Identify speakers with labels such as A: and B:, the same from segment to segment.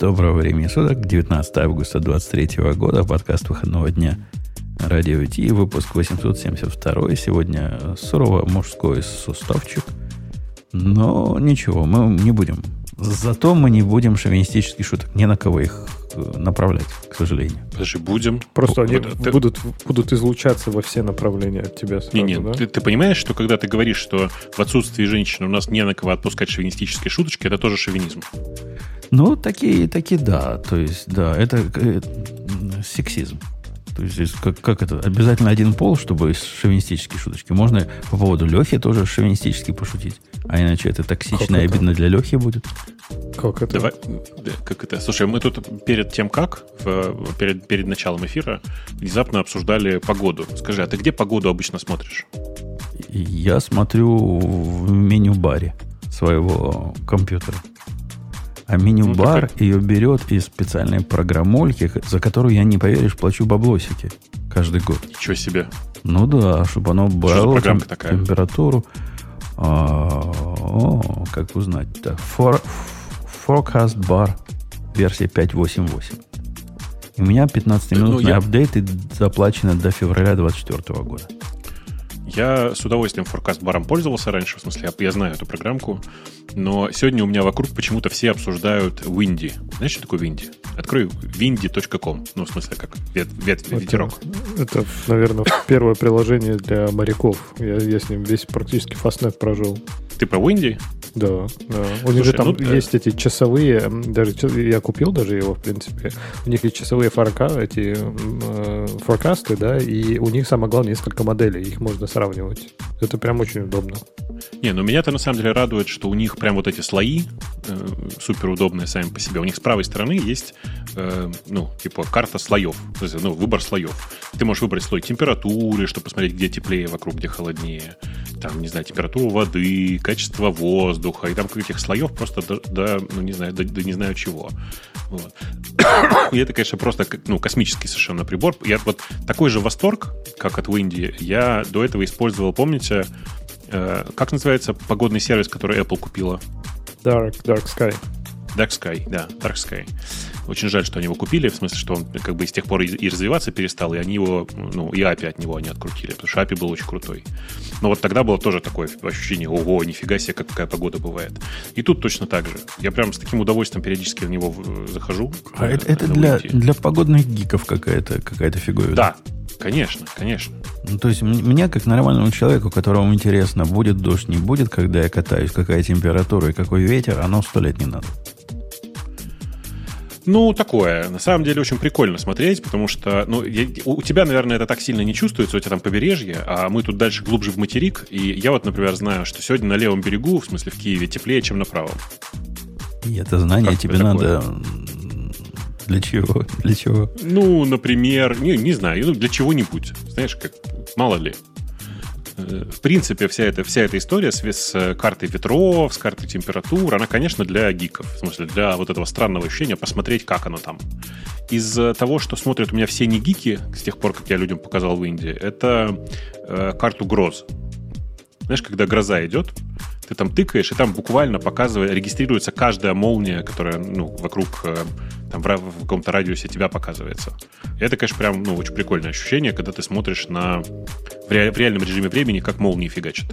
A: Доброго времени суток, 19 августа 2023 года, подкаст выходного дня Радио Ти, выпуск 872. Сегодня сурово мужской суставчик. Но ничего, мы не будем. Зато мы не будем шовинистических шуток. Ни на кого их э, направлять, к сожалению.
B: Подожди, будем.
C: Просто они
B: ты-
C: будут, будут излучаться во все направления от тебя сразу,
B: Не, не,
C: да?
B: ты, ты понимаешь, что когда ты говоришь, что в отсутствии женщины у нас не на кого отпускать шовинистические шуточки, это тоже шовинизм.
A: Ну, такие, такие, да. То есть, да, это э, сексизм. То есть, как, как это? Обязательно один пол, чтобы шовинистические шуточки. Можно по поводу Лехи тоже шовинистически пошутить. А иначе это токсично
C: Как
A: и
C: это?
A: обидно для Лехи будет.
C: Как это?
B: Давай, да, как это? Слушай, мы тут перед тем, как, в- перед, перед началом эфира, внезапно обсуждали погоду. Скажи, а ты где погоду обычно смотришь?
A: Я смотрю в меню-баре своего компьютера. А меню-бар ее берет из специальной программольки, за которую, я не поверишь, плачу баблосики каждый год.
B: Ничего себе.
A: Ну да, чтобы оно брало там
B: такая?
A: температуру. А, о, как узнать? Так, for- Forecast Bar версия 5.8.8. И у меня 15-минутный
B: Ну, я-
A: апдейт и заплачено до февраля 2024 года.
B: Я с удовольствием Forecast баром пользовался раньше, в смысле, я, я знаю эту программку, но сегодня у меня вокруг почему-то все обсуждают Windy. Знаешь, что такое Windy? Открой windy.com, ну, в смысле, как вет, вет-
C: Это-
B: ветерок.
C: Это, наверное, первое приложение для моряков. Я, я с ним весь практически фастнет прожил.
B: Ты про Windy?
C: Да, да. У них же
B: Слушай,
C: там
B: ну, да.
C: есть эти часовые, даже я купил даже его, в принципе. У них есть часовые форка, эти э, форкасты, да, и у них самое главное несколько моделей, их можно сравнивать. Это прям очень удобно.
B: Не, ну меня-то на самом деле радует, что у них прям вот эти слои э, супер удобные сами по себе. У них с правой стороны есть, э, ну, типа карта слоев, то есть, ну, выбор слоев. Ты можешь выбрать слой температуры, чтобы посмотреть, где теплее вокруг, где холоднее. Там, не знаю, температуру воды, качество воздуха. И там этих слоев просто до, до, ну, не знаю, до, до не знаю чего. Вот. И это, конечно, просто ну, космический совершенно прибор. Я вот такой же восторг, как от Windy, я до этого использовал, помните, э, как называется погодный сервис, который Apple купила?
C: Dark, Dark Sky.
B: Dark Sky, да, Dark Sky. Очень жаль, что они его купили, в смысле, что он как бы с тех пор и, развиваться перестал, и они его, ну, и API от него они открутили, потому что API был очень крутой. Но вот тогда было тоже такое ощущение, ого, нифига себе, как- какая погода бывает. И тут точно так же. Я прям с таким удовольствием периодически в него э, захожу.
A: А
B: э,
A: это, это для, для погодных гиков какая-то какая фиговина.
B: Да, конечно, конечно.
A: Ну, то есть, м- мне, как нормальному человеку, которому интересно, будет дождь, не будет, когда я катаюсь, какая температура и какой ветер, оно сто лет не надо.
B: Ну, такое. На самом деле очень прикольно смотреть, потому что ну, я- у тебя, наверное, это так сильно не чувствуется, у тебя там побережье, а мы тут дальше глубже в материк. И я вот, например, знаю, что сегодня на левом берегу, в смысле в Киеве, теплее, чем на правом.
A: И это знание
B: Как
A: тебе надо... Для чего? Для чего?
B: Ну, например, не, не знаю, ну, для чего-нибудь. Знаешь, как мало ли. В принципе, вся эта, вся эта история с, с э, картой ветров, с картой температур, она, конечно, для гиков. В смысле, для вот этого странного ощущения посмотреть, как оно там. Из э, того, что смотрят у меня все не гики, с тех пор, как я людям показал в Индии, это э, карту гроз. Знаешь, когда гроза идет, ты там тыкаешь, и там буквально показывает, регистрируется каждая молния, которая ну, вокруг э, там в, в каком-то радиусе тебя показывается. И это, конечно, прям ну, очень прикольное ощущение, когда ты смотришь на в, ре- в реальном режиме времени, как молнии фигачат.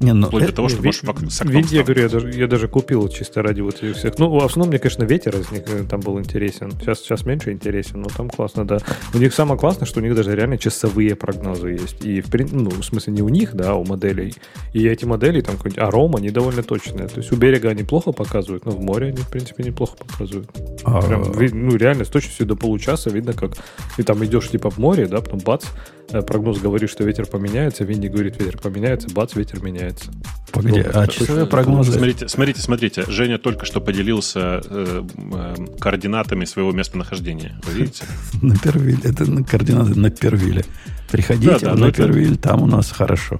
A: Не, ну,
B: Вплоть
A: э,
B: до того, что можешь фак- с окном
C: Винди, я говорю, я даже, я даже купил чисто ради вот этих всех. Ну, в основном, мне, конечно, ветер из них э, там был интересен. Сейчас, сейчас меньше интересен, но там классно, да. У них самое классное, что у них даже реально часовые прогнозы есть. И, в, прин- ну, в смысле, не у них, да, а у моделей. И эти модели, там, какой-нибудь Арома, они довольно точные. То есть у берега они плохо показывают, но в море они, в принципе, неплохо показывают.
A: а,
C: Прям, ви- ну, реально, с точностью до получаса видно, как ты там идешь, типа, в море, да, потом бац, э, прогноз говорит, что ветер поменяется, Винди говорит, ветер поменяется, бац, ветер меняется.
A: Погоди,
C: Ну,
A: а часовые прогнозы...
B: Смотрите, смотрите, смотрите. Женя только что поделился э, э, координатами своего местонахождения. Вы видите?
A: На Первиле. Это на координаты на Первиле. Приходите на
B: это-
A: Первиль, там у нас хорошо.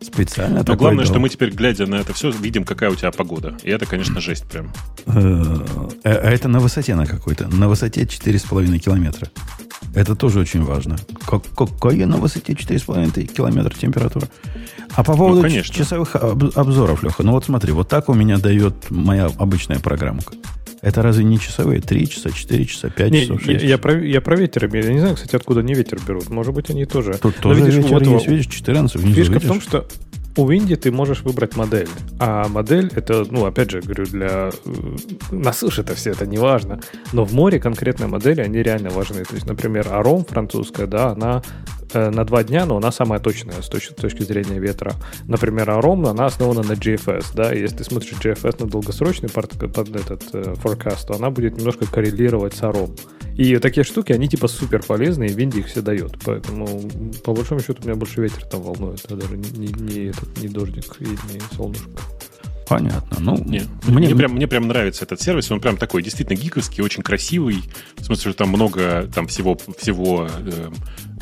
A: Специально
B: Но главное, что мы теперь, глядя на это все, видим, какая у тебя погода. И это, конечно, жесть прям.
A: Э, А это на высоте на какой-то. На высоте 4,5 километра. Это тоже очень важно. Как- Какая на высоте 4,5 километра температура? А по поводу
B: Ну, конечно.
A: часовых об- обзоров, Леха, ну вот смотри, вот так у меня дает моя обычная программка. Это разве не часовые? Три часа, четыре часа, пять
C: Не,
A: часов,
C: я,
A: шесть
C: я
A: часов?
C: про, я про ветер имею. Я не знаю, кстати, откуда они ветер берут. Может быть, они тоже.
A: Тут
C: Но
A: тоже
C: видишь,
A: ветер
C: вот
A: есть, видишь, 14 внизу,
C: Фишка
A: видишь?
C: в том, что у Винди ты можешь выбрать модель. А модель это, ну, опять же, говорю, для... э, На суше это все это не важно. Но в море конкретные модели, они реально важны. То есть, например, Аром французская, да, она на два дня, но она самая точная с точки, с точки зрения ветра. Например, Аром, она основана на GFS, да, если ты смотришь GFS на долгосрочный порт- под этот э, forecast, то она будет немножко коррелировать с Аром. И такие штуки, они типа супер полезные, и Винди их все дает. Поэтому, по большому счету, меня больше ветер там волнует, а даже не, не, не этот, не дождик и не солнышко.
A: Понятно. Ну,
B: Не,
A: мне,
B: мне, прям, мне прям нравится этот сервис. Он прям такой действительно гиковский, очень красивый. В смысле, что там много там всего, всего э,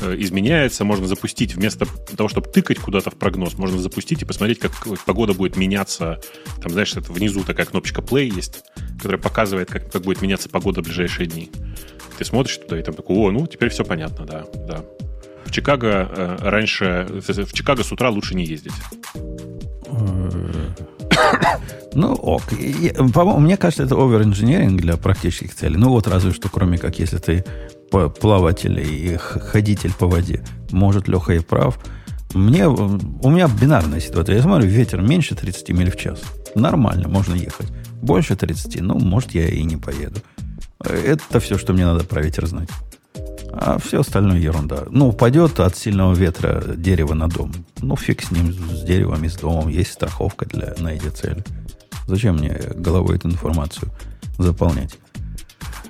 B: э, изменяется. Можно запустить вместо того, чтобы тыкать куда-то в прогноз, можно запустить и посмотреть, как погода будет меняться. Там, знаешь, это внизу такая кнопочка play есть, которая показывает, как, как будет меняться погода в ближайшие дни. Ты смотришь туда и там такой, о, ну, теперь все понятно, да, да. В Чикаго э, раньше, в Чикаго с утра лучше не ездить.
A: Ну, ок. По-моему, мне кажется, это овер-инженеринг для практических целей. Ну, вот разве что, кроме как, если ты плаватель и ходитель по воде. Может, Леха и прав. Мне, э, у меня бинарная ситуация. Я смотрю, ветер меньше 30 миль в час. Нормально, можно ехать. Больше 30, ну, может, я и не поеду. Это все, что мне надо про ветер знать. А все остальное ерунда. Ну, упадет от сильного ветра дерево на дом. Ну, фиг с ним, с деревом и с домом. Есть страховка для на эти цели. Зачем мне головой эту информацию заполнять?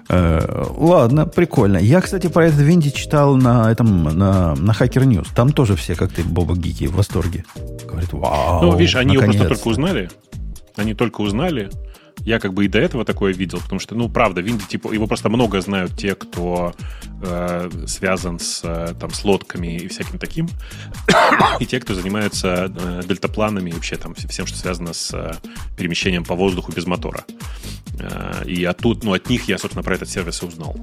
A: Э, ладно, прикольно. Я, кстати, про этот Винди читал на этом на, на Hacker News. Там тоже все, как ты, Боба Гики, в восторге. Говорит, вау.
B: Ну, видишь, они его просто
A: наконец-то».
B: только узнали. Они только узнали. Я как бы и до этого такое видел, потому что, ну, правда, Винди, типа, его просто много знают те, кто э, связан с, э, там, с лодками и всяким таким, и те, кто занимается э, дельтапланами и вообще там вс- всем, что связано с э, перемещением по воздуху без мотора. Э, И оттуда, ну, от них я, собственно, про этот сервис и узнал.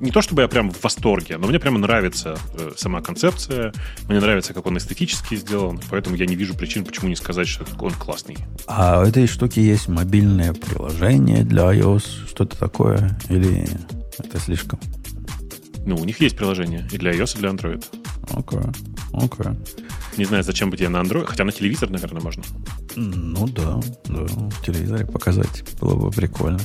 B: Не то чтобы я прям в восторге, но мне прямо нравится э, сама концепция, мне нравится, как он эстетически сделан, поэтому я не вижу причин, почему не сказать, что он классный.
A: А у этой штуки есть мобильное приложение для iOS, что-то такое? Или это слишком?
B: Ну, у них есть приложение и для iOS, и для Android.
A: Окей, окей.
B: Не знаю, зачем бы тебе на Android, хотя на телевизор, наверное, можно.
A: Ну да, да, в телевизоре показать было бы прикольно.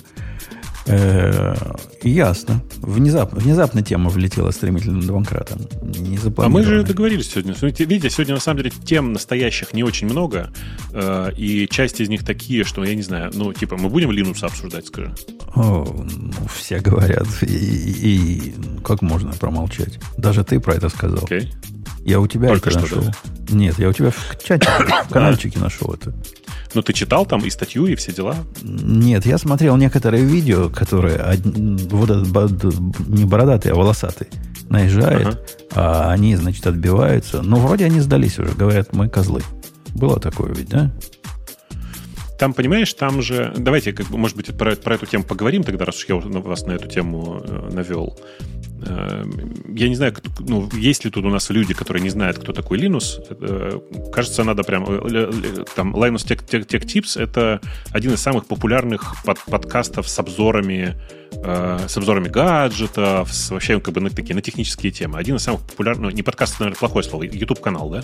A: Э, ясно. Внезапно, внезапно тема влетела стремительным домкратом. Не
B: А мы же договорились сегодня. Видите, сегодня на самом деле тем настоящих не очень много, э, и часть из них такие, что я не знаю, ну, типа, мы будем Linux обсуждать, скажи.
A: О, ну, все говорят. И, и- и как можно промолчать? Даже ты про это сказал.
B: Окей.
A: Я у тебя
B: Только
A: это
B: что,
A: нашел. Нет, я у тебя в чате, в каналчике нашел это.
B: Ну, ты читал там и статью, и все дела?
A: Нет, я смотрел некоторые видео, которые вот этот не бородатый, а волосатый наезжает,
B: Ага.
A: а они, значит, отбиваются. Но вроде они сдались уже, говорят, мы козлы. Было такое ведь, да?
B: Там, понимаешь, там же... Давайте, как бы, может быть, про, про эту тему поговорим тогда, раз уж я вас на эту тему э, навел. Э, Я не знаю, ну, есть ли тут у нас люди, которые не знают, кто такой Linux. Э, Кажется, надо прям... Там Linus Tech, Tech, Tech Tips — это один из самых популярных под- подкастов с обзорами с обзорами гаджетов, с вообще как бы на такие на технические темы. Один из самых популярных, ну, не подкаст, наверное, плохое слово, YouTube-канал, да?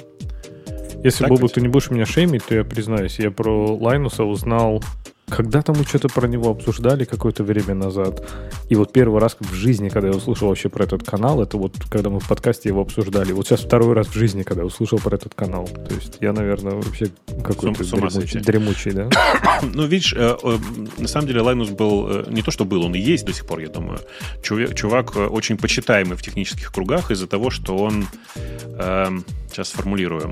C: Если,
B: Так ведь?
C: ты не будешь меня шеймить, то я признаюсь, я про Лайнуса узнал, когда-то мы что-то про него обсуждали какое-то время назад. И вот первый раз в жизни, когда я услышал вообще про этот канал, это вот когда мы в подкасте его обсуждали. Вот сейчас второй раз в жизни, когда я услышал про этот канал. То есть я, наверное, вообще какой-то дремучий, дремучий, да?
B: Ну, видишь, э, э, на самом деле Linus был, э, не то что был, он и есть до сих пор, я думаю. Чувак, чувак э, очень почитаемый в технических кругах из-за того, что он, эм, сейчас сформулирую,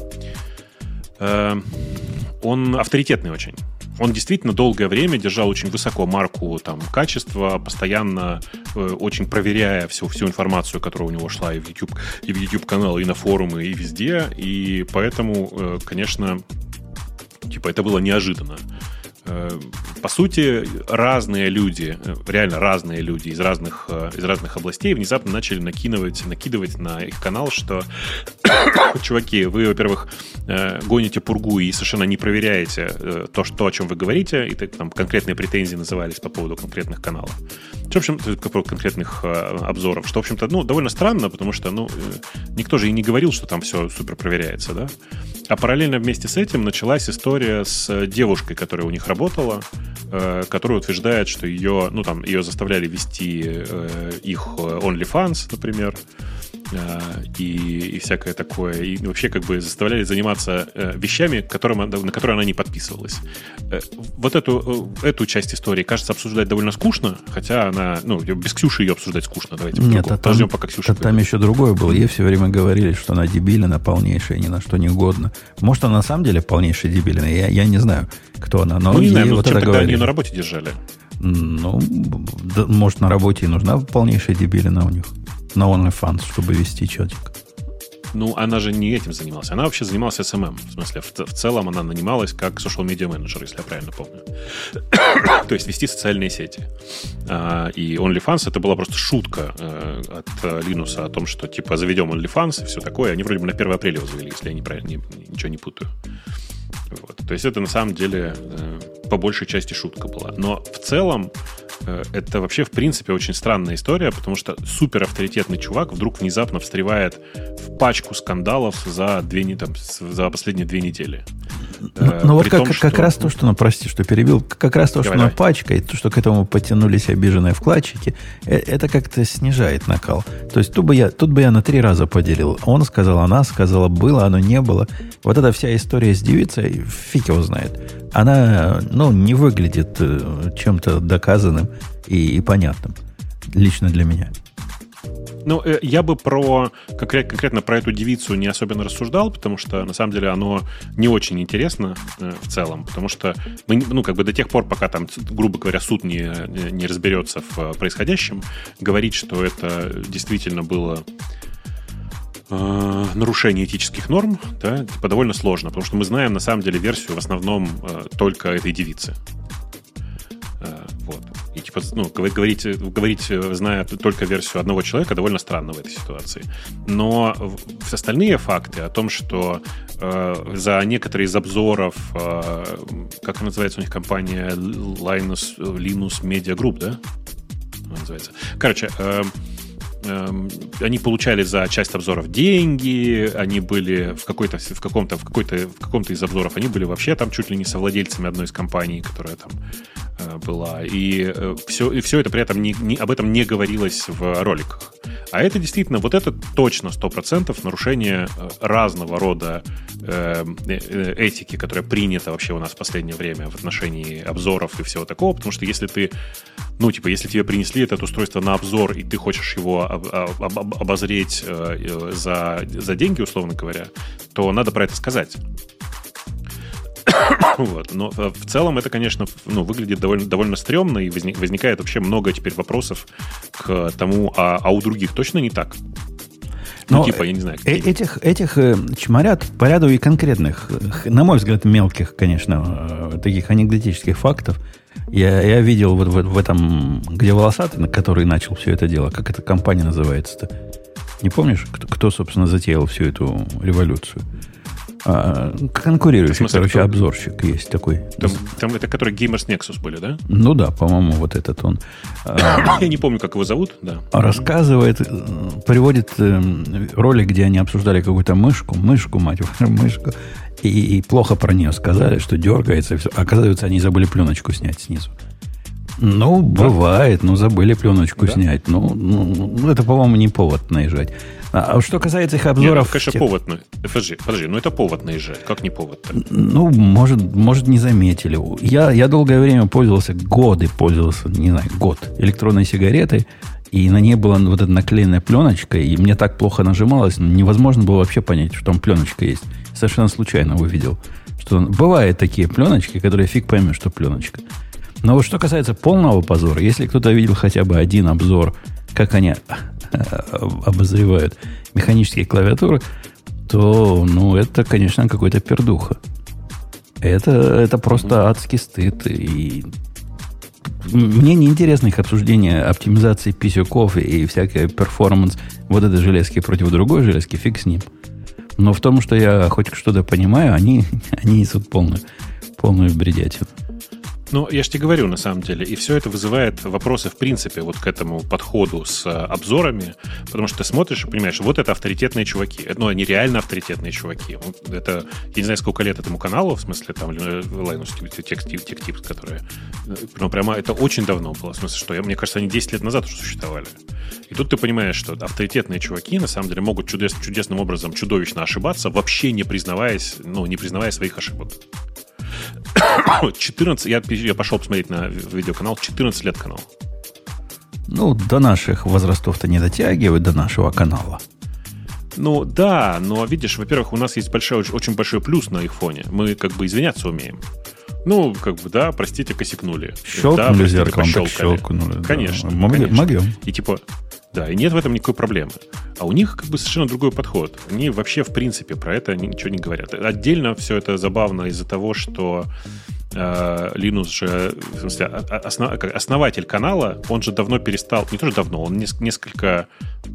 B: он авторитетный очень. Он действительно долгое время держал очень высоко марку там, качества, постоянно э, очень проверяя всю, всю информацию, которая у него шла и в YouTube, и в YouTube канал, и на форумы, и везде. И поэтому, э, конечно, типа это было неожиданно. Э, по сути, разные люди, э, реально разные люди из разных, э, из разных областей внезапно начали накидывать, накидывать на их канал, что, чуваки, вы, во-первых, гоните пургу и совершенно не проверяете то, что, о чем вы говорите, и там конкретные претензии назывались по поводу конкретных каналов. В общем, конкретных обзоров, что, в общем-то, ну, довольно странно, потому что, ну, никто же и не говорил, что там все супер проверяется, да? А параллельно вместе с этим началась история с девушкой, которая у них работала, э, которая утверждает, что ее, ну там, ее заставляли вести э, их OnlyFans, например, э, и, и всякое такое. И вообще как бы заставляли заниматься вещами, которым, на которые она не подписывалась. Вот эту, эту часть истории, кажется, обсуждать довольно скучно, хотя она, ну, без Ксюши ее обсуждать скучно. Давайте
A: Нет, а там, пока Ксюша а там еще другое было. Ей все время говорили, что она дебилина полнейшая, ни на что не годна. Может, она на самом деле полнейшая дебилина, я, я не знаю кто она. Но
B: ну, не знаю, вот это тогда говорили. они на работе держали?
A: Ну, да, может, на работе и нужна полнейшая дебилина у них. На OnlyFans, чтобы вести чатик.
B: Ну, она же не этим занималась. Она вообще занималась SMM. В смысле, в, в целом она нанималась как social media менеджер, если я правильно помню. То есть вести социальные сети. А, и OnlyFans это была просто шутка э, от Линуса о том, что типа заведем OnlyFans и все такое. Они вроде бы на 1 апреля его завели, если я неправильно, не, ничего не путаю. Вот. То есть это на самом деле э, по большей части шутка была. Но в целом э, это вообще в принципе очень странная история, потому что супер авторитетный чувак вдруг внезапно встревает в пачку скандалов за, две, там, за последние две недели.
A: Ну, э, ну вот как, том, как что... раз то, что, ну, прости, что перебил, как раз то, что давай, пачка, и то, что к этому потянулись обиженные вкладчики, э, это как-то снижает накал. То есть тут бы, я, тут бы я на три раза поделил. Он сказал, она сказала, было, оно не было. Вот эта вся история с девицей, фиг его знает. Она, ну, не выглядит э, чем-то доказанным и, и понятным. Лично для меня.
B: Ну, э, я бы про конкретно про эту девицу не особенно рассуждал, потому что на самом деле оно не очень интересно э, в целом, потому что мы, ну, как бы до тех пор, пока там, грубо говоря, суд не, не разберется в происходящем, говорить, что это действительно было э, нарушение этических норм, да, типа довольно сложно, потому что мы знаем на самом деле версию в основном э, только этой девицы. Ну, говорить, говорить, зная только версию одного человека, довольно странно в этой ситуации. Но остальные факты о том, что э, за некоторые из обзоров, э, как называется у них компания Linus, Linus Media Group, да? называется. Короче, э, Эм, они получали за часть обзоров деньги, они были в какой-то в каком-то в какой-то в каком-то из обзоров они были вообще там чуть ли не совладельцами одной из компаний, которая там э, была, и все э, и все это при этом не, не об этом не говорилось в роликах. А это действительно вот это точно сто процентов нарушение э, разного рода э, этики, которая принята вообще у нас в последнее время в отношении обзоров и всего такого, потому что если ты ну, типа, если тебе принесли это устройство на обзор, и ты хочешь его об, об, об, обозреть э, за, за деньги, условно говоря, то надо про это сказать. вот. Но э, в целом это, конечно, ну, выглядит довольно, довольно стрёмно, и возник, возникает вообще много теперь вопросов к тому, а, а у других точно не так?
A: Ну, Но типа, я не знаю. Э- этих, этих э, чморят по ряду и конкретных, на мой взгляд, мелких, конечно, таких анекдотических фактов – я, я видел вот в, в этом, где волосатый, который начал все это дело, как эта компания называется-то? Не помнишь, кто, кто, собственно, затеял всю эту революцию? А, конкурирующий, смысле, короче, кто? обзорщик есть такой.
B: Там, там это который Gamers Nexus были, да?
A: Ну да, по-моему, вот этот он.
B: Я не помню, как его зовут, да.
A: Рассказывает, э, приводит э, ролик, где они обсуждали какую-то мышку, мышку, мать мышку, и, и плохо про нее сказали, что дергается. Все. Оказывается, они забыли пленочку снять снизу. Ну, да. бывает, ну, забыли пленочку да. снять. Ну, ну, ну, это, по-моему, не повод наезжать. А, а что касается их обзоров... Нет,
B: ну, конечно, тех... повод. На... Подожди, подожди, ну это повод наезжать. Как не повод -то?
A: Ну, может, может, не заметили. Я, я долгое время пользовался, годы пользовался, не знаю, год электронной сигаретой, и на ней была вот эта наклеенная пленочка, и мне так плохо нажималось, невозможно было вообще понять, что там пленочка есть совершенно случайно увидел. Что бывают такие пленочки, которые фиг поймешь, что пленочка. Но вот что касается полного позора, если кто-то видел хотя бы один обзор, как они обозревают механические клавиатуры, то, ну, это, конечно, какой-то пердуха. Это, это просто адский стыд. И мне не интересно их обсуждение оптимизации писюков и всякое перформанс вот этой железки против другой железки, фиг с ним. Но в том, что я хоть что-то понимаю, они, они несут полную, полную бредятину.
B: Ну, я же тебе говорю, на самом деле, и все это вызывает вопросы, в принципе, вот к этому подходу с э, обзорами, потому что ты смотришь и понимаешь, вот это авторитетные чуваки. Ну, они реально авторитетные чуваки. Это, я не знаю, сколько лет этому каналу, в смысле, там, Linus Tech Tips, которые... Ну, прямо это очень давно было. В смысле, что, я, мне кажется, они 10 лет назад уже существовали. И тут ты понимаешь, что авторитетные чуваки, на самом деле, могут чудес, чудесным образом чудовищно ошибаться, вообще не признаваясь, ну, не признавая своих ошибок. 14, я, я пошел посмотреть на видеоканал, 14 лет канал.
A: Ну, до наших возрастов-то не дотягивает, до нашего канала.
B: Ну, да, но видишь, во-первых, у нас есть большой, очень большой плюс на их фоне. Мы как бы извиняться умеем. Ну, как бы, да, простите, косякнули.
A: Щелкнули
B: да, простите,
A: зеркалом, так щелкнули.
B: Конечно.
A: Да. Могли,
B: конечно.
A: Могем.
B: И типа, да, и нет в этом никакой проблемы. А у них как бы совершенно другой подход. Они вообще, в принципе, про это ничего не говорят. Отдельно все это забавно из-за того, что э, Линус же, в смысле, основ, основатель канала, он же давно перестал, не тоже давно, он несколько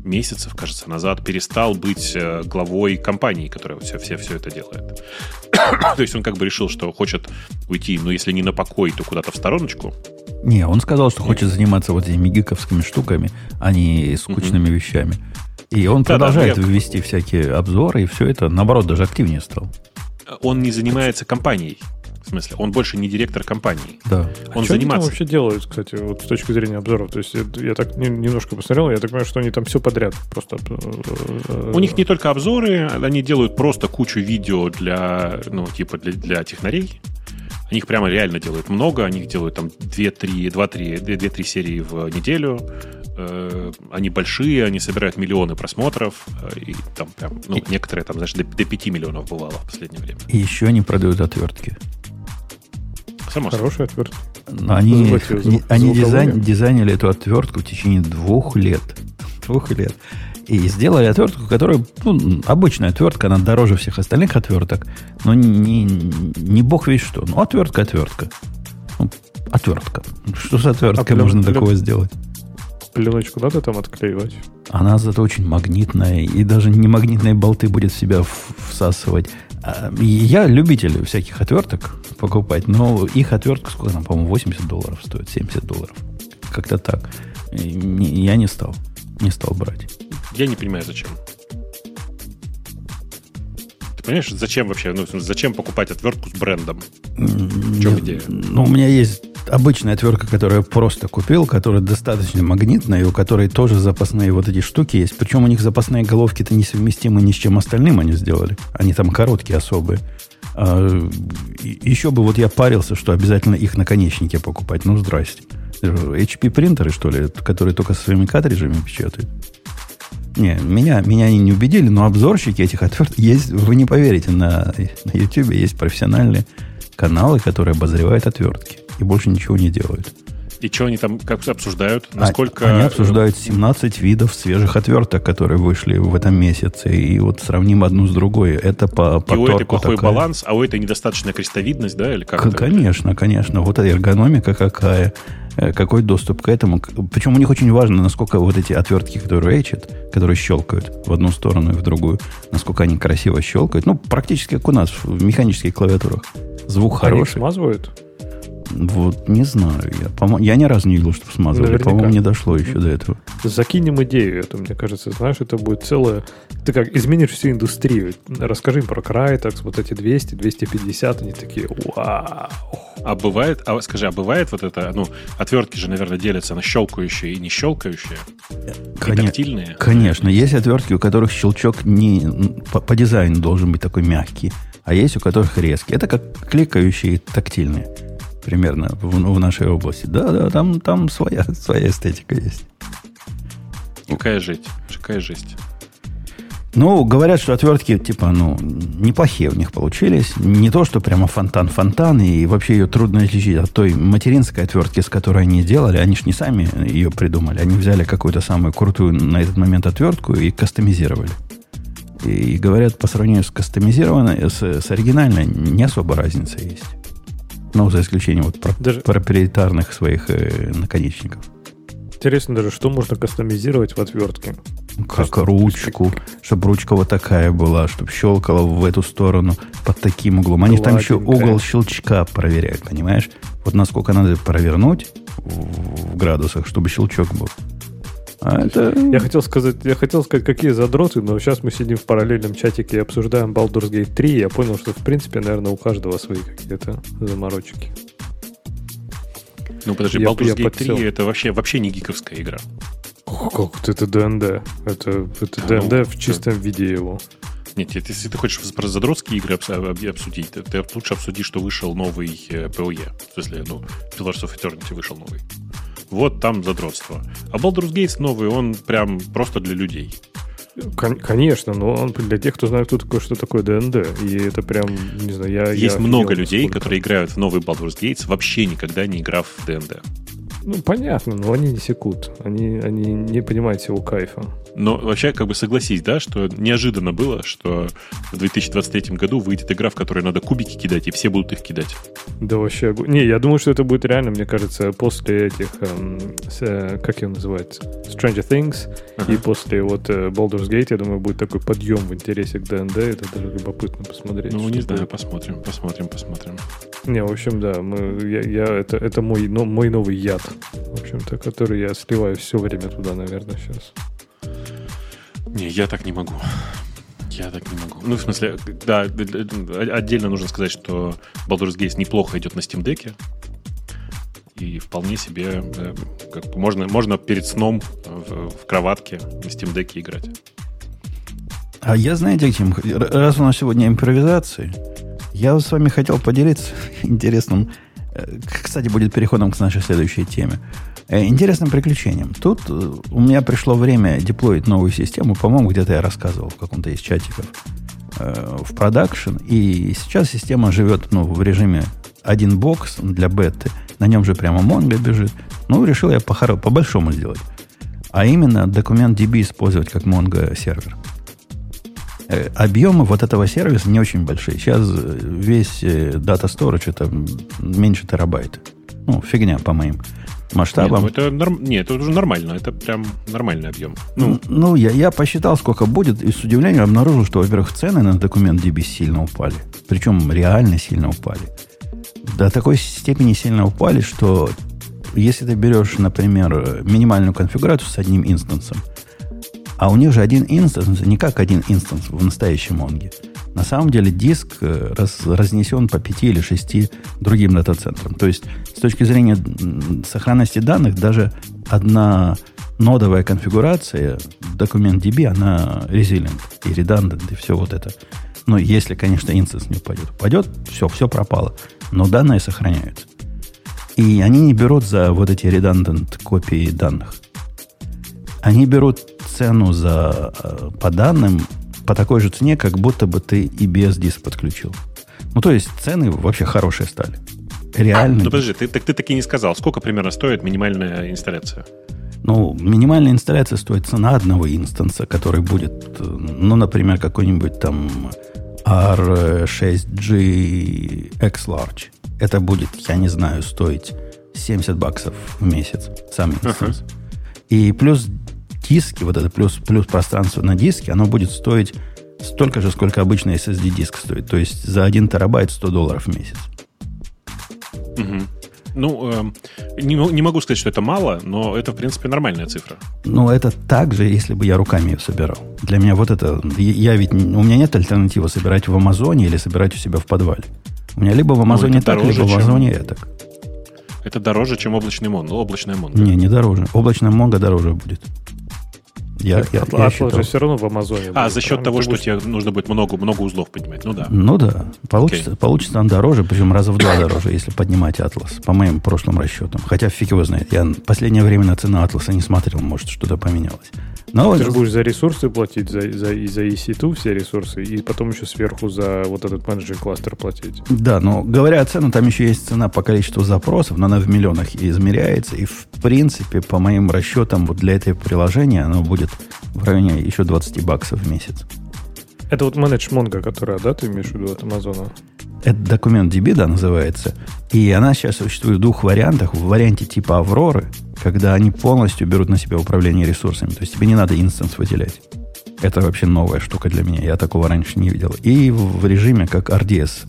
B: месяцев, кажется, назад перестал быть э, главой компании, которая все, все, все это делает. То есть он как бы решил, что хочет уйти, ну, если не на покой, то куда-то в стороночку.
A: Не, он сказал, что хочет заниматься вот этими гиковскими штуками, а не скучными угу. вещами. И он да, продолжает да, я... ввести всякие обзоры, и все это, наоборот, даже активнее стал.
B: Он не занимается компанией. В смысле, он больше не директор компании.
A: Да.
C: Он а что занимается... они там вообще делают, кстати, вот с точки зрения обзоров? То есть я, я так немножко посмотрел, я так понимаю, что они там все подряд просто...
B: У них не только обзоры, они делают просто кучу видео для, ну, типа для, для технарей. Они их прямо реально делают много, они их делают там 2-3, 2-3, 2-3 серии в неделю. Э, они большие, они собирают миллионы просмотров, э, и там прям, ну, некоторые там, знаешь, до, до 5 миллионов бывало в последнее время.
A: И еще они продают отвертки.
C: Само Хорошая отвертка.
A: Но они, они, они дизайн, дизайнили эту отвертку в течение двух лет. Двух лет. И сделали отвертку, которая, ну, обычная отвертка, она дороже всех остальных отверток, но не, не, бог весь что. Ну, отвертка, отвертка. Ну, отвертка. Что с отверткой а можно такого сделать?
C: Пленочку надо там отклеивать?
A: Она зато очень магнитная, и даже не магнитные болты будет в себя всасывать. А, я любитель всяких отверток покупать, но их отвертка, сколько там, по-моему, 80 долларов стоит, 70 долларов. Как-то так. Я не стал, не стал брать.
B: Я не понимаю, зачем. Ты понимаешь, зачем вообще, ну, зачем покупать отвертку с брендом? В чем идея?
A: Ну, у меня есть обычная отвертка, которую я просто купил, которая достаточно магнитная, и у которой тоже запасные вот эти штуки есть. Причем у них запасные головки-то несовместимы ни с чем остальным они сделали. Они там короткие особые. А, еще бы вот я парился, что обязательно их наконечники покупать. Ну, здрасте. HP принтеры, что ли, которые только со своими картриджами печатают. Не, меня, меня они не убедили, но обзорщики этих отверток есть, вы не поверите, на, на YouTube есть профессиональные каналы, которые обозревают отвертки и больше ничего не делают.
B: И что они там как обсуждают? А, Насколько...
A: Они обсуждают 17 видов свежих отверток, которые вышли в этом месяце. И вот сравним одну с другой. Это по, по
B: И у этой плохой такая... баланс, а у этой недостаточная крестовидность, да? Или как
A: конечно, конечно. Вот эргономика какая. Э, какой доступ к этому. Причем у них очень важно, насколько вот эти отвертки, которые речат, которые щелкают в одну сторону и в другую, насколько они красиво щелкают. Ну, практически как у нас в механических клавиатурах. Звук они хороший.
C: смазывают?
A: Вот не знаю. Я, по я ни разу не видел, что смазывали. Наверняка. По-моему, не дошло еще до этого.
C: Закинем идею. Это, мне кажется, знаешь, это будет целое... Ты как изменишь всю индустрию. Расскажи им про Crytex, вот эти 200, 250, они такие, вау.
B: А бывает, а скажи, а бывает вот это, ну, отвертки же, наверное, делятся на щелкающие и не щелкающие?
A: Кон- тактильные? Конечно. Есть отвертки, у которых щелчок не по, по дизайну должен быть такой мягкий, а есть у которых резкий. Это как кликающие тактильные примерно в, в нашей области. Да, да, там, там своя, своя эстетика есть.
B: Какая жесть, какая жесть.
A: Ну, говорят, что отвертки, типа, ну, неплохие у них получились. Не то, что прямо фонтан-фонтан, и вообще ее трудно отличить от той материнской отвертки, с которой они делали. Они же не сами ее придумали. Они взяли какую-то самую крутую на этот момент отвертку и кастомизировали. И говорят, по сравнению с кастомизированной, с, с оригинальной, не особо разница есть. Ну, за исключением вот про,
C: Даже-
A: проприетарных своих э, наконечников.
C: Интересно даже, что можно кастомизировать в отвертке.
A: Как
C: Просто
A: ручку, чтобы ручка вот такая была, чтобы щелкала в эту сторону под таким углом. Они там еще
C: Гладенькая.
A: угол щелчка проверяют, понимаешь? Вот насколько надо провернуть в градусах, чтобы щелчок был. А это...
C: Я хотел сказать, я хотел сказать, какие задроты, но сейчас мы сидим в параллельном чатике и обсуждаем Baldur's Gate 3, и я понял, что в принципе, наверное, у каждого свои какие-то заморочки.
B: Ну, подожди,
C: Я-
B: Baldur's
C: я
B: Gate 3
C: подсел.
B: это вообще, вообще не гиковская игра.
C: Как вот это ДНД. Это, это
B: Да,
C: ДНД
B: ну,
C: в чистом виде его.
B: Нет, нет, если ты хочешь про задротские игры обс- об- обсудить, ты, ты лучше обсуди, что вышел новый э, PoE. В смысле, ну, Pillars of Eternity вышел новый. Вот там задротство. А Baldur's Gate новый, он прям просто для людей.
C: Кон- конечно, но он для тех, кто знает, кто такое, что такое ДНД. И это прям, не знаю, я...
B: Есть
C: я
B: много людей,
C: насколько.
B: которые играют в новый Baldur's Gate, вообще никогда не играв в ДНД.
C: Ну, понятно, но они не секут. Они, они не понимают всего кайфа.
B: Но вообще, как бы согласись, да, что неожиданно было, что в 2023 году выйдет игра, в которой надо кубики кидать, и все будут их кидать.
C: Да вообще... Не, я думаю, что это будет реально, мне кажется, после этих... эм, с, э, как его называют? Stranger Things.
B: Ага.
C: И после вот э, Baldur's Gate, я думаю, будет такой подъем в интересе к ДНД. Это даже любопытно посмотреть.
B: Ну, не знаю,
C: будет.
B: посмотрим, посмотрим, посмотрим.
C: Не, в общем, да, мы, я, я- это, это мой, но, мой новый яд, в общем-то, который я сливаю все время туда, наверное, сейчас.
B: Не, я так не могу. Я так не могу. Ну, в смысле, да, д- отдельно нужно сказать, что Baldur's Gate неплохо идет на Steam Deck. И вполне себе э, как можно, можно перед сном в, в кроватке на Steam Deck играть.
A: А я, знаете, Тим, раз у нас сегодня импровизации, я с вами хотел поделиться интересным, э, кстати, будет переходом к нашей следующей теме, э, интересным приключением. Тут э, у меня пришло время деплоить новую систему, по-моему, где-то я рассказывал в каком-то из чатиков, э, в продакшн, и сейчас система живет ну, в режиме один бокс для беты, на нем же прямо Mongo бежит. Ну, решил я по- по-большому сделать. А именно документ DB использовать как Mongo сервер. Э, Объемы вот этого сервиса не очень большие. Сейчас э, весь э, дата storage это меньше терабайта. Ну, фигня по моим
B: Нет,
A: масштабам.
B: ну, это, норм- нет, это уже нормально. Это прям нормальный объем.
A: Ну, ну я, я посчитал, сколько будет, и с удивлением обнаружил, что, во-первых, цены на документ DB сильно упали. Причем реально сильно упали. До такой степени сильно упали, что если ты берешь, например, минимальную конфигурацию с одним инстансом, а у них же один инстанс, не как один инстанс в настоящем Монге. На самом деле диск э, раз- разнесен по пяти или шести другим дата-центрам. То есть с точки зрения сохранности данных даже одна нодовая конфигурация, DocumentDB, она resilient и redundant, и все вот это. Ну, если, конечно, инстанс не упадет. Упадет, все, все пропало. Но данные сохраняются. И они не берут за вот эти redundant копии данных. Они берут цену за, э, по данным по такой же цене, как будто бы ты и без диск подключил. Ну, то есть цены вообще хорошие стали. Реально.
B: Ну, подожди, ты, так ты таки не сказал, сколько примерно стоит минимальная инсталляция?
A: Ну, минимальная инсталляция стоит цена одного инстанса, который будет, ну, например, какой-нибудь там R6G X Large. Это будет, я не знаю, стоить 70 баксов в месяц, сам инстанс. И плюс диски, вот это плюс, плюс пространство на диске, оно будет стоить столько же, сколько обычный SSD-диск стоит. То есть за 1 терабайт 100 долларов в месяц.
B: Мгм. Ну, эм, не, не могу сказать, что это мало, но это, в принципе, нормальная цифра.
A: Ну, это так же, если бы я руками ее собирал. Для меня вот это... Я ведь... У меня нет альтернативы собирать в Амазоне или собирать у себя в подвале. У меня либо в Амазоне
B: это
A: так, либо
B: дороже,
A: в
B: чем-
A: Амазоне так.
B: Это дороже, чем облачный мон. Ну, облачная мон.
A: Не, не дороже. Облачная Монго дороже будет. Я, я, я считал.
C: же все равно в Амазоне.
B: А,
C: будет,
B: за счет того, что
C: будешь-
B: тебе нужно будет много, много узлов поднимать. Ну да.
A: Ну да, получится, получится он дороже, причем раза в два дороже, если поднимать Атлас, по моим прошлым расчетам. Хотя фиг его знает. Я в последнее время на цену Атласа не смотрел, может, что-то поменялось. Но
C: Ты же будешь за ресурсы платить, за, за, и за EC2 все ресурсы, и потом еще сверху за вот этот менеджер кластер платить.
A: Да, но говоря о цену, там еще есть цена по количеству запросов, но она в миллионах измеряется. И в принципе, по моим расчетам, вот для этого приложения оно будет в районе еще 20 баксов в месяц.
C: Это вот Manage Mongo, которая, да, ты имеешь в виду от Амазона?
A: Это документ DB, да, называется. И она сейчас существует в двух вариантах. В варианте типа Авроры, когда они полностью берут на себя управление ресурсами. То есть тебе не надо инстанс выделять. Это вообще новая штука для меня. Я такого раньше не видел. И в режиме как RDS.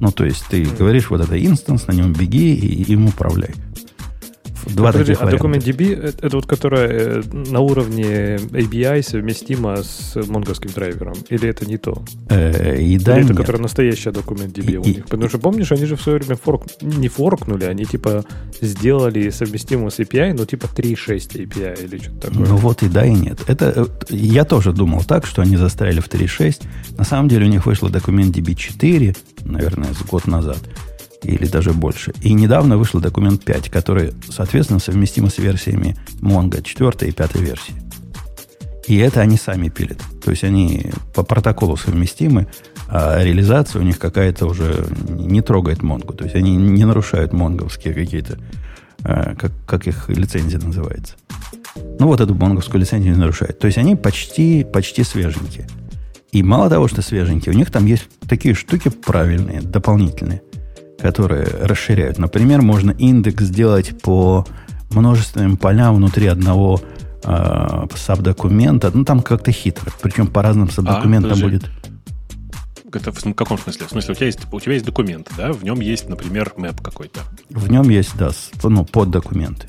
A: Ну, то есть ты говоришь, вот это инстанс, на нем беги и им управляй.
C: Два Подожди, таких а DocumentDB это, это вот которая э, на уровне ABI совместима с монговским драйвером? Или это не то?
A: Э, и да,
C: Или это которая настоящая DocumentDB и, у них? Потому что помнишь, они же в свое время форк, не форкнули, они типа сделали совместимую с API, но типа 3.6 API или что-то такое.
A: Ну вот и да, и нет. Это э, я тоже думал так, что они застряли в 3.6. На самом деле у них вышло DocumentDB 4, наверное, год назад или даже больше. И недавно вышел документ 5, который, соответственно, совместим с версиями Mongo 4 и 5 версии. И это они сами пилят. То есть они по протоколу совместимы, а реализация у них какая-то уже не трогает Монгу. То есть они не нарушают монговские какие-то, а, как, как их лицензия называется. Ну вот эту монговскую лицензию не нарушают. То есть они почти, почти свеженькие. И мало того, что свеженькие, у них там есть такие штуки правильные, дополнительные которые расширяют. Например, можно индекс сделать по множественным полям внутри одного э, сабдокумента. Ну, там как-то хитро. Причем по разным сабдокументам а, будет.
B: Это в каком смысле? В смысле, у тебя есть, у тебя есть документ, да? В нем есть, например, мэп какой-то.
A: В нем есть, да, ну, поддокументы.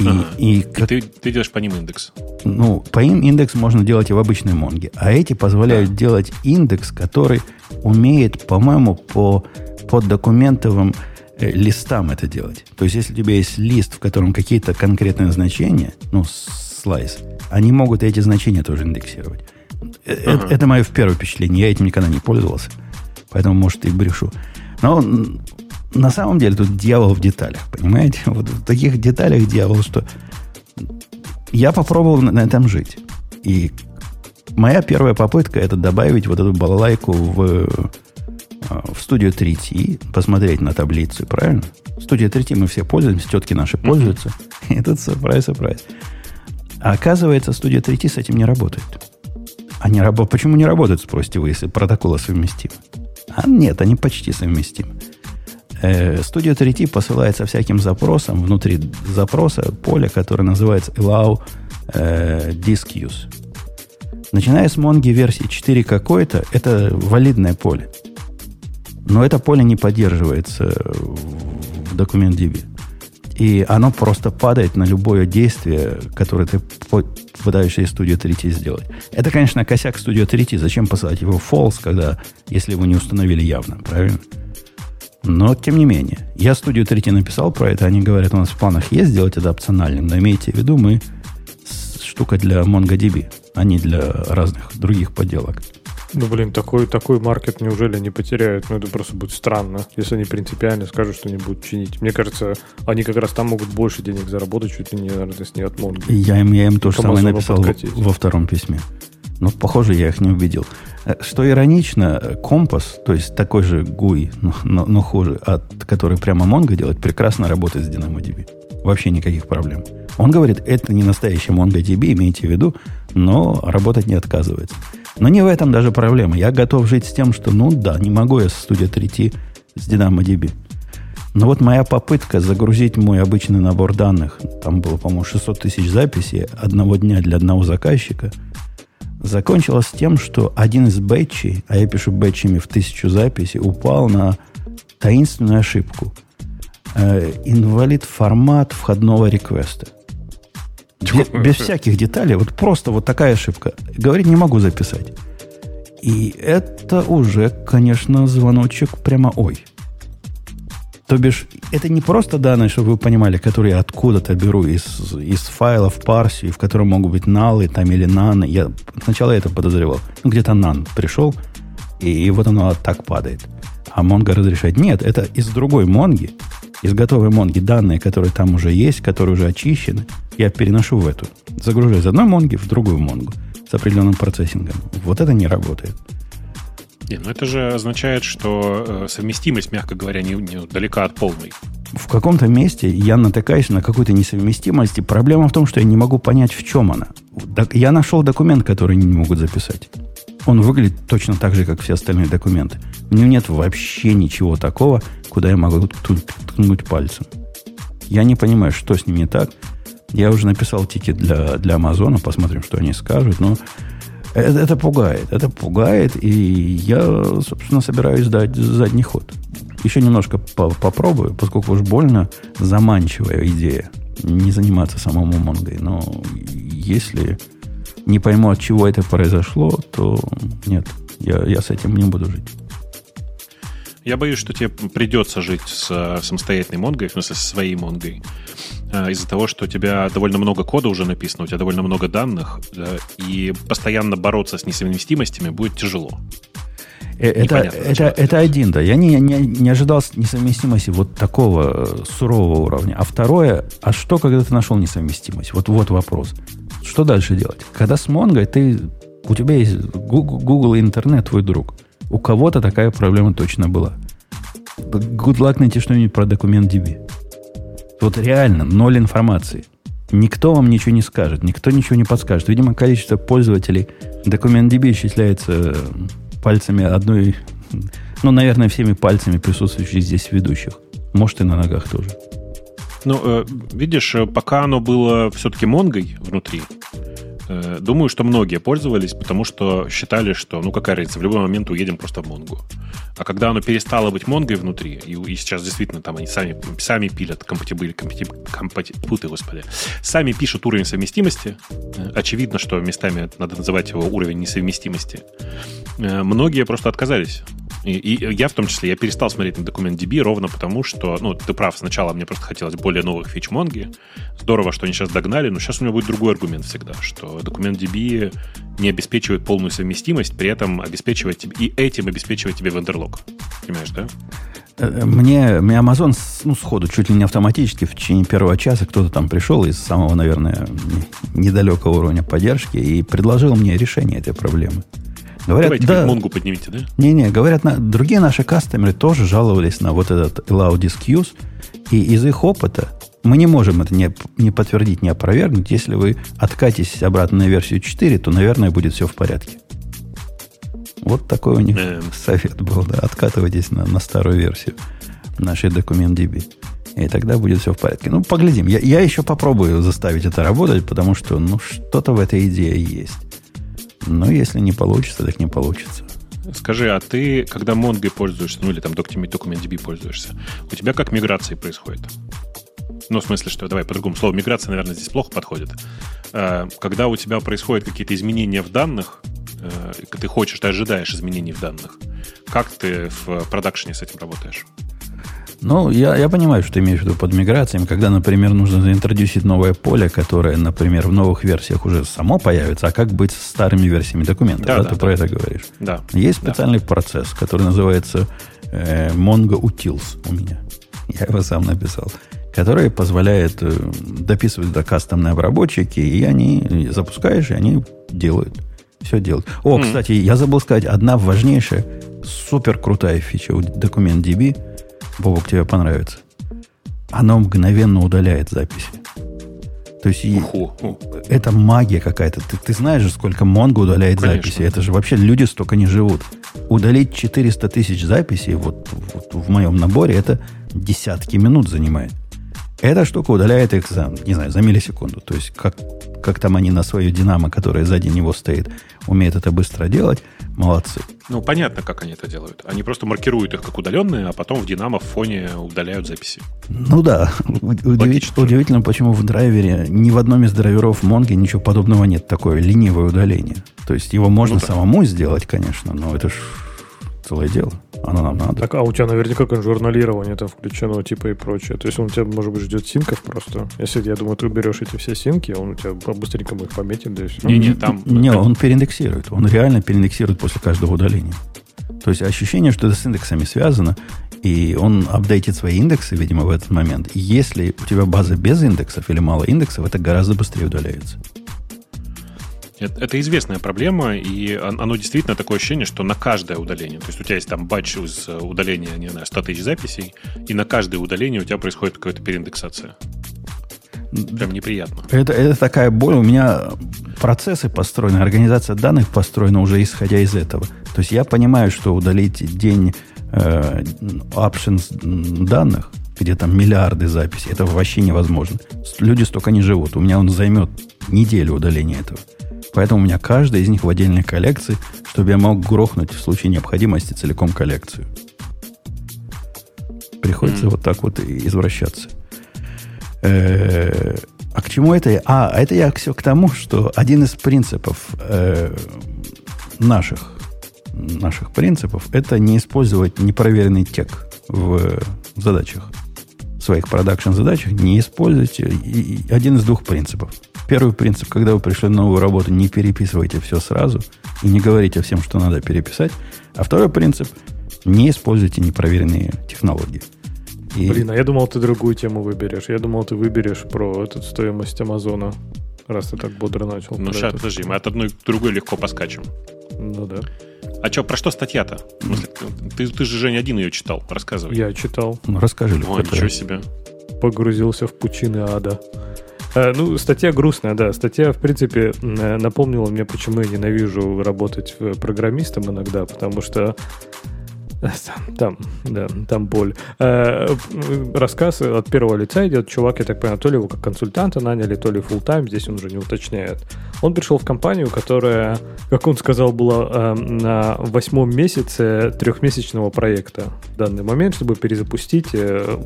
B: И, ага. и, как, и ты, ты делаешь по ним индекс.
A: Ну, по им индекс можно делать и в обычной Монге. А эти позволяют да. делать индекс, который умеет, по-моему, по под документовым э, листам это делать. То есть, если у тебя есть лист, в котором какие-то конкретные значения, ну, слайс, они могут эти значения тоже индексировать. Э, э, ага. Это, это мое первое впечатление. Я этим никогда не пользовался. Поэтому, может, и брешу. Но на самом деле тут дьявол в деталях, понимаете? Вот в таких деталях дьявол, что я попробовал на, этом жить. И моя первая попытка это добавить вот эту балалайку в а, в студию 3T, посмотреть на таблицу, правильно? В студию 3T мы все пользуемся, тетки наши пользуются. Mm-hmm. И тут сюрприз, сюрприз. А оказывается, студия 3T с этим не работает. Они раб... Почему не работают, спросите вы, если протоколы совместимы? А нет, они почти совместимы. Э, Studio 3T посылается всяким запросам, внутри запроса поле, которое называется allow э, disk use. Начиная с Mongo версии 4 какой-то, это валидное поле. Но это поле не поддерживается в документ DB. И оно просто падает на любое действие, которое ты пытаешься из Studio 3T сделать. Это, конечно, косяк Studio 3T. Зачем посылать его false, когда, если его не установили явно, правильно? Но, тем не менее, я Studio 3T написал про это. Они говорят, у нас в планах есть сделать это опциональным. Но имейте в виду, мы штука для MongoDB, а не для разных других поделок.
C: Ну, блин, такой, такой маркет неужели не потеряют? Ну, это просто будет странно, если они принципиально скажут, что они будут чинить. Мне кажется, они как раз там могут больше денег заработать, чуть ли не, наверное, если не от Монги.
A: Я им, я им то же самое написал подкатить. во втором письме. Но, похоже, я их не убедил. Э, что иронично, компас, то есть такой же GUI, но, но, но хуже, от который прямо Mongo делает, прекрасно работает с DynamoDB. Вообще никаких проблем. Он говорит, это не настоящий MongoDB, имейте в виду, но работать не отказывается. Но не в этом даже проблема. Я готов жить с тем, что, ну да, не могу я с студия 3 с DynamoDB. Но вот моя попытка загрузить мой обычный набор данных, там было, по-моему, 600 тысяч записей одного дня для одного заказчика, закончилась тем, что один из бэтчей, а я пишу бэтчами в тысячу записей, упал на таинственную ошибку. Э, инвалид формат входного реквеста. Без, без всяких деталей, вот просто вот такая ошибка. Говорить не могу записать. И это уже, конечно, звоночек прямо ой. То бишь, это не просто данные, чтобы вы понимали, которые я откуда-то беру из, из файлов парсии, в котором могут быть налы там или наны. Я сначала это подозревал. Ну, где-то нан пришел, и, и вот оно так падает. А Монго разрешает. Нет, это из другой Монги, из готовой Монги данные, которые там уже есть, которые уже очищены, я переношу в эту. Загружаю из одной Монги в другую Монгу с определенным процессингом. Вот это не работает.
B: Не, ну это же означает, что э, совместимость, мягко говоря, не, не далека от полной.
A: В каком-то месте я натыкаюсь на какую-то несовместимость, и проблема в том, что я не могу понять, в чем она. Я нашел документ, который они не могут записать. Он выглядит точно так же, как все остальные документы. У него нет вообще ничего такого, куда я могу ткнуть пальцем. Я не понимаю, что с ним не так. Я уже написал тикет для, для Амазона, посмотрим, что они скажут. Но это, это пугает. Это пугает, и я, собственно, собираюсь дать задний ход. Еще немножко по попробую, поскольку уж больно заманчивая идея не заниматься самому Монгой. Но если не пойму, от чего это произошло, то нет, я, я с этим не буду жить.
B: Я боюсь, что тебе придется жить с э, самостоятельной Монгой, в смысле, со своей Монгой, из-за того, что у тебя довольно много кода уже написано, у тебя довольно много данных, и постоянно бороться с несовместимостями будет тяжело.
A: Э, это, это, это один, да. Я не, не, не ожидал несовместимости вот такого сурового уровня. А второе, а что, когда ты нашел несовместимость? Вот, вот вопрос. Что дальше делать? Когда с Монгой ты, у тебя есть Google, Google и интернет, твой друг – у кого-то такая проблема точно была. Good luck найти что-нибудь про документ DB. Вот реально, ноль информации. Никто вам ничего не скажет, никто ничего не подскажет. Видимо, количество пользователей документ DB исчисляется пальцами одной, ну, наверное, всеми пальцами присутствующих здесь ведущих. Может, и на ногах тоже.
B: Ну, э, видишь, э, пока оно было все-таки Монгой внутри, Э, думаю, что многие пользовались, потому что считали, что, ну, какая разница, в любой момент уедем просто в Монгу. А когда оно перестало быть Монгой внутри, и, и сейчас действительно там они сами, сами пилят компатибили, компати, компати, путы, господи, сами пишут уровень совместимости, э, очевидно, что местами надо называть его уровень несовместимости, э, многие просто отказались и, и я в том числе, я перестал смотреть на документ DB ровно потому, что, ну, ты прав, сначала мне просто хотелось более новых фич Монги. Здорово, что они сейчас догнали, но сейчас у меня будет другой аргумент всегда, что документ DB не обеспечивает полную совместимость, при этом обеспечивает и этим обеспечивает тебе вендерлог. Понимаешь, да?
A: Э, мне, мне Amazon ну, сходу, чуть ли не автоматически в течение первого часа кто-то там пришел из самого, наверное, недалекого уровня поддержки и предложил мне решение этой проблемы.
B: Говорят, Давайте да, Монгу поднимите, да?
A: Не-не, говорят, на, другие наши кастомеры тоже жаловались на вот этот allow disque и из их опыта мы не можем это не, не подтвердить, не опровергнуть. Если вы откатитесь обратно на версию 4, то, наверное, будет все в порядке. Вот такой у них эм. совет был, да. Откатывайтесь на, на старую версию нашей документ DB. И тогда будет все в порядке. Ну, поглядим. Я, я еще попробую заставить это работать, потому что, ну, что-то в этой идее есть. Но если не получится, так не получится.
B: Скажи, а ты, когда Mongo пользуешься, ну или там DocumentDB пользуешься, у тебя как миграции происходит? Ну, в смысле, что, давай по-другому, слово миграция, наверное, здесь плохо подходит. А, когда у тебя происходят какие-то изменения в данных, э, ты хочешь, ты ожидаешь изменений в данных, как ты в продакшене с этим работаешь?
A: Ну, я, я понимаю, что ты имеешь в виду под миграцией, когда, например, нужно заинтродюсить новое поле, которое, например, в новых версиях уже само появится, а как быть с старыми версиями документа? Да, да, да ты да. про это говоришь.
B: Да.
A: Есть специальный да. процесс, который называется э, Mongo Utils у меня. Я его сам написал который позволяет э, дописывать до кастомные обработчики, и они запускаешь, и они делают. Все делают. О, mm. кстати, я забыл сказать, одна важнейшая, супер крутая фича у DocumentDB – Бобок, тебе понравится. Оно мгновенно удаляет записи. То есть Уху. это магия какая-то. Ты, ты знаешь же, сколько Монго удаляет Конечно. записи. Это же вообще люди столько не живут. Удалить 400 тысяч записей вот, вот в моем наборе, это десятки минут занимает. Эта штука удаляет их за, не знаю, за миллисекунду. То есть, как, как там они на свою динамо, которая сзади него стоит, умеют это быстро делать, молодцы.
B: Ну, понятно, как они это делают. Они просто маркируют их как удаленные, а потом в динамо в фоне удаляют записи.
A: Ну да. Удивительно, удивительно, почему в драйвере ни в одном из драйверов Монги ничего подобного нет. Такое ленивое удаление. То есть, его можно ну, да. самому сделать, конечно, но это ж целое дело. Оно нам надо.
C: Так, а у тебя наверняка как журналирование там включено, типа и прочее. То есть он у тебя, может быть, ждет синков просто. Если, я думаю, ты уберешь эти все синки, он у тебя быстренько их пометит, да и все.
A: Не-не, там... Не, он переиндексирует. Он реально переиндексирует после каждого удаления. То есть ощущение, что это с индексами связано, и он апдейтит свои индексы, видимо, в этот момент. И если у тебя база без индексов или мало индексов, это гораздо быстрее удаляется.
B: Это известная проблема, и оно действительно такое ощущение, что на каждое удаление, то есть у тебя есть там батч из э, удаления, не знаю, 100 тысяч записей, и на каждое удаление у тебя происходит какая-то переиндексация. Прям неприятно.
A: Это, это такая боль. У меня процессы построены, организация данных построена уже исходя из этого. То есть я понимаю, что удалить день э, options данных, где там миллиарды записей, это вообще невозможно. Люди столько не живут. У меня он займет неделю удаления этого. Поэтому у меня каждая из них в отдельной коллекции, чтобы я мог грохнуть в случае необходимости целиком коллекцию. Приходится mm. вот так вот извращаться. Э-э- а к чему это? А, это я все к тому, что один из принципов э- наших, наших принципов это не использовать непроверенный тек в задачах своих продакшн задачах не используйте один из двух принципов. Первый принцип, когда вы пришли на новую работу, не переписывайте все сразу и не говорите всем, что надо переписать. А второй принцип, не используйте непроверенные технологии.
C: И... Блин, а я думал, ты другую тему выберешь. Я думал, ты выберешь про эту стоимость Амазона, раз ты так бодро начал.
B: Ну, сейчас, подожди, мы от одной к другой легко поскачем.
C: Ну да.
B: А что, про что статья-то? Ты, ты же, Жень, один ее читал. Рассказывай.
C: Я читал.
A: Ну, расскажи.
B: О, ничего себе.
C: Погрузился в пучины ада. Э, ну, статья грустная, да. Статья, в принципе, напомнила мне, почему я ненавижу работать программистом иногда, потому что Там, да, там боль. Э, рассказ от первого лица идет. Чувак, я так понимаю, то ли его как консультанта наняли, то ли full time здесь он уже не уточняет. Он пришел в компанию, которая, как он сказал, была э, на восьмом месяце трехмесячного проекта в данный момент, чтобы перезапустить э,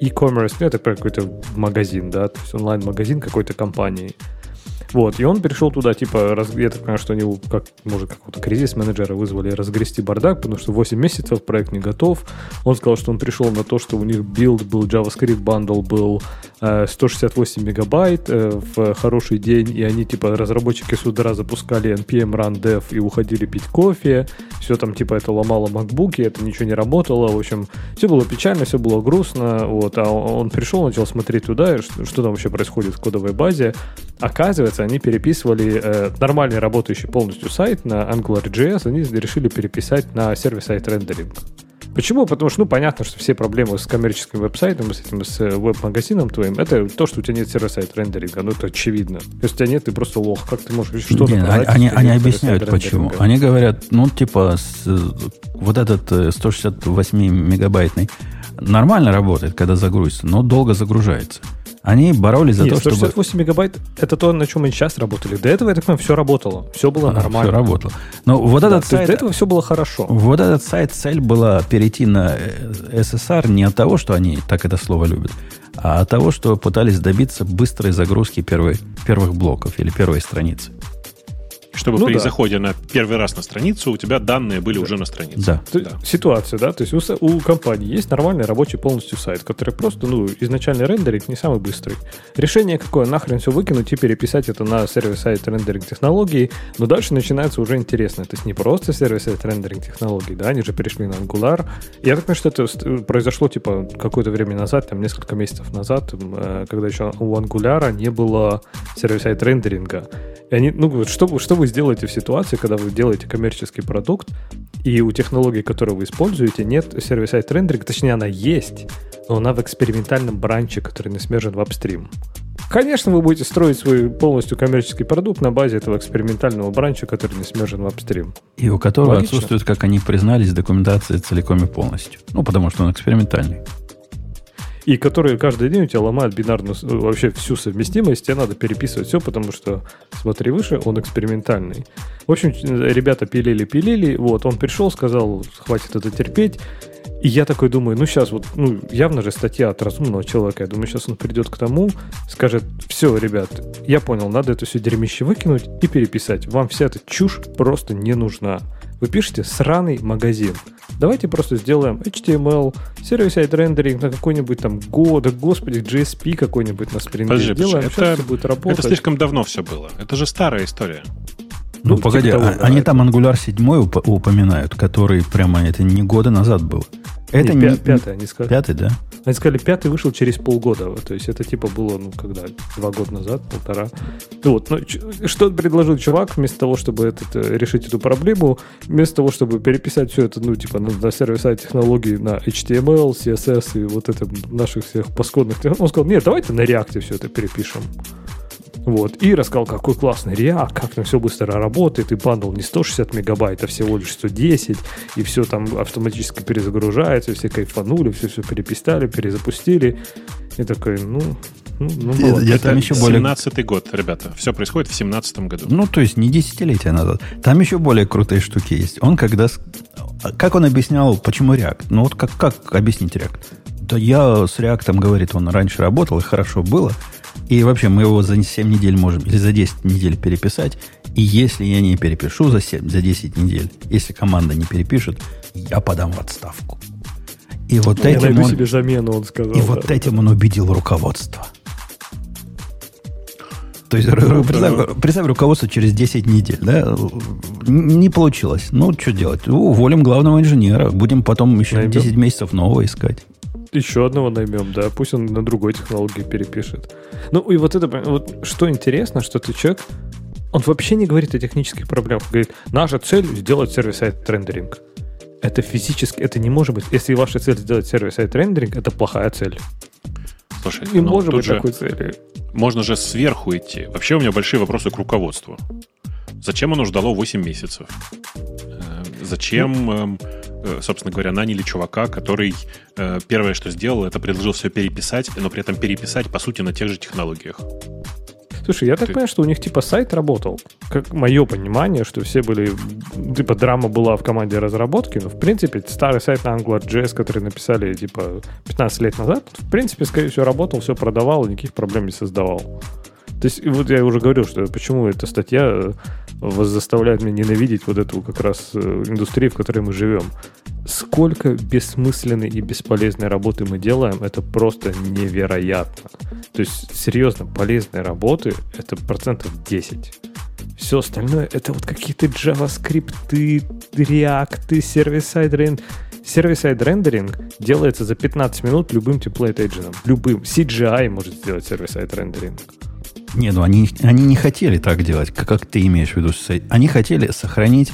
C: e-commerce, ну, это какой-то магазин, да, то есть онлайн-магазин какой-то компании. Вот, и он перешел туда, типа, раз, я так понимаю, что они, как, может, какого-то кризис-менеджера вызвали разгрести бардак, потому что 8 месяцев проект не готов. Он сказал, что он пришел на то, что у них build был, JavaScript bundle был э, 168 мегабайт э, в хороший день, и они, типа, разработчики с утра запускали npm run dev и уходили пить кофе. Все там, типа, это ломало макбуки, это ничего не работало. В общем, все было печально, все было грустно. Вот, а он пришел, начал смотреть туда, что, что там вообще происходит в кодовой базе. Оказывается, они переписывали э, нормальный работающий полностью сайт на AngularJS, они решили переписать на сервис-сайт рендеринг. Почему? Потому что, ну, понятно, что все проблемы с коммерческим веб-сайтом, с этим, с э, веб-магазином твоим, это то, что у тебя нет сервис-сайт рендеринга. Ну, это очевидно. Если у тебя нет, ты просто лох. Как ты можешь что-то
A: Нет, продать, они, они объясняют, почему. Они говорят, ну, типа, с, вот этот 168 э, мегабайтный нормально работает, когда загрузится, но долго загружается. Они боролись за Нет,
C: то,
A: 168
C: чтобы... мегабайт — это то, на чем мы сейчас работали. До этого, я так понимаю, все работало. Все было а, нормально.
A: Все работало. Но вот да, этот сайт...
C: До этого все было хорошо.
A: Вот этот сайт, цель была перейти на SSR не от того, что они так это слово любят, а от того, что пытались добиться быстрой загрузки первой, первых блоков или первой страницы.
B: Чтобы ну, при да. заходе на первый раз на страницу у тебя данные были да. уже на странице.
C: Да. да. Ситуация, да, то есть у, у компании есть нормальный рабочий полностью сайт, который просто, ну, изначальный рендеринг не самый быстрый. Решение какое? Нахрен все выкинуть и переписать это на сервис-сайт рендеринг технологии, но дальше начинается уже интересно. То есть не просто сервис-сайт рендеринг технологий, да, они же перешли на Angular. Я так понимаю, что это произошло, типа, какое-то время назад, там, несколько месяцев назад, э, когда еще у Angular не было сервис-сайт рендеринга. И они, ну, что, что вы сделаете в ситуации, когда вы делаете коммерческий продукт, и у технологии, которую вы используете, нет сервис-сайт рендеринга, точнее, она есть, но она в экспериментальном бранче, который не смежен в апстрим. Конечно, вы будете строить свой полностью коммерческий продукт на базе этого экспериментального бранча, который не смежен в апстрим.
A: И у которого Логично? отсутствует, как они признались, документация целиком и полностью. Ну, потому что он экспериментальный
C: и которые каждый день у тебя ломают бинарную, э, вообще всю совместимость, тебе надо переписывать все, потому что, смотри выше, он экспериментальный. В общем, ребята пилили-пилили, вот, он пришел, сказал, хватит это терпеть, и я такой думаю, ну сейчас вот, ну явно же статья от разумного человека. Я думаю, сейчас он придет к тому, скажет, все, ребят, я понял, надо это все дерьмище выкинуть и переписать. Вам вся эта чушь просто не нужна. Вы пишете сраный магазин. Давайте просто сделаем HTML, сервис-сайт рендеринг на какой-нибудь там Go, да господи, GSP какой-нибудь на спринге. Подожди,
B: сделаем, это, все будет работать. Это слишком давно все было. Это же старая история.
A: Ну, ну погоди, типа того, а, они там Angular 7 уп- упоминают, который прямо это не года назад был. Это
C: не, не пятый, они сказали.
A: Пятый, да?
C: Они сказали, пятый вышел через полгода. То есть это типа было, ну, когда, два года назад, полтора. Вот, ну, что предложил чувак вместо того, чтобы этот, э, решить эту проблему, вместо того, чтобы переписать все это, ну, типа, на, на сервис-сайт технологий на HTML, CSS и вот это наших всех паскудных, он сказал, нет, давайте на React все это перепишем. Вот. И рассказал, какой классный React, как там все быстро работает, и бандл не 160 мегабайт, а всего лишь 110, и все там автоматически перезагружается, все кайфанули, все все переписали, перезапустили. И такой, ну, ну, ну
B: я, я там еще более... 17 год, ребята. Все происходит в 17 году.
A: Ну, то есть не десятилетия назад. Там еще более крутые штуки есть. Он когда... Как он объяснял, почему React? Ну, вот как, как объяснить React? Да я с React, говорит, он раньше работал, и хорошо было. И вообще мы его за 7 недель можем, или за 10 недель переписать. И если я не перепишу за, 7, за 10 недель, если команда не перепишет, я подам в отставку. И вот
C: я
A: этим
C: он, себе замену, он сказал.
A: И да. вот этим он убедил руководство. То есть, ну, представь, представь, руководство через 10 недель, да? Не получилось. Ну, что делать? Уволим главного инженера. Будем потом еще Наймем. 10 месяцев нового искать
C: еще одного наймем, да, пусть он на другой технологии перепишет. Ну и вот это, вот что интересно, что ты человек, он вообще не говорит о технических проблемах, говорит, наша цель сделать сервис-сайт рендеринг. Это физически, это не может быть. Если ваша цель сделать сервис-сайт рендеринг, это плохая цель.
B: Слушай, не ну, может быть же такой цели. Можно же сверху идти. Вообще у меня большие вопросы к руководству. Зачем оно ждало 8 месяцев? Э, зачем ну, Э, собственно говоря, наняли чувака, который э, первое, что сделал, это предложил все переписать, но при этом переписать, по сути, на тех же технологиях.
C: Слушай, я так Ты... понимаю, что у них типа сайт работал. Как мое понимание, что все были... Типа драма была в команде разработки, но в принципе старый сайт на AngularJS, который написали типа 15 лет назад, в принципе, скорее всего, работал, все продавал, никаких проблем не создавал. То есть, вот я уже говорил, что почему эта статья вас заставляет меня ненавидеть вот эту как раз э, индустрию, в которой мы живем. Сколько бессмысленной и бесполезной работы мы делаем, это просто невероятно. То есть, серьезно, полезной работы это процентов 10. Все остальное это вот какие-то JavaScript, React, сервис-сайд. Сервис-сайд рендеринг делается за 15 минут любым engine. Любым. CGI может сделать сервис-сайд рендеринг.
A: Не, ну они, они не хотели так делать, как, как ты имеешь в виду. Они хотели сохранить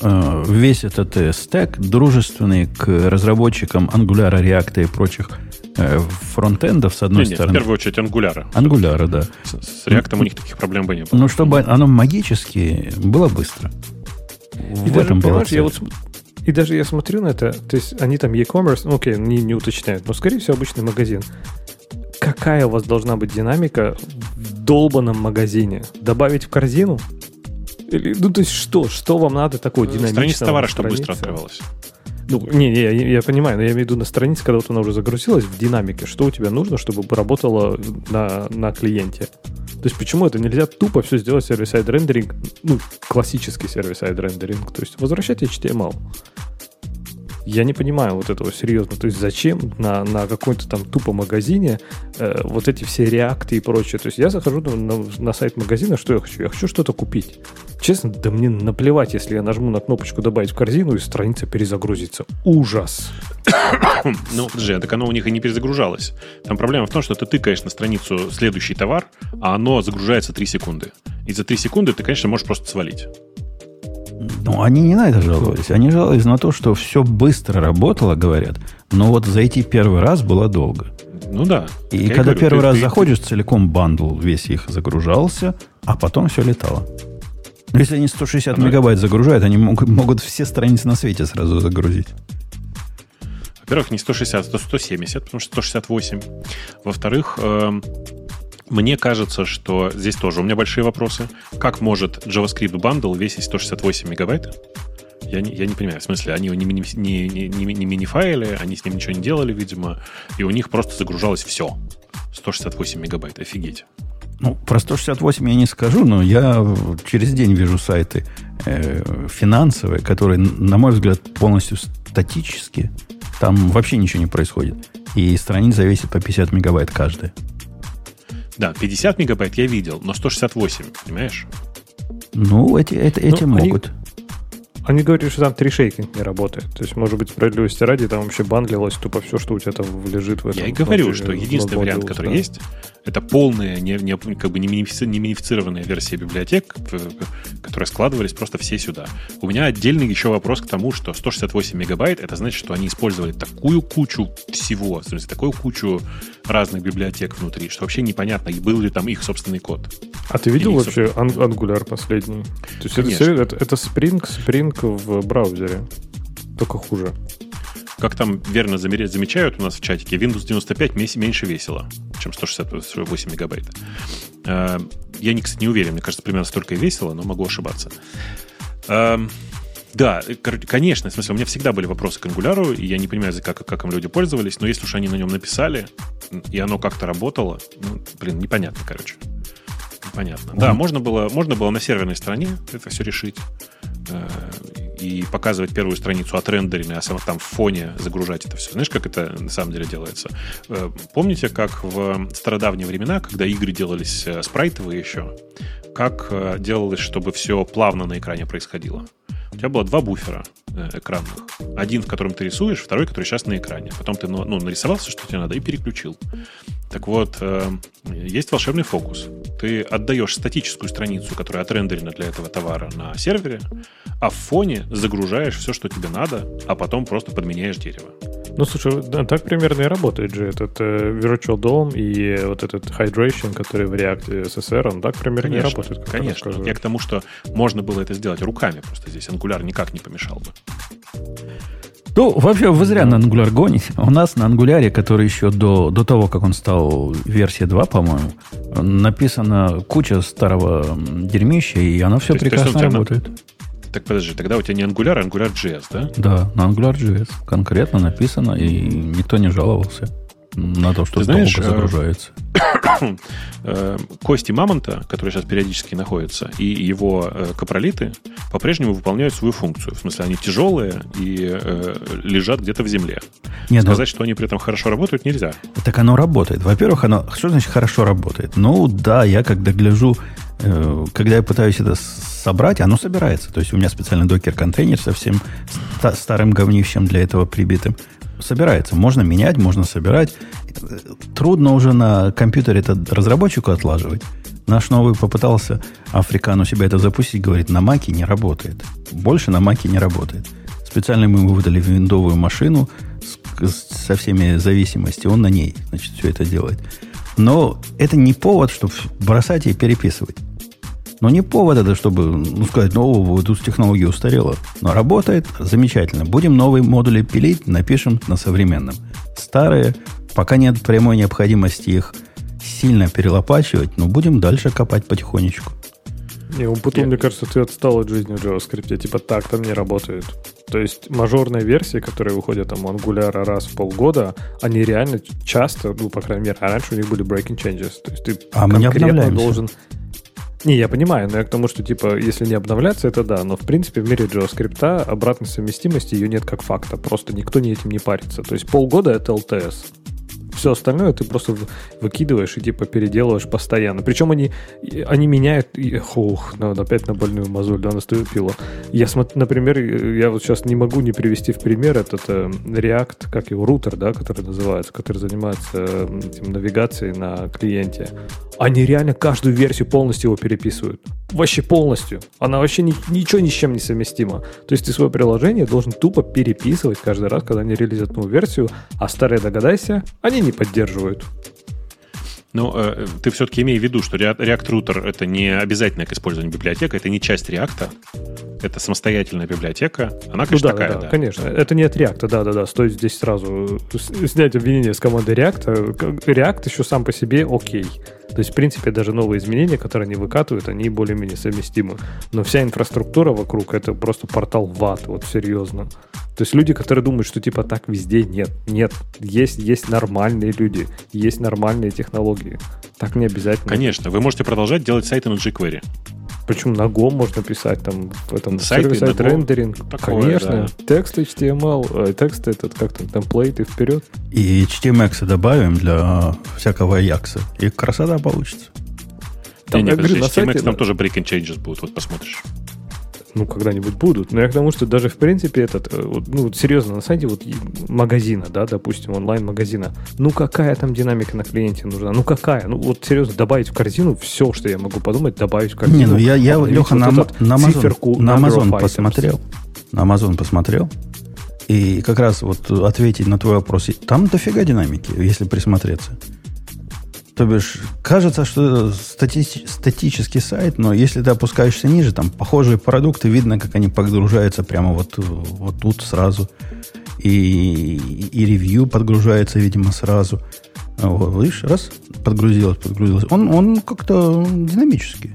A: э, весь этот э, стек, дружественный к разработчикам Angular, React и прочих э, фронтендов, с одной не, стороны.
B: Не, в первую очередь Angular.
A: Angular, да.
B: С, с React у них таких проблем бы не было.
A: Ну, чтобы оно магически было быстро.
C: И в даже, этом было я вот и даже я смотрю на это, то есть они там e-commerce, ну окей, не, не уточняют, но скорее всего обычный магазин какая у вас должна быть динамика в долбанном магазине? Добавить в корзину? Или, ну, то есть что? Что вам надо такое динамичного?
B: Страница товара, чтобы быстро открывалась.
C: Ну, не, не, я, я понимаю, но я имею в виду на странице, когда вот она уже загрузилась в динамике, что у тебя нужно, чтобы работало на, на клиенте? То есть почему это нельзя тупо все сделать сервис-сайд рендеринг, ну, классический сервис-сайд рендеринг, то есть возвращать HTML. Я не понимаю вот этого серьезно. То есть зачем на, на какой-то там тупо магазине э, вот эти все реакты и прочее. То есть я захожу на, на, на сайт магазина, что я хочу? Я хочу что-то купить. Честно, да мне наплевать, если я нажму на кнопочку «Добавить в корзину» и страница перезагрузится. Ужас!
B: ну, подожди, а так оно у них и не перезагружалось. Там проблема в том, что ты тыкаешь на страницу следующий товар, а оно загружается 3 секунды. И за 3 секунды ты, конечно, можешь просто свалить.
A: Ну, они не на это жаловались. Они жаловались на то, что все быстро работало, говорят. Но вот зайти первый раз было долго.
B: Ну да.
A: И когда говорю, первый ты, раз ты, заходишь, целиком бандл весь их загружался, а потом все летало. Но если они 160 Оно... мегабайт загружают, они могут, могут все страницы на свете сразу загрузить.
B: Во-первых, не 160, а 170, потому что 168. Во-вторых, э, мне кажется, что здесь тоже у меня большие вопросы. Как может JavaScript bundle весить 168 мегабайт? Я не, я не понимаю. В смысле, они его не, не, не, не, не минифайлили, они с ним ничего не делали, видимо, и у них просто загружалось все. 168 мегабайт, офигеть.
A: Ну, про 168 я не скажу, но я через день вижу сайты э, финансовые, которые, на мой взгляд, полностью статические. Там вообще ничего не происходит. И страница весит по 50 мегабайт каждая.
B: Да, 50 мегабайт я видел, но 168, понимаешь?
A: Ну, эти, это, эти ну, могут. Они,
C: они говорили, что там трешейкинг не работает. То есть, может быть, справедливости ради, там вообще бандлилось тупо все, что у тебя там лежит в этом.
B: Я и говорю, что единственный вариант, который да. есть, это полная, не, не, как бы не минифицированная версия библиотек, которые складывались просто все сюда. У меня отдельный еще вопрос к тому, что 168 мегабайт, это значит, что они использовали такую кучу всего, в смысле, такую кучу разных библиотек внутри, что вообще непонятно, был ли там их собственный код.
C: А ты видел
B: Или,
C: вообще ан- Angular последний? То есть это,
B: Конечно.
C: серьезно, это, это Spring, Spring в браузере. Только хуже.
B: Как там верно замечают у нас в чатике, Windows 95 мес- меньше весело, чем 168 мегабайт. Э, Я, кстати, не уверен, мне кажется, примерно столько и весело, но могу ошибаться. Да, э, конечно, в смысле, у меня всегда были вопросы к Angular, и я не понимаю, как, как им люди пользовались, но если уж они на нем написали, и оно как-то работало, ну, блин, непонятно, короче. Непонятно. Да, можно было, можно было на серверной стороне это все решить э, и показывать первую страницу от рендеринга, а сам- там в фоне загружать это все. Знаешь, как это на самом деле делается? Э, Помните, как в стародавние времена, когда игры делались спрайтовые еще, как делалось, чтобы все плавно на экране происходило? У тебя было два буфера э, экранных. Один, в котором ты рисуешь, второй, который сейчас на экране. Потом ты ну, ну, нарисовал все, что тебе надо, и переключил. Так вот, э, есть волшебный фокус. Ты отдаешь статическую страницу, которая отрендерена для этого товара на сервере, а в фоне загружаешь все, что тебе надо, а потом просто подменяешь дерево.
C: Ну, слушай, да, так примерно и работает же этот э, Virtual DOM и вот этот Hydration, который в React SSR, он так примерно и работает.
B: конечно.
C: рассказываешь.
B: Я к тому, что можно было это сделать руками, просто здесь Angular никак не помешал бы.
A: Ну, вообще, вы зря на Angular гоните. У нас на Angular, который еще до, до того, как он стал версия 2, по-моему, написана куча старого дерьмища, и оно все
B: То то есть
A: прекрасно
B: у тебя на-
A: работает.
B: Так подожди, тогда у тебя не Angular, а AngularJS, да?
A: Да, на AngularJS конкретно написано, и никто не жаловался на то, что
B: Ты знаешь, э,
A: загружается.
B: Э, Кости Мамонта, который сейчас периодически находится, и его э, капролиты по-прежнему выполняют свою функцию. В смысле, они тяжелые и э, лежат где-то в земле.
A: Нет, ну,
B: Сказать, что они при этом хорошо работают, нельзя.
A: Так оно работает. Во-первых, оно... Что значит хорошо работает? Ну, да, я когда гляжу, э, когда я пытаюсь это собрать, оно собирается. То есть у меня специальный докер-контейнер со всем ста- старым говнищем для этого прибитым. Собирается. Можно менять, можно собирать. Трудно уже на компьютере это разработчику отлаживать. Наш новый попытался Африкан у себя это запустить, говорит, на Маке не работает. Больше на Маке не работает. Специально мы ему выдали виндовую машину с- с- со всеми зависимостями, он на ней, значит, все это делает. Но это не повод, чтобы бросать и переписывать. Но не повод это, чтобы ну, сказать, ну, вот тут технология устарела. Но работает замечательно. Будем новые модули пилить, напишем на современном. Старые, пока нет прямой необходимости их сильно перелопачивать, но будем дальше копать потихонечку.
C: Не, у Путун,
B: Я-
C: мне кажется, ты отстал от жизни в JavaScript. Типа так там не работает. То есть мажорные версии, которые выходят там у Angular раз в полгода, они реально часто, ну, по крайней мере, а раньше у них были breaking changes. То есть ты
A: А мы не
C: конкретно должен... Не, я понимаю, но я к тому, что, типа, если не обновляться, это да, но, в принципе, в мире JavaScript обратной совместимости ее нет как факта, просто никто не этим не парится. То есть полгода — это LTS. Все остальное ты просто выкидываешь и типа переделываешь постоянно. Причем они, они меняют... Ух, надо опять на больную мозоль да, наступила. Я смотрю, например, я вот сейчас не могу не привести в пример этот э, React, как его, рутер, да, который называется, который занимается э, этим навигацией на клиенте. Они реально каждую версию полностью его переписывают. Вообще полностью. Она вообще ни- ничего ни с чем не совместима. То есть ты свое приложение должен тупо переписывать каждый раз, когда они релизят новую версию, а старые, догадайся, они не поддерживают.
B: Но э, ты все-таки имей в виду, что React Router это не обязательно к использованию библиотека, это не часть React, это самостоятельная библиотека. Она,
C: Ну
B: конечно,
C: да,
B: такая,
C: да, да, конечно. Это не от React, да, да, да. Стоит здесь сразу снять обвинение с команды React. React еще сам по себе окей. То есть, в принципе, даже новые изменения, которые они выкатывают, они более-менее совместимы. Но вся инфраструктура вокруг это просто портал в ад, вот серьезно. То есть люди, которые думают, что типа так везде, нет, нет. Есть, есть нормальные люди, есть нормальные технологии. Так не обязательно.
B: Конечно, вы можете продолжать делать сайты на jQuery.
C: Причем на Go можно писать там в этом
B: Go.
C: рендеринг.
B: Такое,
C: Конечно.
B: да.
C: Текст HTML, э, текст этот, как там, темплейты вперед.
A: И HTMX добавим для всякого Якса. И красота получится.
C: Там,
B: Не, не,
C: я говорю,
B: подожди,
C: на
B: HTMX
C: сайте,
B: там тоже break and changes будут, вот посмотришь.
C: Ну, когда-нибудь будут. Но я к тому, что даже в принципе этот, э, вот, ну, вот серьезно, на сайте вот магазина, да, допустим, онлайн-магазина, ну какая там динамика на клиенте нужна? Ну какая? Ну вот серьезно, добавить в корзину все, что я могу подумать, добавить в корзину.
A: Не, ну я, я
C: Обновить
A: Леха,
C: вот
A: на, на Amazon,
C: циферку
A: на Amazon посмотрел. На Amazon посмотрел. И как раз вот ответить на твой вопрос. Там дофига динамики, если присмотреться. То бишь, кажется, что стати- статический сайт, но если ты опускаешься ниже, там похожие продукты, видно, как они подгружаются прямо вот, вот тут сразу. И, и ревью подгружается, видимо, сразу. Вот, видишь, раз, подгрузилось, подгрузилось. Он, он как-то динамический.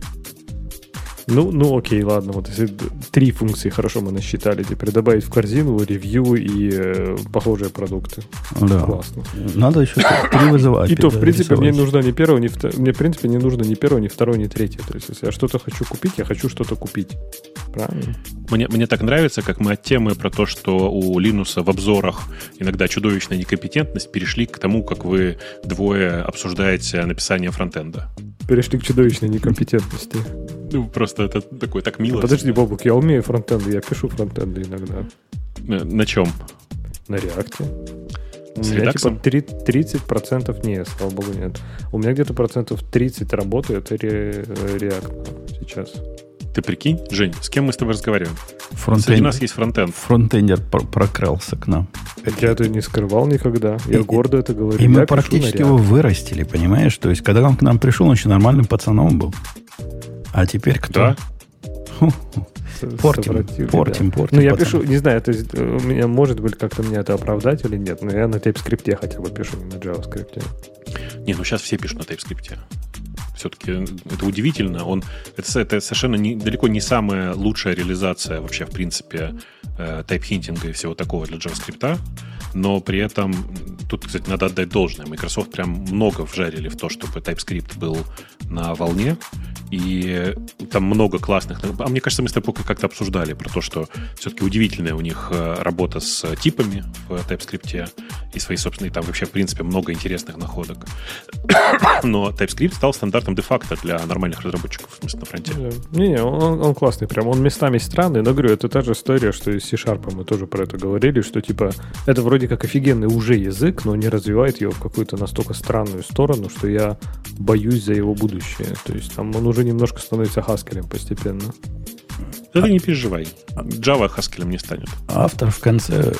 C: Ну, ну окей, ладно. Вот если три функции хорошо мы насчитали. Теперь добавить в корзину ревью и э, похожие продукты.
A: Да.
C: Классно.
A: Надо еще три вызывать.
C: И то, в принципе,
A: рисовать.
C: мне нужно не первое, не второе. Мне, в принципе, не нужно ни первое, ни второе, ни третье. То есть, если я что-то хочу купить, я хочу что-то купить. Правильно?
B: Мне, мне так нравится, как мы от темы про то, что у Линуса в обзорах иногда чудовищная некомпетентность, перешли к тому, как вы двое обсуждаете написание фронтенда.
C: Перешли к чудовищной некомпетентности.
B: Ну, просто это такое так мило.
C: Подожди, Бобук, я умею фронтенды, я пишу фронтенды иногда.
B: На, на чем?
C: На реакте. У
B: С
C: меня
B: редаксом?
C: типа три- 30% нет, слава богу, нет. У меня где-то процентов 30 работает ре- React сейчас.
B: Ты прикинь, Жень, с кем мы с тобой разговариваем? Среди
A: Фронтенд,
B: нас есть фронтенд.
A: фронтендер пр- прокрался к нам.
C: Я это не скрывал никогда. Я
A: И-
C: гордо это говорю.
A: И
C: Я
A: мы практически его вырастили, понимаешь? То есть, когда он к нам пришел, он еще нормальным пацаном был. А теперь кто?
B: Да.
A: Портим, портим,
C: да.
A: портим.
C: Ну, я
A: пацанов.
C: пишу, не знаю, это э, у меня может быть как-то мне это оправдать или нет, но я на TypeScript хотя бы пишу, не на JavaScript.
B: Не, ну сейчас все пишут на TypeScript. Все-таки это удивительно. Он, это, это совершенно не, далеко не самая лучшая реализация вообще, в принципе, э, тайп-хинтинга и всего такого для JavaScript. Но при этом, тут, кстати, надо отдать должное. Microsoft прям много вжарили в то, чтобы TypeScript был на волне. И там много классных... А мне кажется, мы с тобой как-то обсуждали про то, что все-таки удивительная у них э, работа с типами в TypeScript и свои собственные... Там вообще, в принципе, много интересных находок. Но TypeScript стал стандартом де-факто для нормальных разработчиков, в смысле, на фронте.
C: Не-не, он, он классный прям. Он местами странный, но говорю, это та же история, что и с C-Sharp мы тоже про это говорили, что типа это вроде как офигенный уже язык, но не развивает его в какую-то настолько странную сторону, что я боюсь за его будущее. То есть там он уже немножко становится хаскелем постепенно.
B: Да ты не переживай. Java Haskell не станет.
A: Автор в конце,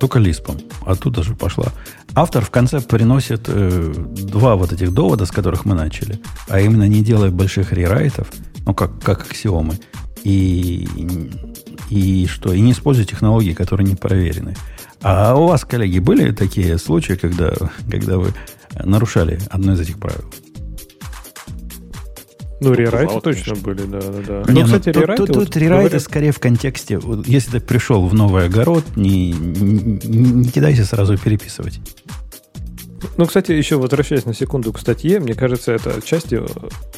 A: только лиспом, оттуда же пошла. Автор в конце приносит э, два вот этих довода, с которых мы начали, а именно не делая больших рерайтов, ну как, как аксиомы, и, и что, и не используя технологии, которые не проверены. А у вас, коллеги, были такие случаи, когда, когда вы нарушали одно из этих правил?
C: Ну, рерайты
B: Бывало,
C: точно были, да, да, да.
A: Не,
C: Ну,
A: ну,
C: кстати,
A: тут,
C: рерайты...
A: тут,
C: вот
A: тут рерайты
C: говорят-
A: скорее в контексте, вот если ты пришел в новый огород, не, не, не кидайся сразу переписывать.
C: Ну, кстати, еще возвращаясь на секунду к статье, мне кажется, это отчасти, э,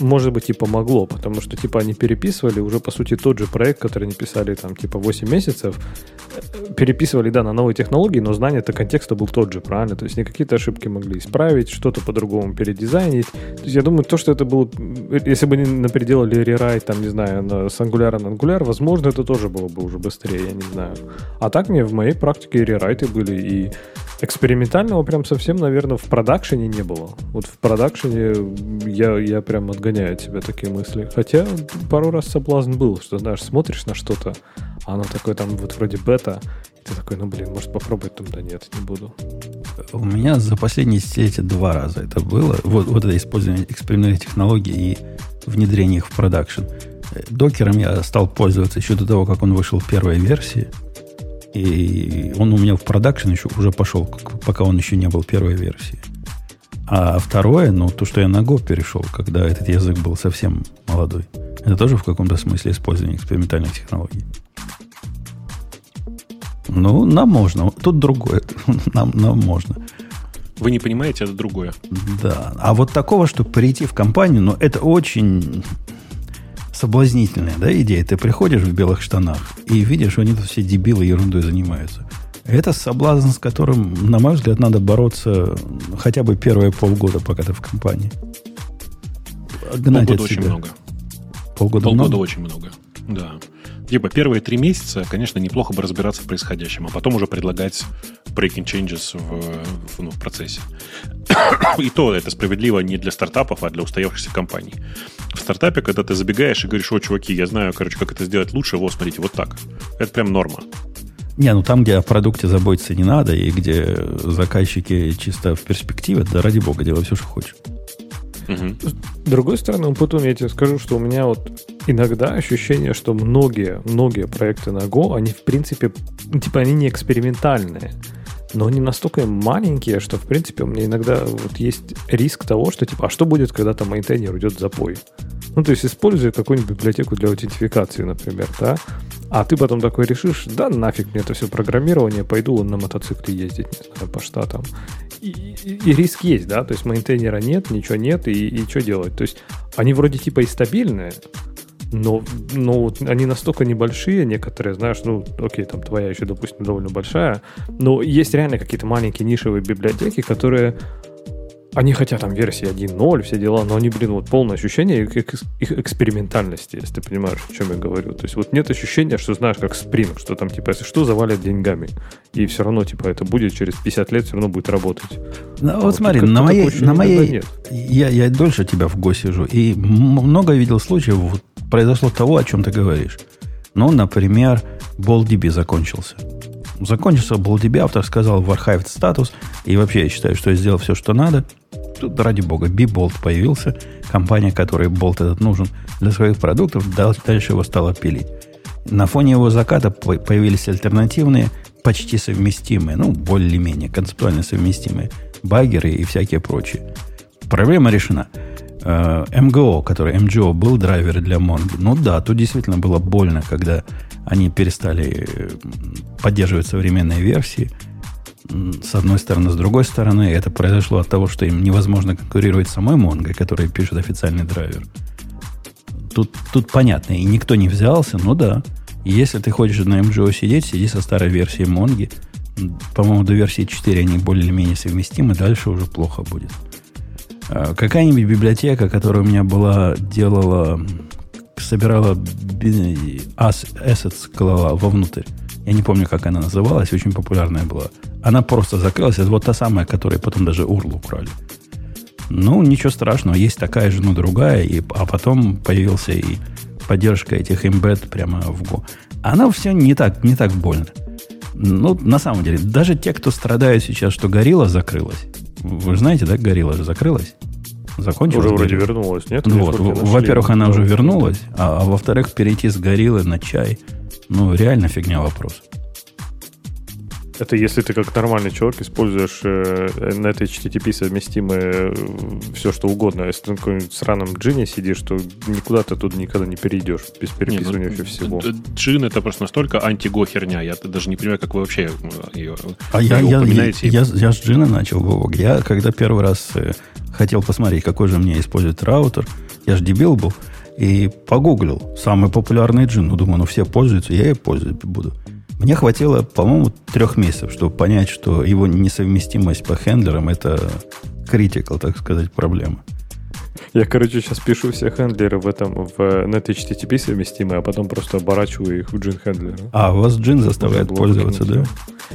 C: может быть, и помогло, потому что, типа, они переписывали уже, по сути, тот же проект, который они писали, там, типа, 8 месяцев, э, переписывали, да, на новые технологии, но знание-то контекста был тот же, правильно? То есть, не какие-то ошибки могли исправить, что-то по-другому передизайнить. То есть, я думаю, то, что это было, э, если бы они, например, делали рерайт, там, не знаю, на, с Angular на Angular, возможно, это тоже было бы уже быстрее, я не знаю. А так мне в моей практике рерайты были, и Экспериментального прям совсем, наверное, в продакшене не было. Вот в продакшене я, я прям отгоняю от себя такие мысли. Хотя пару раз соблазн был, что, знаешь, смотришь на что-то, а оно такое там вот вроде бета, и ты такой, ну, блин, может попробовать, там, да нет, не буду.
A: У меня за последние десятилетия два раза это было. Вот, вот это использование экспериментальных технологий и внедрение их в продакшн. Э, Докером я стал пользоваться еще до того, как он вышел в первой версии. И он у меня в продакшн еще уже пошел, пока он еще не был первой версии. А второе, ну, то, что я на Go перешел, когда этот язык был совсем молодой. Это тоже в каком-то смысле использование экспериментальных технологий. Ну, нам можно. Тут другое. Нам, нам можно.
B: Вы не понимаете, это другое.
A: Да. А вот такого, чтобы прийти в компанию, ну, это очень соблазнительная да, идея. Ты приходишь в белых штанах и видишь, что они тут все дебилы ерундой занимаются. Это соблазн, с которым, на мой взгляд, надо бороться хотя бы первые полгода, пока ты в компании. Гнать
B: Полгода очень много.
A: Полгода,
B: Полгода
A: много?
B: очень много. Да. Типа первые три месяца, конечно, неплохо бы разбираться в происходящем, а потом уже предлагать breaking changes в, в, ну, в процессе. И то это справедливо не для стартапов, а для устоявшихся компаний. В стартапе, когда ты забегаешь и говоришь, о, чуваки, я знаю, короче, как это сделать лучше, вот, смотрите, вот так. Это прям норма.
A: Не, ну там, где о продукте заботиться не надо, и где заказчики чисто в перспективе, да ради бога, делай все, что хочешь.
C: С другой стороны, потом я тебе скажу, что у меня вот иногда ощущение, что многие, многие проекты на Go, они в принципе, типа они не экспериментальные, но они настолько маленькие, что в принципе у меня иногда вот есть риск того, что типа, а что будет, когда там мейнтейнер уйдет в запой? Ну, то есть используя какую-нибудь библиотеку для аутентификации, например, да, а ты потом такой решишь, да нафиг мне это все программирование, пойду на мотоцикле ездить, не знаю, по штатам. И, и- и риск есть, да, то есть мейнтейнера нет, ничего нет, и, и что делать? То есть они вроде типа и стабильные, но, но вот они настолько небольшие, некоторые, знаешь, ну, окей, там твоя еще, допустим, довольно большая, но есть реально какие-то маленькие нишевые библиотеки, которые они хотят там версии 1.0, все дела, но они, блин, вот полное ощущение их, экс- их экспериментальности, если ты понимаешь, о чем я говорю. То есть вот нет ощущения, что знаешь, как Spring, что там, типа, если что, завалят деньгами. И все равно, типа, это будет через 50 лет, все равно будет работать.
A: Ну, вот,
C: вот
A: смотри, на моей, на моей
C: нет.
A: я, я дольше тебя в Го сижу, и много видел случаев, вот, произошло того, о чем ты говоришь. Ну, например, BallDB закончился. Закончился BallDB, автор сказал в archived статус, и вообще я считаю, что я сделал все, что надо. Тут, ради бога, B-Bolt появился, компания, которой Bolt этот нужен для своих продуктов, дал- дальше его стала пилить. На фоне его заката по- появились альтернативные, почти совместимые, ну, более-менее концептуально совместимые багеры и всякие прочие. Проблема решена. Э, МГО, который MGO был драйвер для Mongo. Ну да, тут действительно было больно, когда они перестали э, поддерживать современные версии. С одной стороны, с другой стороны, это произошло от того, что им невозможно конкурировать с самой Mongo, которая пишет официальный драйвер. Тут, тут понятно, и никто не взялся, ну да. Если ты хочешь на MGO сидеть, сиди со старой версией Монги. По-моему, до версии 4 они более-менее совместимы, дальше уже плохо будет. А, Какая-нибудь библиотека, которая у меня была, делала, собирала assets, клала вовнутрь. Я не помню, как она называлась, очень популярная была. Она просто закрылась. Это вот та самая, которой потом даже URL украли. Ну, ничего страшного, есть такая же, но другая, и, а потом появился и поддержка этих embed прямо в Go. Она все не так, не так больно. Ну, на самом деле, даже те, кто страдают сейчас, что Горилла закрылась. Вы знаете, да, Горилла же закрылась? Закончилась.
C: Уже вроде вернулась, нет?
A: Ну вот, во-первых, она
C: Ну,
A: уже вернулась, а, а во-вторых, перейти с гориллы на чай, ну, реально фигня вопрос.
C: Это если ты как нормальный человек используешь э, на этой HTTP совместимое все, что угодно. А Если ты на каком-нибудь сраном джине сидишь, то никуда ты тут никогда не перейдешь без
B: Не,
C: переписывания
B: ну,
C: вообще всего.
B: Джин это просто настолько антиго херня. Я даже не понимаю, как вы вообще э, ее,
A: А я, я, я, я, я с Джина начал, Вовок. Я когда первый раз э, хотел посмотреть, какой же мне использует раутер, я же дебил был, и погуглил самый популярный джин. Ну, думаю, ну все пользуются, я и пользоваться буду. Мне хватило, по-моему, трех месяцев, чтобы понять, что его несовместимость по хендлерам это critical, так сказать, проблема.
C: Я, короче, сейчас пишу все хендлеры в этом в net HTTP совместимые, а потом просто оборачиваю их в джин хендлеры.
A: А, вас джин заставляет пользоваться, да?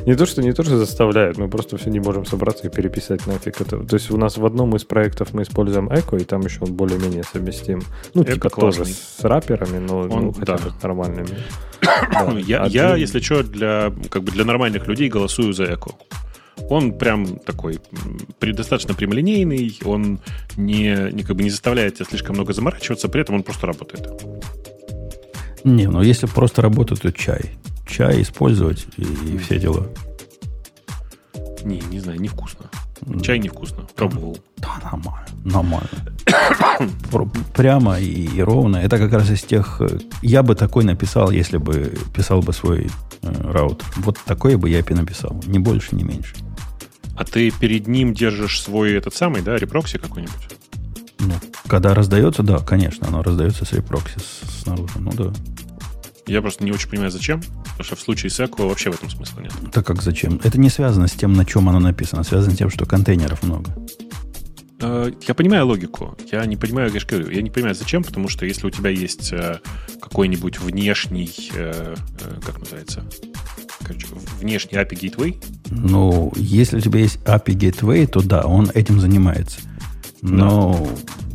C: Не то, что не то, что заставляет, мы просто все не можем собраться и переписать нафиг это. То есть у нас в одном из проектов мы используем Echo, и там еще он более-менее совместим. Ну,
B: Echo
C: типа тоже
B: классный.
C: с раперами, но
B: Он-
C: ну, хотя
B: да.
C: бы с нормальными. Да.
B: Я,
C: А
B: я,
C: ты-
B: если что, для, как бы для нормальных людей голосую за Эко. Он прям такой достаточно прямолинейный, он не, не, как бы не заставляет тебя слишком много заморачиваться, при этом он просто работает.
A: Не, ну если просто работать, то чай. Чай использовать и, и все дела.
B: Не, не знаю, невкусно. Чай невкусно. Пробовал.
A: Да, нормально. Нормально. Прямо и, и ровно. Это как раз из тех... э, Я бы такой написал, если бы писал бы свой э, раутер. Вот такой бы я и написал. Ни больше, ни меньше.
B: А ты перед ним держишь свой этот самый, да, reproxy какой-нибудь?
A: Ну, когда раздается, да, конечно, оно раздается с reproxy снаружи. Ну да.
B: Я просто не очень понимаю, зачем. Потому что в случае с Эко вообще в этом смысла нет.
A: Так как зачем? Это не связано с тем, на чем оно написано. Связано с тем, что контейнеров много.
B: Э, Я понимаю логику. Я не понимаю, я же говорю, я не понимаю, зачем, потому что если у тебя есть э, какой-нибудь внешний, э, как называется, короче, внешний API Gateway,
A: Ну, если у тебя есть API Gateway, то да, он этим занимается. Но м,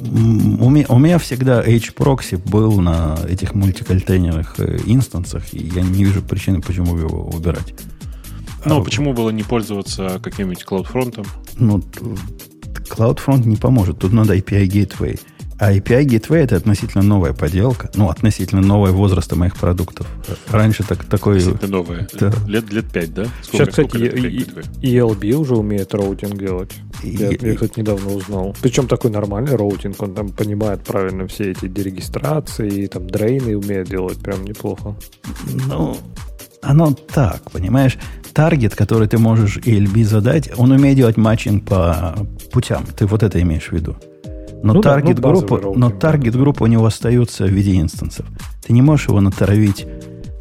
A: у, меня, у меня всегда H-прокси был на этих мультиконтейнерных э, инстансах, и я не вижу причины, почему его убирать.
B: ну,
A: А,
B: почему было не пользоваться каким-нибудь CloudFront?
A: Ну, CloudFront не поможет. Тут надо API Gateway. А API Gateway это относительно новая поделка. Ну, относительно нового возраста моих продуктов. Раньше так, такой...
B: Новая.
A: Да.
B: Лет, лет 5, да?
C: Сейчас, кстати,
B: сколько лет
C: и- и- ELB уже умеет роутинг делать. Я,
A: И-
C: я, кстати, недавно узнал. Причем такой нормальный роутинг. Он там понимает правильно все эти дерегистрации, там дрейны умеет делать прям неплохо.
A: Ну, оно так, понимаешь? Target, который ты можешь ELB задать, он умеет делать матчинг по путям. Ты вот это имеешь в виду. Но
C: Ну да,
A: target
C: ну,
A: но
C: да.
A: target группа у него остается в виде инстансов. Ты не можешь его натравить.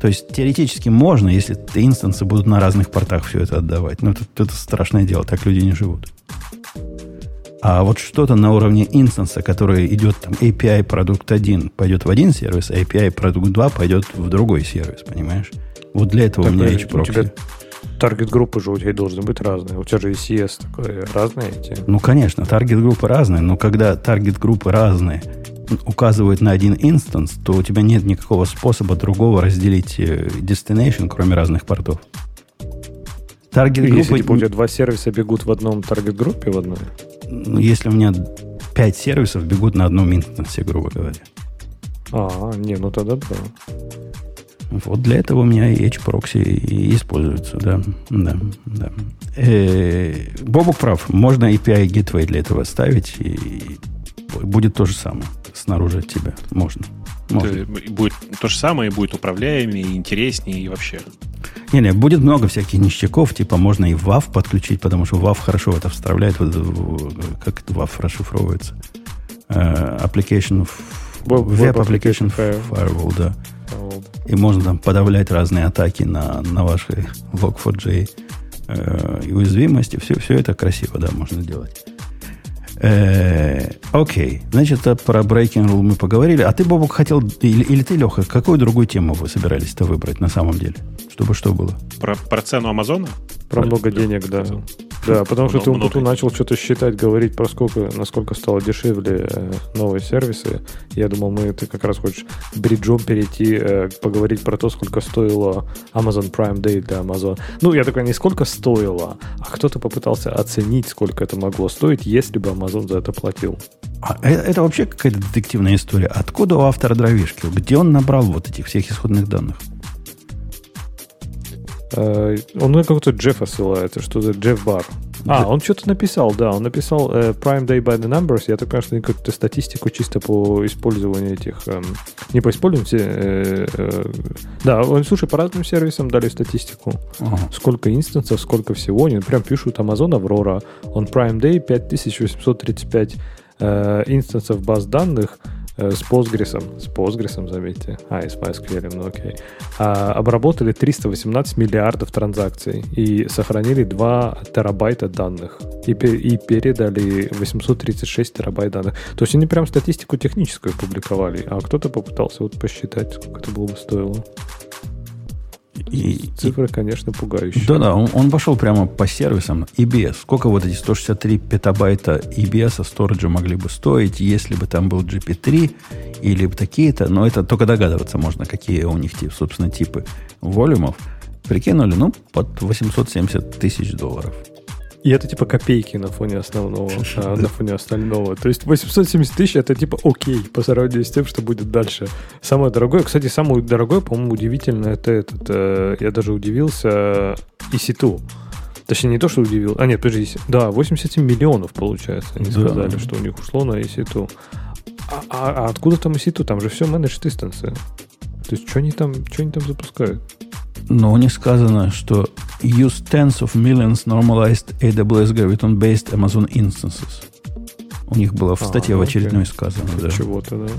A: То есть теоретически можно, если ты инстансы будут на разных портах все это отдавать. Но это, это страшное дело, так люди не живут. А вот что-то на уровне инстанса, который идет там API продукт 1 пойдет в один сервис, а API продукт 2 пойдет в другой сервис, понимаешь? Вот для этого у меня
C: Подожди, у
A: H-прокси.
C: тебя target группы же у тебя должны быть разные. У тебя же ECS такое разные эти.
A: Ну, конечно, target-группы разные, но когда target-группы разные указывают на один инстанс, то у тебя нет никакого способа другого разделить э, destination, кроме разных портов.
C: Если
A: Target-группа,
C: типа, у тебя два сервиса бегут в одном target-группе в одной,
A: ну, если у меня пять сервисов бегут на одном инстансе, грубо говоря.
C: а, не, ну тогда да.
A: Вот для этого у меня и H-прокси и используется, да. да, да. Э, Бобук прав, можно API Gateway для этого ставить, и будет то же самое снаружи от тебя. Можно. Можно.
B: Будет то же самое, и будет управляемее, и интереснее, и вообще.
A: Не-не, будет много всяких ништяков, типа можно и WAV подключить, потому что WAV хорошо это вставляет, вот, как это WAV расшифровывается. Э, Application,
C: Web
A: Web Application
C: Application
A: Firewall, да. И можно там подавлять разные атаки на, на ваши Log4j э, уязвимости. Все, все это красиво, да, можно делать. Э, Окей, значит, а про Breaking Rule мы поговорили. А ты, Бобок, хотел, или, или ты, Леха, какую другую тему вы собирались-то выбрать на самом деле? Чтобы что было?
B: Про, про цену Амазона?
C: Про много денег, да. Да, потому что ты Умпуту начал что-то считать, говорить про сколько, насколько стало дешевле э, новые сервисы. Я думал, мы ты как раз хочешь бриджом перейти, э, поговорить про то, сколько стоило Amazon Prime Day для Amazon. Ну, я такой, не сколько стоило, а кто-то попытался оценить, сколько это могло стоить, если бы Amazon за это платил.
A: А э- это, вообще какая-то детективная история. Откуда у автора дровишки? Где он набрал вот этих всех исходных данных?
C: Э, Он на какого-то Джеффа ссылается, что за Джефф Бар. А, он что-то написал, да, он написал э, Prime Day by the Numbers. Я так понимаю, что какую-то статистику чисто по использованию этих... эм, не по использованию, э, э, да, он, слушай, по разным сервисам дали статистику.
A: Ага.
C: Сколько инстансов, сколько всего. Они прям пишут Amazon Aurora. Он Prime Day 5835 э, инстансов баз данных с Postgres, с Postgres, заметьте. А, и с MySQL, ну окей. А, обработали 318 миллиардов транзакций и сохранили 2 терабайта данных. И, и передали 836 терабайт данных. То есть они прям статистику техническую публиковали, а кто-то попытался вот посчитать, сколько это было бы стоило.
A: И- и-
C: Цифры, конечно, пугающие.
A: Да-да, он, он пошел прямо по сервисам. EBS. Сколько вот эти 163 петабайта EBS сториджа могли бы стоить, если бы там был GP3 или бы такие-то. Но это только догадываться можно, какие у них, собственно, типы волюмов. Прикинули, ну, под 870 тысяч долларов.
C: И это типа копейки на фоне основного, а, на фоне остального. То есть 870 тысяч это типа окей по сравнению с тем, что будет дальше. Самое дорогое, кстати, самое дорогое, по-моему, удивительно, это этот, э, я даже удивился, EC2. Точнее, не то, что удивил. А, нет, подожди. Да, 87 миллионов, получается. Они
A: Да.
C: сказали, что у них ушло на EC2. А, а- а откуда там EC2? Там же все managed instances. То есть, что они там, что они там запускают?
A: Но у них сказано, что use tens of millions normalized AWS Graviton-based Amazon instances. У них было в
C: А,
A: статье в
C: ну, окей.
A: очередной сказано. да.
C: Чего-то, да.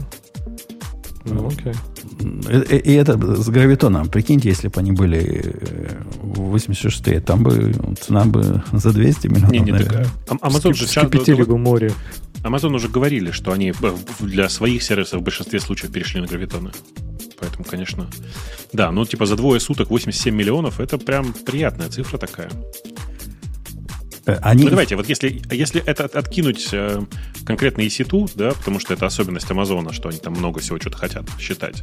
C: Ну, окей.
A: И, и это с гравитоном. Прикиньте, если бы они были э, 86-е, там бы цена бы за 200 миллионов,
B: Не, не, так,
A: наверное.
B: а, Amazon же
C: Скипятили бы море.
B: Amazon уже говорили, что они э, для своих сервисов в большинстве случаев перешли на гравитоны. Поэтому, конечно, да, ну типа за двое суток 87 миллионов, это прям приятная цифра такая.
A: Э, Они,
B: Ну давайте, вот если, если это от- откинуть э, конкретно EC2, да, потому что это особенность Амазона, что они там много всего что-то хотят считать,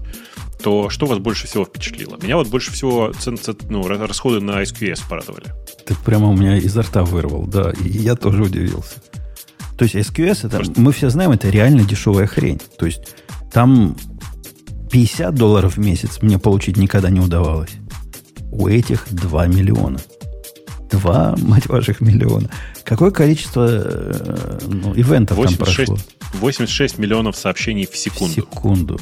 B: то что вас больше всего впечатлило? Меня вот больше всего цен- цен- ну, ра- расходы на SQS порадовали.
A: Ты прямо у меня изо рта вырвал, да. И я тоже удивился. То есть SQS, это, Просто... мы все знаем, это реально дешевая хрень. То есть там 50 долларов в месяц мне получить никогда не удавалось. У этих 2 миллиона. 2, мать ваших, миллиона. Какое количество э, ну, ивентов 86, там прошло?
B: 86 миллионов сообщений в секунду.
A: В секунду.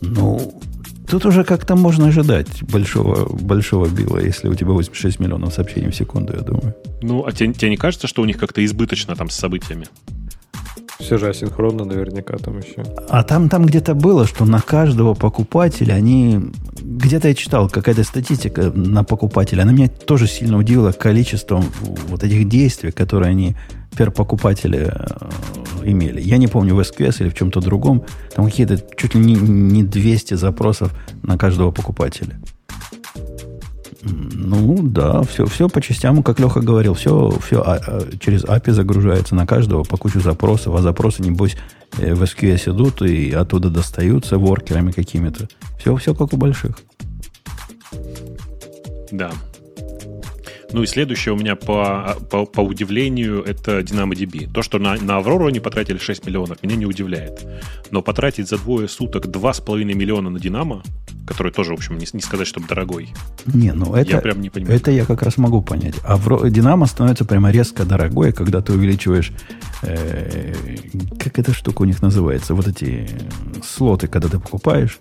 A: Ну, тут уже как-то можно ожидать большого, большого била, если у тебя 86 миллионов сообщений в секунду, я думаю.
B: Ну, а тебе, тебе не кажется, что у них как-то избыточно там с событиями?
C: Все же асинхронно наверняка там еще.
A: А там, там где-то было, что на каждого покупателя они... Где-то я читал, какая-то статистика на покупателя. Она меня тоже сильно удивила количеством вот этих действий, которые они пер покупатели э, имели. Я не помню, в SQS или в чем-то другом. Там какие-то чуть ли не, не 200 запросов на каждого покупателя. Ну, да, все, все по частям, как Леха говорил, все, все а, а, через API загружается на каждого по кучу запросов, а запросы, небось, э, в SQS идут и оттуда достаются воркерами какими-то. Все, все как у больших.
B: Да, ну и следующее у меня по, по, по удивлению это DynamoDB. То, что на, на Аврору они потратили 6 миллионов, меня не удивляет. Но потратить за двое суток 2,5 миллиона на Динамо, который тоже, в общем, не, не сказать, чтобы дорогой.
A: Не, ну это,
B: я прям не понимаю.
A: это я как раз могу понять. Авро, Динамо становится прямо резко дорогой, когда ты увеличиваешь, э, как эта штука у них называется, вот эти слоты, когда ты покупаешь,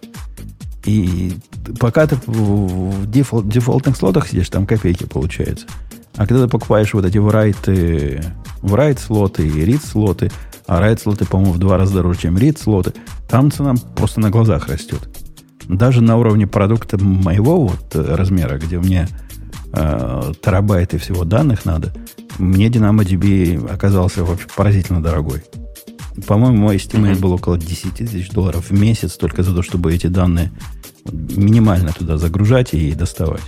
A: и пока ты в дефолт, дефолтных слотах сидишь, там копейки получается. А когда ты покупаешь вот эти write, write слоты и read слоты, а write слоты, по-моему, в два раза дороже, чем read слоты, там цена просто на глазах растет. Даже на уровне продукта моего вот размера, где мне э, терабайты всего данных надо, мне DynamoDB оказался вообще поразительно дорогой. По-моему, мой estimate mm-hmm. был около 10 тысяч долларов в месяц только за то, чтобы эти данные минимально туда загружать и доставать.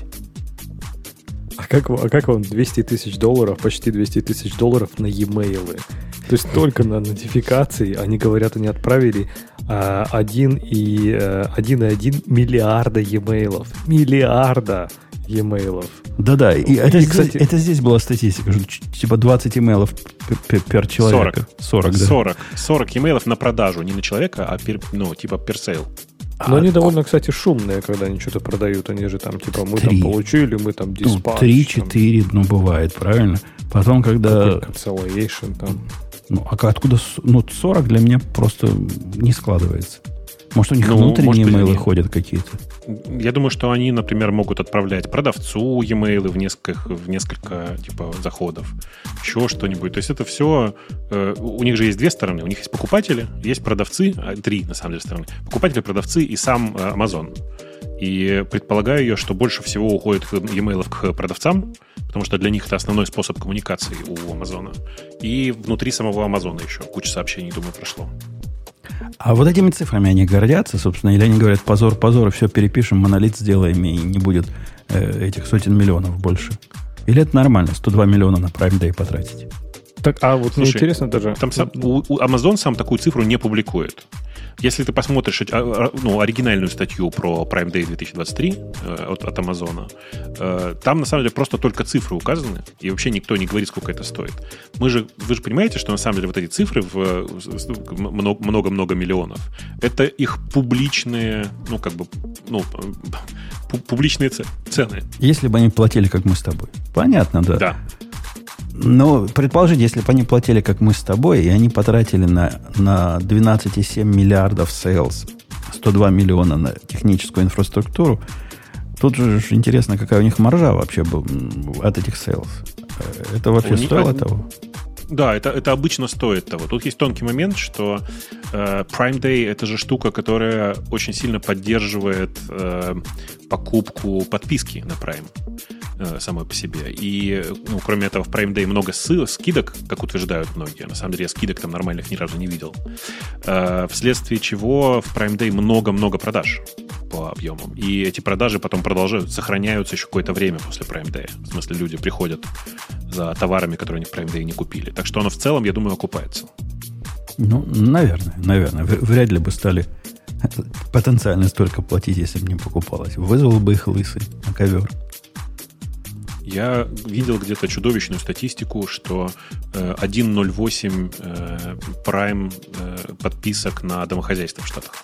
C: А как, а как вам 200 тысяч долларов, почти 200 тысяч долларов на e-mail? То есть только на нотификации, они говорят, они отправили а, 1 и, а, 1,1 миллиарда e-mail. Миллиарда e-mail.
A: Да-да, и, и это, кстати, это здесь была статистика, что типа 20 имейлов пер человека.
B: 40. 40, да. 40. 40 имейлов на продажу, не на человека, а пер, ну, типа per sale.
C: Но а, они довольно, кстати, шумные, когда они что-то продают. Они же там, типа, мы 3. там получили, мы там диспатч.
A: Ну, 3-4, ну, бывает, правильно? Потом, когда...
C: Cancellation там.
A: Ну, а откуда... Ну, 40 для меня просто не складывается. Может, у них ну, внутренние может, мейлы ходят какие-то?
B: Я думаю, что они, например, могут отправлять продавцу e-mail в несколько, в несколько типа заходов, еще что-нибудь. То есть это все... Э, у них же есть две стороны. У них есть покупатели, есть продавцы, а, три, на самом деле, стороны. Покупатели, продавцы и сам э, Amazon. И предполагаю я, что больше всего уходит e-mail к продавцам, потому что для них это основной способ коммуникации у Амазона. И внутри самого Амазона еще куча сообщений, думаю, прошло.
A: А вот этими цифрами они гордятся, собственно, или они говорят, позор, позор, все перепишем, монолит сделаем, и не будет э, этих сотен миллионов больше. Или это нормально, 102 миллиона на Prime Day потратить?
C: Так, а вот Слушай, мне интересно даже...
B: Там сам, у, у Amazon сам такую цифру не публикует. Если ты посмотришь а, а, ну, оригинальную статью про Prime Day 2023 э, от, от Amazon, э, там на самом деле просто только цифры указаны, и вообще никто не говорит, сколько это стоит. Мы же, вы же понимаете, что на самом деле вот эти цифры в много-много миллионов, это их публичные, ну, как бы, ну, публичные цены.
A: Если бы они платили, как мы с тобой. Понятно, да.
B: Да.
A: Ну, предположить, если бы они платили, как мы с тобой, и они потратили на, на 12,7 миллиардов sales, 102 миллиона на техническую инфраструктуру, тут же интересно, какая у них маржа вообще была от этих sales. Это вообще стоило них... того?
B: Да, это, это обычно стоит того. Тут есть тонкий момент, что э, Prime Day это же штука, которая очень сильно поддерживает э, покупку подписки на Prime э, самой по себе. И, ну, кроме этого, в Prime Day много ссылок, скидок, как утверждают многие. На самом деле, я скидок там нормальных ни разу не видел. Э, вследствие чего в Prime Day много-много продаж по объемам. И эти продажи потом продолжают, сохраняются еще какое-то время после Prime Day. В смысле, люди приходят за товарами, которые они в Prime Day не купили. Так что оно в целом, я думаю, окупается.
A: Ну, наверное, наверное. Вряд ли бы стали потенциально столько платить, если бы не покупалось. Вызвал бы их лысый на ковер.
B: Я видел где-то чудовищную статистику, что э, 1.08 э, Prime э, подписок на домохозяйство в Штатах.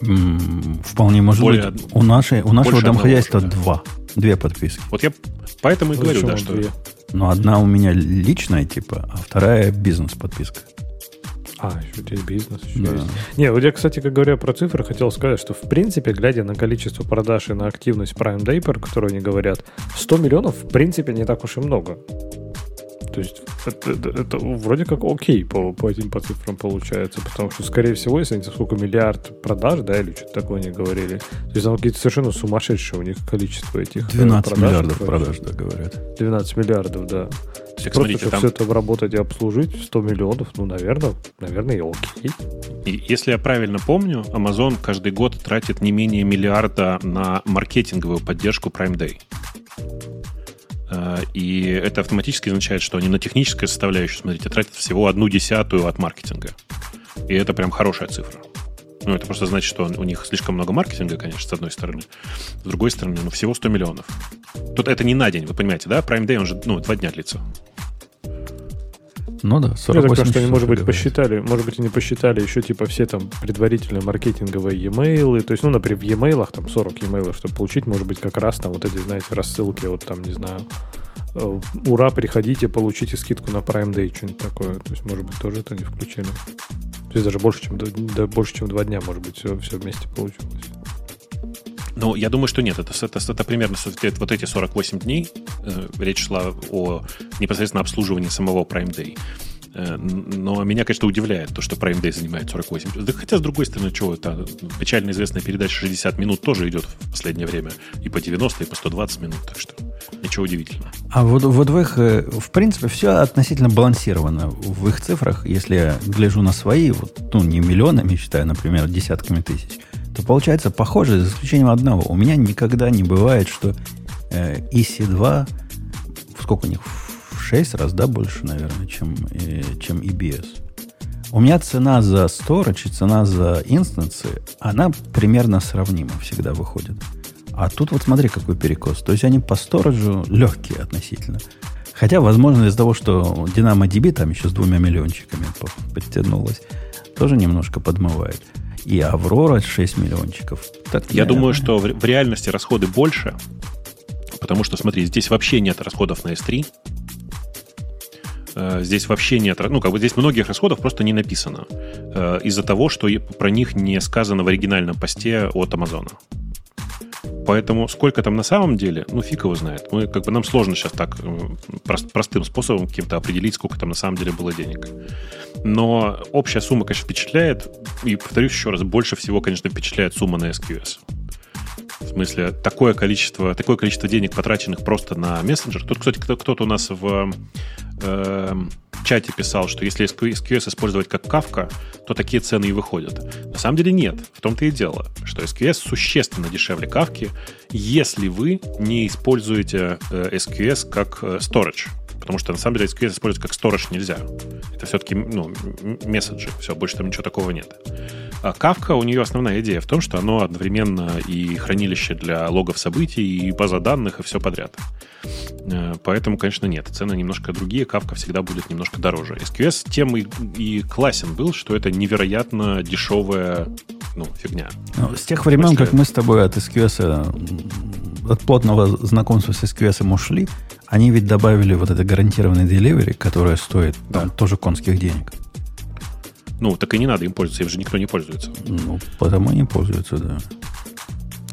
A: Вполне может
B: Более
A: быть. У, нашей, у нашего домохозяйства
B: одного
A: два. Две подписки.
B: Вот я поэтому и
C: Ну,
B: говорю, да, что...
C: две?
A: Но одна у меня личная, типа, а вторая бизнес-подписка.
C: А, еще здесь бизнес. Еще
A: Да.
C: есть. Не, вот я, кстати, как говоря про цифры, хотел сказать, что, в принципе, глядя на количество продаж и на активность Prime Day, про которую они говорят, 100 миллионов, в принципе, не так уж и много. То есть это, это- это вроде как окей по, по этим по цифрам получается, потому что, скорее всего, если они сколько миллиард продаж, да, или что-то такое они говорили, то есть там какие-то совершенно сумасшедшие у них количество этих э,
A: 12
C: продаж.
A: миллиардов
C: Короче,
A: продаж, да, говорят.
C: 12 миллиардов, да.
B: Так,
C: Просто, чтобы
B: там,
C: все это обработать и обслужить, 100 миллионов, ну, наверное, наверное, и окей.
B: и если я правильно помню, Amazon каждый год тратит не менее миллиарда на маркетинговую поддержку Prime Day. Э, И это автоматически означает, что они на техническую составляющую, смотрите, тратят всего одну десятую от маркетинга. И это прям хорошая цифра. Ну, это просто значит, что у них слишком много маркетинга, конечно, с одной стороны. С другой стороны, ну, всего 100 миллионов. Тут это не на день, вы понимаете, да? Prime Day, он же, ну, два дня длится.
A: Ну да,
C: Я
A: 48
C: так что они, может быть,
A: говорят.
C: посчитали, может быть, они посчитали еще, типа, все там предварительные маркетинговые e-mail, то есть, ну, например, в e-mail, там 40 e-mail, чтобы получить, может быть, как раз там вот эти, знаете, рассылки, вот там, не знаю, э, ура, приходите, получите скидку на Prime Day, что-нибудь такое. То есть, может быть, тоже это не включили. То есть даже больше, чем, да, больше, чем два дня, может быть, все, все вместе получилось.
B: Ну, я думаю, что нет. Это, это, это примерно вот эти 48 дней. э, речь шла о непосредственно обслуживании самого Prime Day. Э, но меня, конечно, удивляет то, что Prime Day занимает 48. Да хотя, с другой стороны, что это? Печально известная передача 60 минут тоже идет в последнее время. И по 90, и по 120 минут. Так что ничего удивительного.
A: А вот, в их, э, в принципе, все относительно балансировано в их цифрах. Если я гляжу на свои, вот, ну, не миллионами считаю, например, десятками тысяч, то получается похоже, за исключением одного. У меня никогда не бывает, что э, EC2, сколько у них, 6 раз, да, больше, наверное, чем, э, чем EBS. У меня цена за storage и цена за инстансы, она примерно сравнима всегда выходит. А тут вот смотри, какой перекос. То есть они по сториджу легкие относительно. Хотя, возможно, из-за того, что DynamoDB там еще с двумя миллиончиками по- подтянулась, тоже немножко подмывает. И Аврора 6 миллиончиков. Так,
B: Я
A: наверное,
B: думаю, что в реальности расходы больше, потому что, смотри, здесь вообще нет расходов на S3. Э, Здесь вообще нет, ну, как бы здесь многих расходов просто не написано э, из-за того, что про них не сказано в оригинальном посте от Амазона. Поэтому сколько там на самом деле, ну, фиг его знает. Мы, как бы, нам сложно сейчас так э, прост- простым способом каким-то определить, сколько там на самом деле было денег. Но общая сумма, конечно, впечатляет. И, повторюсь еще раз, больше всего, конечно, впечатляет сумма на SQS. В смысле, такое количество, такое количество денег, потраченных просто на мессенджер. Тут, кстати, кто- кто-то у нас в э, чате писал, что если SQS использовать как кавка, то такие цены и выходят. На самом деле нет. В том-то и дело, что SQS существенно дешевле кавки, если вы не используете э, SQS как э, storage. Потому что на самом деле SQS использовать как storage нельзя. Это все-таки ну, месседжи. Все, больше там ничего такого нет. А Kafka, у нее основная идея в том, что оно одновременно и хранилище для логов событий, и база данных, и все подряд. Э, Поэтому, конечно, нет. Цены немножко другие. Kafka всегда будет немножко дороже. SQS тем и, и классен был, что это невероятно дешевая ну, фигня.
A: Ну, с тех времен,
B: смысле-
A: как мы с тобой от SQS, от плотного знакомства с SQS ушли, они ведь добавили вот это гарантированный delivery, которое стоит там, тоже конских денег.
B: Ну, так и не надо им пользоваться, им же никто не пользуется.
A: Ну, потому они пользуются, да.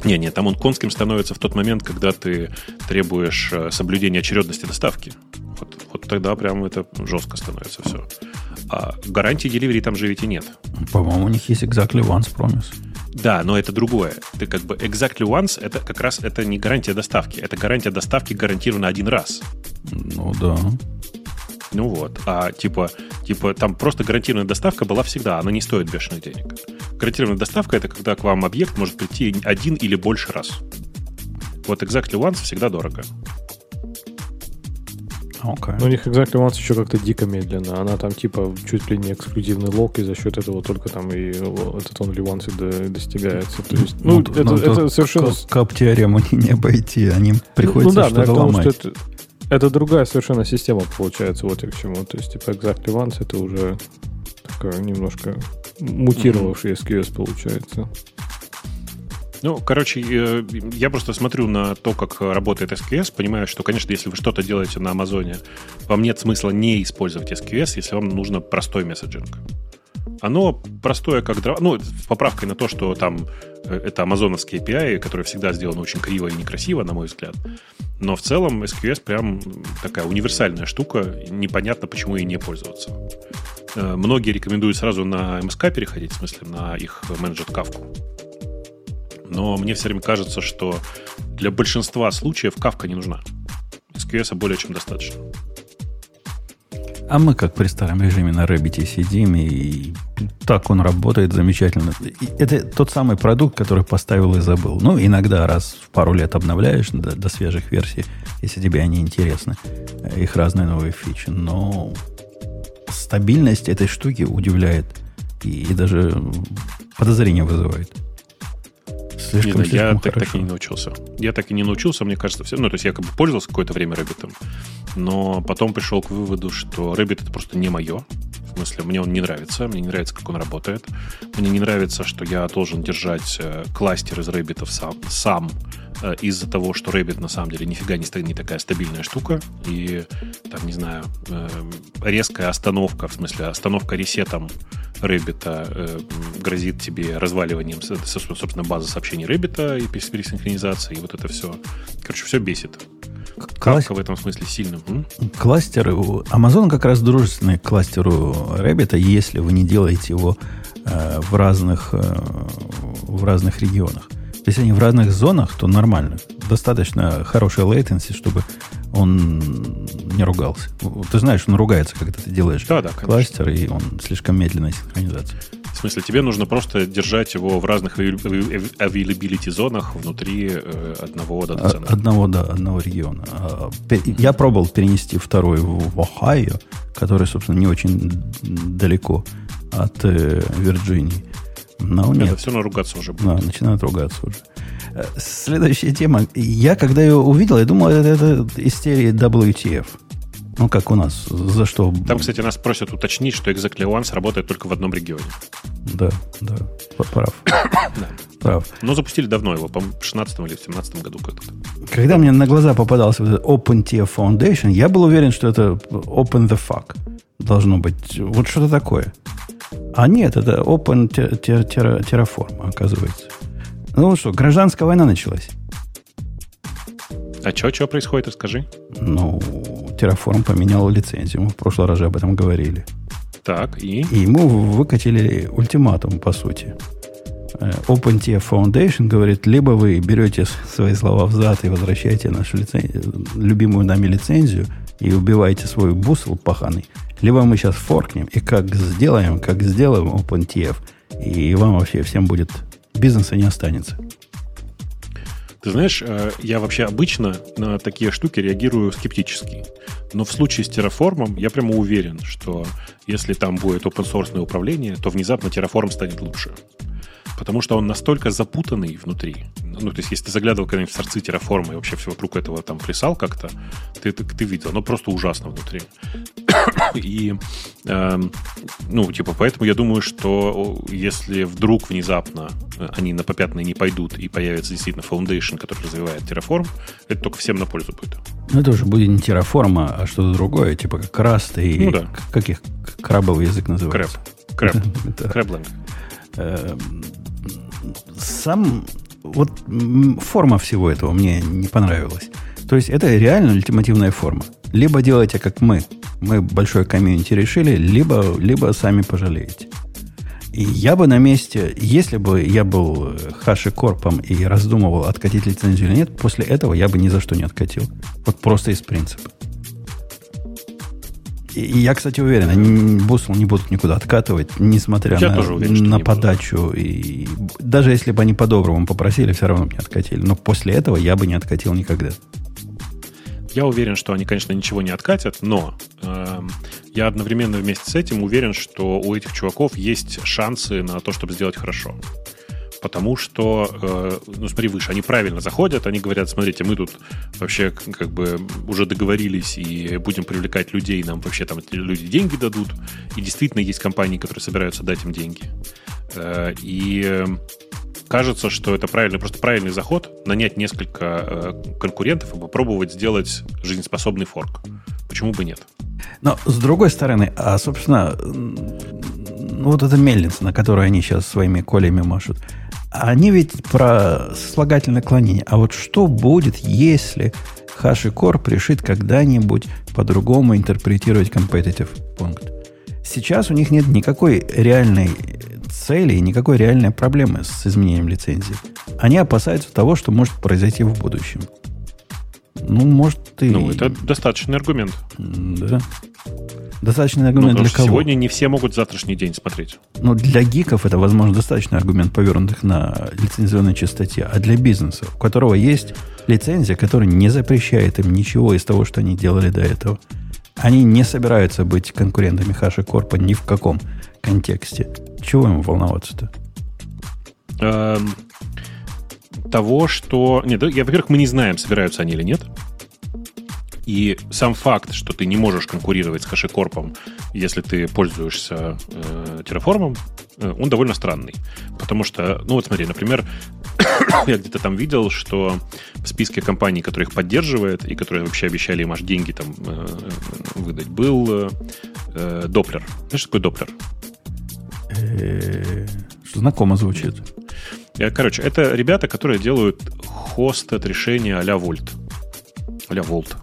B: Не, не, там он конским становится в тот момент, когда ты требуешь э, соблюдения очередности доставки. Вот, вот тогда прям это жестко становится все. А гарантии delivery там же ведь и нет.
A: По-моему, у них есть exactly once promise.
B: Да, но это другое. Ты как бы exactly once, это как раз это не гарантия доставки. Это гарантия доставки гарантирована один раз.
A: Ну да.
B: Ну вот. А типа, типа там просто гарантированная доставка была всегда, она не стоит бешеных денег. Гарантированная доставка это когда к вам объект может прийти один или больше раз. Вот exactly once всегда дорого.
A: Okay.
C: Но у них Exactly Once еще как-то дико медленно. Она там типа чуть ли не эксклюзивный лог, и за счет этого только там и этот Only Once достигается. То есть, ну, ну это, ну, это совершенно...
A: Кап теорему не обойти, они приходится ну, да, что-то ломать. Что это,
C: это другая совершенно система получается, вот и к чему. То есть, типа, Exactly Once это уже такая немножко мутировавший SQS получается.
B: Ну, короче, э, я просто смотрю на то, как работает SQS, понимаю, что, конечно, если вы что-то делаете на Амазоне, вам нет смысла не использовать SQS, если вам нужно простой месседжинг. Оно простое, как дрова. Ну, с поправкой на то, что там э, это амазоновские API, которые всегда сделаны очень криво и некрасиво, на мой взгляд. Но в целом SQS прям такая универсальная штука. Непонятно, почему ей не пользоваться. Э, многие рекомендуют сразу на MSK переходить, в смысле на их менеджер кавку но мне все время кажется, что для большинства случаев кавка не нужна. SQS более чем достаточно.
A: А мы как при старом режиме на Rabbit сидим, и так он работает замечательно. Это тот самый продукт, который поставил и забыл. Ну, иногда раз в пару лет обновляешь до, до свежих версий, если тебе они интересны. Их разные новые фичи. Но стабильность этой штуки удивляет и, и даже подозрение вызывает.
B: Слишком, не знаю, я так, так и не научился. Я так и не научился, мне кажется, все. Ну, то есть я как бы пользовался какое-то время Rabbit ом, но потом пришел к выводу, что Rabbit это просто не мое. В смысле, мне он не нравится, мне не нравится, как он работает. Мне не нравится, что я должен держать э, кластер из Rabbit ов сам, сам из-за того, что Rabbit на самом деле нифига не, не такая стабильная штука. И, там, не знаю, э, резкая остановка, в смысле, остановка reset ом Rabbit а э, грозит тебе разваливанием, собственно, базы сообщений Rabbit а и пересинхронизации, и вот это все. Короче, все бесит. Класс... в этом смысле сильным. М?
A: Кластеры. Amazon как раз дружественный к кластеру Rabbit а, если вы не делаете его э, в, разных, э, в разных регионах. Если они в разных зонах, то нормально. Достаточно хорошая latency, чтобы он не ругался. Ты знаешь, он ругается, когда ты делаешь да, да, кластер, и он слишком медленная синхронизация.
B: В смысле, тебе нужно просто держать его в разных availability зонах внутри э, одного дата-центра.
A: Одного, да, одного региона. А, я пробовал перенести второй в Ohio, который, собственно, не очень далеко от э, Вирджинии. Но нет. Это
B: все равно ругаться уже будет.
A: Да, начинают ругаться уже. Э, следующая тема. Я, когда ее увидел, я думал, это, это из серии WTF. Ну, как у нас. За что?
B: Там, кстати, нас просят уточнить, что Exactly Once работает только в одном регионе.
A: Да, да. Прав. да. Прав.
B: Но запустили давно его, по-моему, в 16 или в 17 году как-то.
A: Когда мне на глаза попадался вот OpenTF Foundation, я был уверен, что это Open the Fuck должно быть. Вот что-то такое. А нет, это Open Terraform, оказывается. Ну что, гражданская война началась.
B: А что, что происходит, расскажи.
A: Ну, Terraform поменял лицензию. Мы в прошлый раз же об этом говорили.
B: Так, и?
A: И ему выкатили ультиматум, по сути. Э, OpenTF Foundation говорит, либо вы берете свои слова взад и возвращаете нашу лицензию, любимую нами лицензию и убиваете свой бусл паханый, либо мы сейчас форкнем и как сделаем, как сделаем OpenTF, и вам вообще всем будет бизнеса не останется.
B: Ты знаешь, э, я вообще обычно на такие штуки реагирую скептически. Но в случае с Terraform я прямо уверен, что если там будет open source управление, то внезапно Terraform станет лучше потому что он настолько запутанный внутри. Ну, то есть, если ты заглядывал когда-нибудь в сорцы терраформы и вообще все вокруг этого там плясал как-то, ты, ты, ты видел, оно просто ужасно внутри. и, э, ну, типа, поэтому я думаю, что если вдруг внезапно они на попятные не пойдут и появится действительно Foundation, который развивает Terraform, это только всем на пользу будет.
A: Ну, это уже будет не Terraform, а что-то другое, типа как Rust и ну, да. как их крабовый язык называется.
B: Крэп. Крэп. Крэблинг
A: сам вот форма всего этого мне не понравилась. То есть это реально ультимативная форма. Либо делайте, как мы. Мы большой комьюнити решили, либо, либо сами пожалеете. И я бы на месте, если бы я был Хаши Корпом и раздумывал, откатить лицензию или нет, после этого я бы ни за что не откатил. Вот просто из принципа. И я, кстати, уверен, они Бусл не будут никуда откатывать, несмотря я на, уверен, на подачу. И даже если бы они по-доброму попросили, все равно бы не откатили. Но после этого я бы не откатил никогда.
B: я уверен, что они, конечно, ничего не откатят, но э, я одновременно вместе с этим уверен, что у этих чуваков есть шансы на то, чтобы сделать хорошо. Потому что, э, ну смотри, выше, они правильно заходят, они говорят, смотрите, мы тут вообще как бы уже договорились и будем привлекать людей, нам вообще там люди деньги дадут. И действительно есть компании, которые собираются дать им деньги. Э, и кажется, что это правильный, просто правильный заход, нанять несколько э, конкурентов и попробовать сделать жизнеспособный форк. Почему бы нет?
A: Но с другой стороны, а собственно, ну, вот эта мельница, на которой они сейчас своими колями машут, они ведь про слагательное наклонение. А вот что будет, если HashiCorp решит когда-нибудь по-другому интерпретировать competitive пункт? Сейчас у них нет никакой реальной цели и никакой реальной проблемы с изменением лицензии. Они опасаются того, что может произойти в будущем. Ну, может, ты...
B: Ну, это достаточный аргумент.
A: Да. Достаточный аргумент
B: ну,
A: для кого?
B: Сегодня не все могут завтрашний день смотреть.
A: Ну, для гиков это, возможно, достаточный аргумент, повернутых на лицензионной частоте. А для бизнеса, у которого есть лицензия, которая не запрещает им ничего из того, что они делали до этого, они не собираются быть конкурентами HashiCorp ни в каком контексте. Чего им волноваться-то?
B: Эм, того, что... Нет, я, во-первых, мы не знаем, собираются они или нет. И сам факт, что ты не можешь конкурировать с HashiCorp, если ты пользуешься э, Terraform, э, он довольно странный. Потому что, ну вот смотри, например, я где-то там видел, что в списке компаний, которые их поддерживают и которые вообще обещали им аж деньги там э, выдать, был э, Doppler. Знаешь, что такое Doppler?
A: Э, знакомо звучит.
B: Э, короче, это ребята, которые делают хост от решения а-ля Volt. А-ля Volt.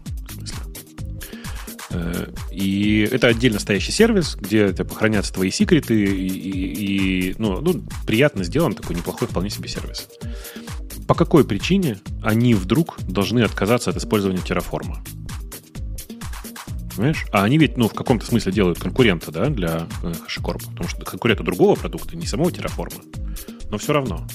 B: Э, и это отдельно стоящий сервис, где типа, хранятся твои секреты, и, и, ну, ну, приятно сделан такой неплохой вполне себе сервис. По какой причине они вдруг должны отказаться от использования терраформа? Понимаешь? А они ведь, ну, в каком-то смысле делают конкурента, да, для HashiCorp, потому что конкурента другого продукта, не самого терраформа. Но все равно.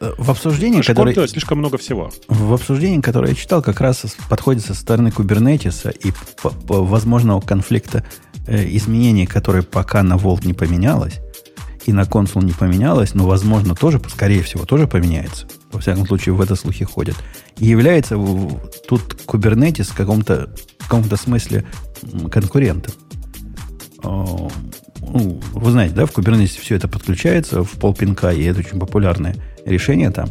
A: Э, в обсуждении, которое...
B: делает слишком много всего.
A: В обсуждении, которое я читал, как раз подходит со стороны кубернетиса и по, по возможного конфликта э, изменений, которые пока на Volt не поменялось, и на консул не поменялось, но, возможно, тоже, скорее всего, тоже поменяется. Во всяком случае, в это слухи ходят. И является тут Kubernetes в каком-то, в каком-то смысле конкурентом. Ну, вы знаете, да, в Kubernetes все это подключается в полпинка, и это очень популярное решение там.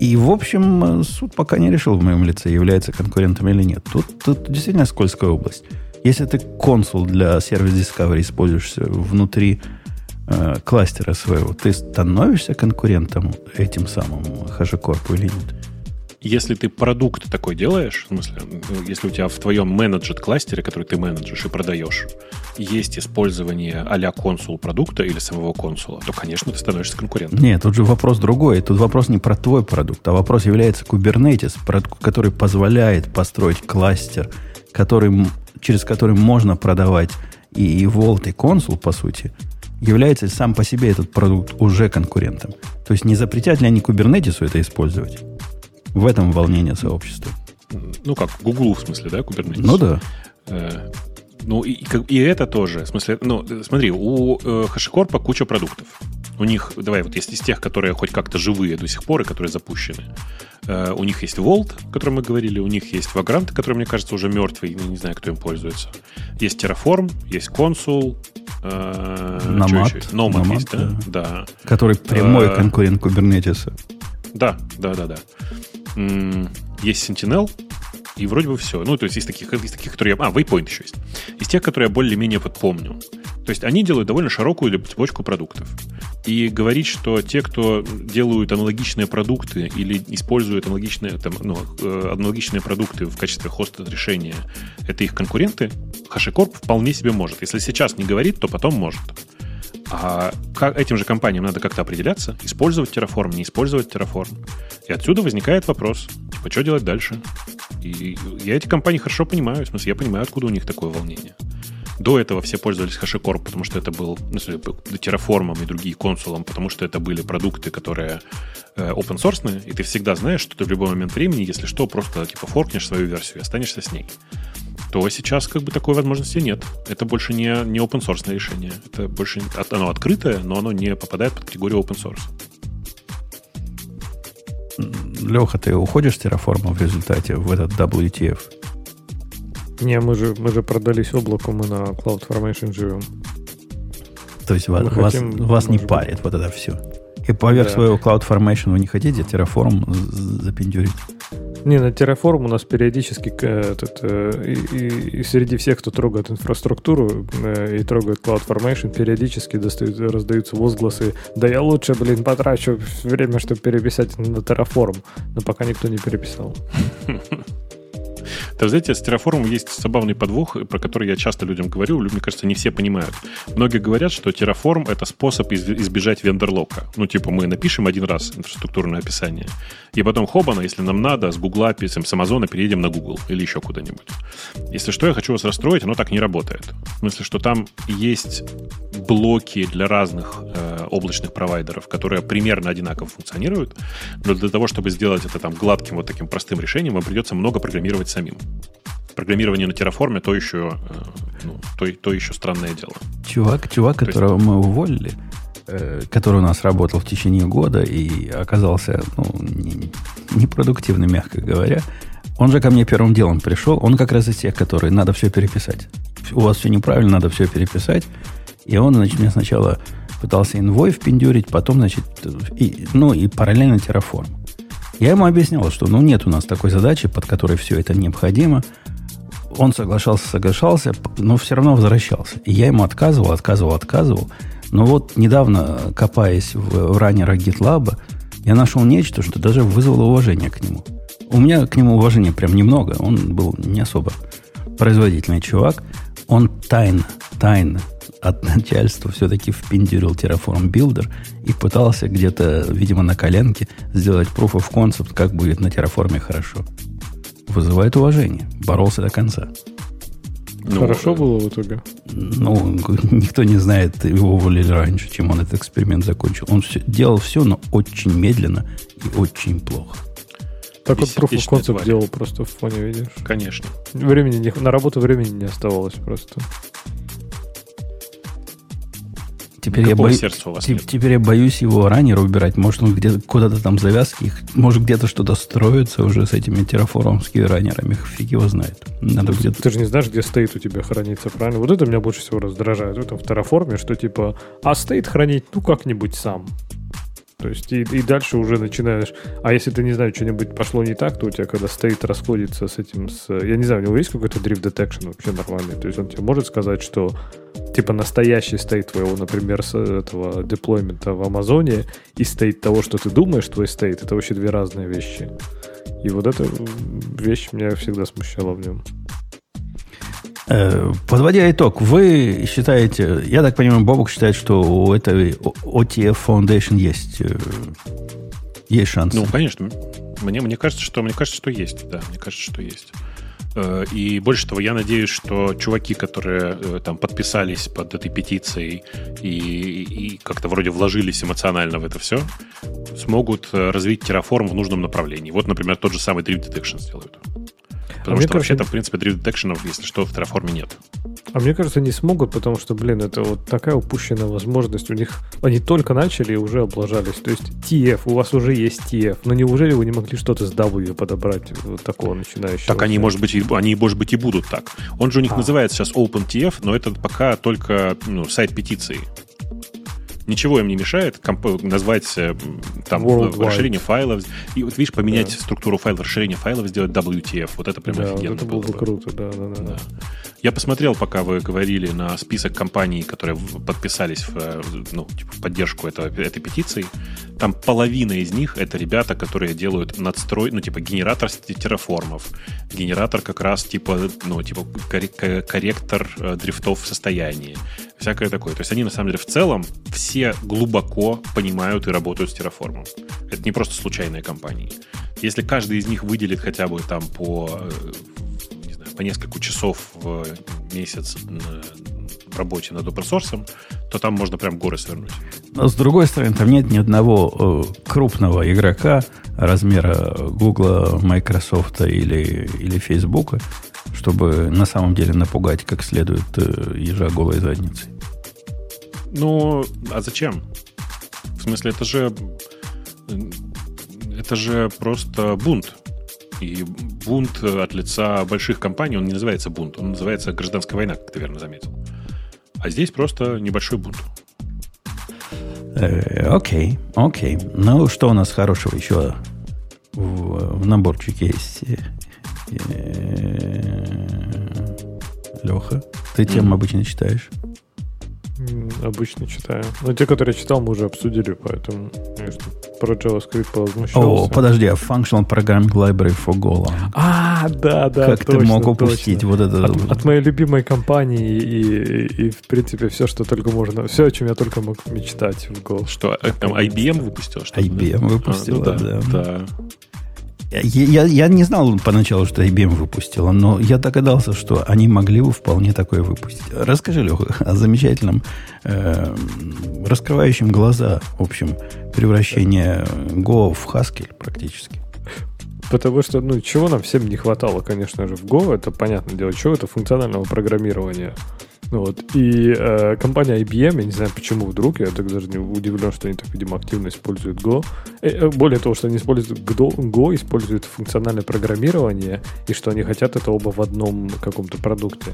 A: И, в общем, суд пока не решил в моем лице, является конкурентом или нет. Тут, тут действительно скользкая область. Если ты консул для сервис Discovery используешь внутри э, кластера своего, ты становишься конкурентом этим самым HashiCorp или нет?
B: Если ты продукт такой делаешь, в смысле, если у тебя в твоем менеджер кластере, который ты менеджешь и продаешь, есть использование а-ля консул продукта или самого консула, то, конечно, ты становишься конкурентом.
A: Нет, тут же вопрос другой. Тут вопрос не про твой продукт, а вопрос является Kubernetes, который позволяет построить кластер, который, через который можно продавать и, и Vault, и консул, по сути, является сам по себе этот продукт уже конкурентом. То есть не запретят ли они Кубернетису это использовать? В этом волнение сообщества.
B: Ну как, Google в смысле, да, Kubernetes?
A: Ну да.
B: Э, ну и, и это тоже. В смысле, ну смотри, у э, HashiCorp куча продуктов. У них, давай, вот есть из тех, которые хоть как-то живые до сих пор и которые запущены. Э, у них есть Vault, о котором мы говорили, у них есть Vagrant, который, мне кажется, уже мертвый, не знаю, кто им пользуется. Есть Terraform, есть Consul,
A: э, Nomad,
B: Nomad, Nomad есть, да? да? Да.
A: Который прямой э, конкурент Kubernetes.
B: Да, да, да, да есть Sentinel, и вроде бы все. Ну, то есть из таких, из таких, которые я... А, Waypoint еще есть. Из тех, которые я более-менее вот помню. То есть они делают довольно широкую цепочку продуктов. И говорить, что те, кто делают аналогичные продукты или используют аналогичные, там, ну, э, аналогичные продукты в качестве хоста решения, это их конкуренты, HashiCorp вполне себе может. Если сейчас не говорит, то потом может. А как, этим же компаниям надо как-то определяться, использовать Terraform, не использовать Terraform. И отсюда возникает вопрос, типа, что делать дальше? И я эти компании хорошо понимаю, в смысле, я понимаю, откуда у них такое волнение. До этого все пользовались HashiCorp, потому что это был, ну, Terraform и другие консулом, потому что это были продукты, которые э, open source, и ты всегда знаешь, что ты в любой момент времени, если что, просто типа форкнешь свою версию и останешься с ней то сейчас как бы такой возможности нет. Это больше не, не open source решение. Это больше оно открытое, но оно не попадает под категорию open source.
A: Леха, ты уходишь с Terraform в результате в этот WTF?
C: Не, мы же, мы же продались облаку, мы на CloudFormation живем.
A: То есть вас, вас, вас не парит вот это все. И поверх да. своего CloudFormation вы не хотите Terraform запендюрить?
C: Не, на Terraform у нас периодически этот, э, и, и, и среди всех, кто трогает инфраструктуру э, и трогает CloudFormation, периодически достают, раздаются возгласы «Да я лучше, блин, потрачу время, чтобы переписать на Terraform». Но пока никто не переписал.
B: Там, знаете, с Terraform есть забавный подвох, про который я часто людям говорю, мне кажется, не все понимают. Многие говорят, что Terraform — это способ избежать вендерлока. Ну, типа, мы напишем один раз инфраструктурное описание, и потом хобана, если нам надо, с Гугла, с Амазона переедем на Google или еще куда-нибудь. Если что, я хочу вас расстроить, оно так не работает. В смысле, что там есть блоки для разных э, облачных провайдеров, которые примерно одинаково функционируют, но для того, чтобы сделать это там гладким вот таким простым решением, вам придется много программировать самим. Программирование на Terraform то еще, э, ну, то, то еще странное дело.
A: Чувак, чувак, то которого есть... мы уволили, э, который у нас работал в течение года и оказался ну, непродуктивным, не мягко говоря, он же ко мне первым делом пришел. Он как раз из тех, которые надо все переписать. У вас все неправильно, надо все переписать. И он, значит, мне сначала пытался инвой впендюрить, потом, значит, и, ну и параллельно Terraform. Я ему объяснял, что ну нет у нас такой задачи, под которой все это необходимо. Он соглашался, соглашался, но все равно возвращался. И я ему отказывал, отказывал, отказывал. Но вот недавно, копаясь в, в раннерах GitLab, я нашел нечто, что даже вызвало уважение к нему. У меня к нему уважения прям немного. Он был не особо производительный чувак. Он тайно, тайно от начальства все-таки впендюрил Terraform Builder и пытался где-то, видимо, на коленке сделать proof of concept, как будет на Terraform хорошо. Вызывает уважение. Боролся до конца.
C: Ну, Хорошо э, было в итоге?
A: Ну, никто не знает, его уволили раньше, чем он этот эксперимент закончил. Он все, делал все, но очень медленно и очень плохо.
C: Так вот Proof of Concept делал просто в фоне, видишь?
B: Конечно.
C: Времени не, на работу времени не оставалось просто.
A: Теперь я, боюсь, теперь я боюсь его раннер убирать. Может, он где-то куда-то там завязки, их, может, где-то что-то строится уже с этими терраформскими раннерами. Фиг его знает.
C: Надо ты, где-то... ты же не знаешь, где стоит у тебя хранится, правильно? Вот это меня больше всего раздражает. В этом в терраформе, что типа, а стоит хранить, ну, как-нибудь сам. То есть и, и дальше уже начинаешь. А если ты не знаю, что-нибудь пошло не так, то у тебя когда стоит расходится с этим, с, я не знаю, у него есть какой-то drift detection вообще нормальный. То есть он тебе может сказать, что типа настоящий стейт твоего, например, с этого деплоймента в Амазоне и стейт того, что ты думаешь, твой стейт, это вообще две разные вещи. И вот эта вещь меня всегда смущала в нем.
A: Э, подводя итог, вы считаете, я так понимаю, Бобук считает, что у этой OTF Foundation есть, э, есть шанс.
B: Ну, конечно. Мне, мне, кажется, что, мне кажется, что есть, да, мне кажется, что есть. Э, и больше того, я надеюсь, что чуваки, которые там подписались под этой петицией и, и как-то вроде вложились эмоционально в это все, смогут развить Terraform в нужном направлении. Вот, например, тот же самый Drift Detection сделают. Потому а что вообще-то, в принципе, 3D Detection, если что, в Terraform нет.
C: А мне кажется, не смогут, потому что, блин, это вот такая упущенная возможность. У них они только начали и уже облажались. То есть TF, у вас уже есть TF. Но неужели вы не могли что-то с W подобрать вот такого начинающего?
B: Так они, может быть, и, они, может быть, и будут так. Он же у них а. называется сейчас OpenTF, но это пока только ну, сайт петиции. Ничего им не мешает комп- назвать э, там Worldwide. расширение файлов. И вот видишь, поменять да. структуру файлов, расширение файлов, сделать WTF. Вот это прям да, офигенно вот это было бы.
C: круто, да, да, да. да.
B: Я посмотрел, пока вы говорили, на список компаний, которые подписались в, э, ну, типа, в поддержку этого, этой петиции. Там половина из них это ребята, которые делают надстрой, ну, типа, генератор терраформов, генератор как раз, типа, ну, типа, корректор э, дрифтов в состоянии, всякое такое. То есть они, на самом деле, в целом все глубоко понимают и работают с терраформом. Это не просто случайные компании. Если каждый из них выделит хотя бы там по э, по несколько часов в месяц в работе над open то там можно прям горы свернуть.
A: Но с другой стороны, там нет ни одного э, крупного игрока размера Google, Microsoft или, или Facebook, чтобы на самом деле напугать как следует э, ежа голой задницей.
B: Ну, а зачем? В смысле, это же это же просто бунт. И бунт от лица больших компаний, он не называется бунт, он называется гражданская война, как ты верно заметил. А здесь просто небольшой бунт.
A: Э, окей, окей. Ну, что у нас хорошего еще в, в наборчике есть? Э, Леха, ты тем mm-hmm. обычно читаешь?
C: Обычно читаю. Но те, которые я читал, мы уже обсудили, поэтому конечно, про JavaScript повозмущался.
A: О, подожди, а Functional Programming Library for Golang.
C: А, да, да,
A: Как точно, ты мог упустить точно. вот это?
C: От, от моей любимой компании и, и, и, в принципе, все, что только можно, все, о чем я только мог мечтать в Go.
B: Что, э, там IBM выпустил что-то?
A: IBM да? выпустила, а, ну, да.
B: да. да.
A: Я, я, не знал поначалу, что IBM выпустила, но я догадался, что они могли бы вполне такое выпустить. Расскажи, Леха, о замечательном, э, раскрывающем глаза, в общем, превращении Go в Haskell практически.
C: Потому что, ну, чего нам всем не хватало, конечно же, в Go, это понятное дело, чего это функционального программирования. Вот. И э, компания IBM, я не знаю почему вдруг, я так даже не удивлен, что они так, видимо, активно используют Go. Э, э, более того, что они используют Go, Go, используют функциональное программирование, и что они хотят это оба в одном каком-то продукте.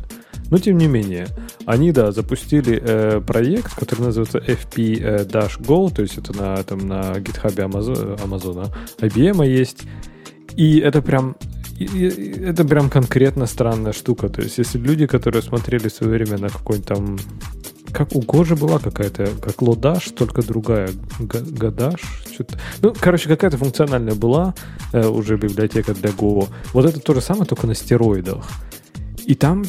C: Но тем не менее, они, да, запустили э, проект, который называется FP-Go, то есть это на, там, на GitHub Amazon, Amazon IBM есть. И это прям это прям конкретно странная штука. То есть, если люди, которые смотрели в свое время на какой-нибудь там... Как у Гожи была какая-то, как Лодаш, только другая. Гадаш? Что-то. Ну, короче, какая-то функциональная была э, уже библиотека для Go. Вот это то же самое, только на стероидах. И там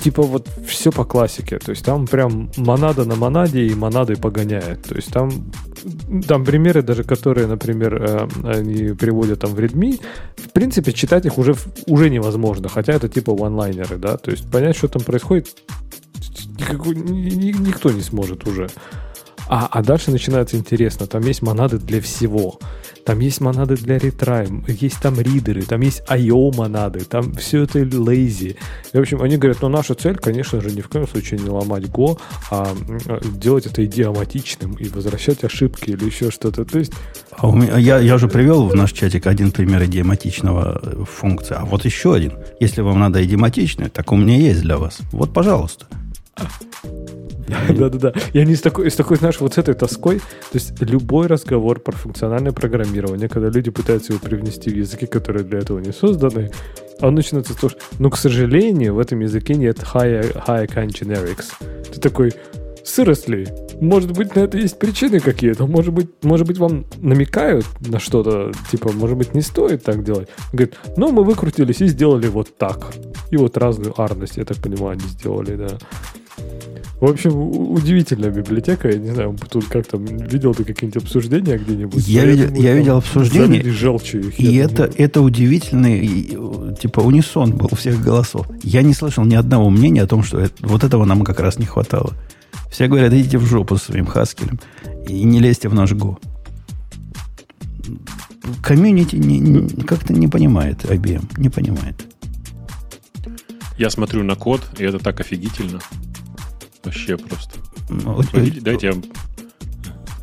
C: типа вот все по классике. То есть там прям монада на монаде и монадой погоняет. То есть там, там примеры даже, которые, например, э, они приводят там в Redmi, в принципе, читать их уже, уже невозможно. Хотя это типа онлайнеры, да. То есть понять, что там происходит, никто не сможет уже. А, а дальше начинается интересно. Там есть монады для всего. Там есть монады для ретрай, есть там ридеры, там есть IO монады, там все это lazy. И, в общем, они говорят, ну наша цель, конечно же, ни в коем случае не ломать Go, а делать это идиоматичным и возвращать ошибки или еще что-то. То есть...
A: А у меня, я, я уже привел в наш чатик один пример идиоматичного э, функции. А вот еще один. Если вам надо идиоматичную, так у меня есть для вас. Вот, пожалуйста.
C: Да-да-да. И они с такой, с такой, знаешь, вот с этой тоской, то есть любой разговор про функциональное программирование, когда люди пытаются его привнести в языки, которые для этого не созданы, он начинается с того, что, ну, к сожалению, в этом языке нет high, high kind generics. Ты такой, сыросли. Может быть, на это есть причины какие-то. Может быть, может быть, вам намекают на что-то, типа, может быть, не стоит так делать. Говорит, ну, мы выкрутились и сделали вот так. И вот разную арность, я так понимаю, они сделали, да. В общем, удивительная библиотека. Я не знаю, тут как там, видел ты какие-нибудь обсуждения где-нибудь?
A: Я, видел, думаю, я видел обсуждения.
C: их,
A: и это, это удивительный, типа, унисон был всех голосов. Я не слышал ни одного мнения о том, что это, вот этого нам как раз не хватало. Все говорят, идите в жопу со своим хаскелем и не лезьте в наш Go. Комьюнити не, не, как-то не понимает IBM, не понимает.
B: Я смотрю на код, и это так офигительно. Вообще просто.
A: Ну, дайте я...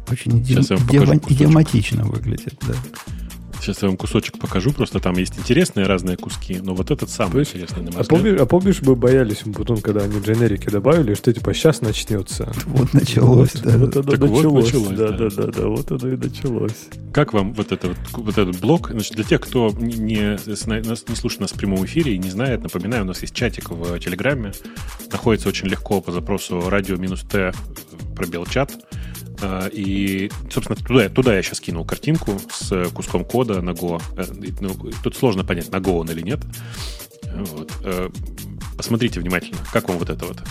A: Очень идиоматично выглядит, да.
B: Сейчас я вам кусочек покажу, просто там есть интересные разные куски, но вот этот самый есть, интересный, на
C: мой а помнишь, а помнишь, мы боялись потом, когда они дженерики добавили, что типа сейчас начнется.
A: Вот началось,
C: да. Вот оно началось, да, да, да, да, вот оно и началось.
B: Как вам вот, это, вот этот блок? Значит, для тех, кто не, не слушает нас в прямом эфире и не знает, напоминаю, у нас есть чатик в Телеграме, находится очень легко по запросу радио-т пробел чат. А, и, собственно, туда, туда я сейчас кинул картинку с куском кода на Go. Э, ну, тут сложно понять, на Go он или нет. Вот. Э, посмотрите внимательно, как вам вот это вот.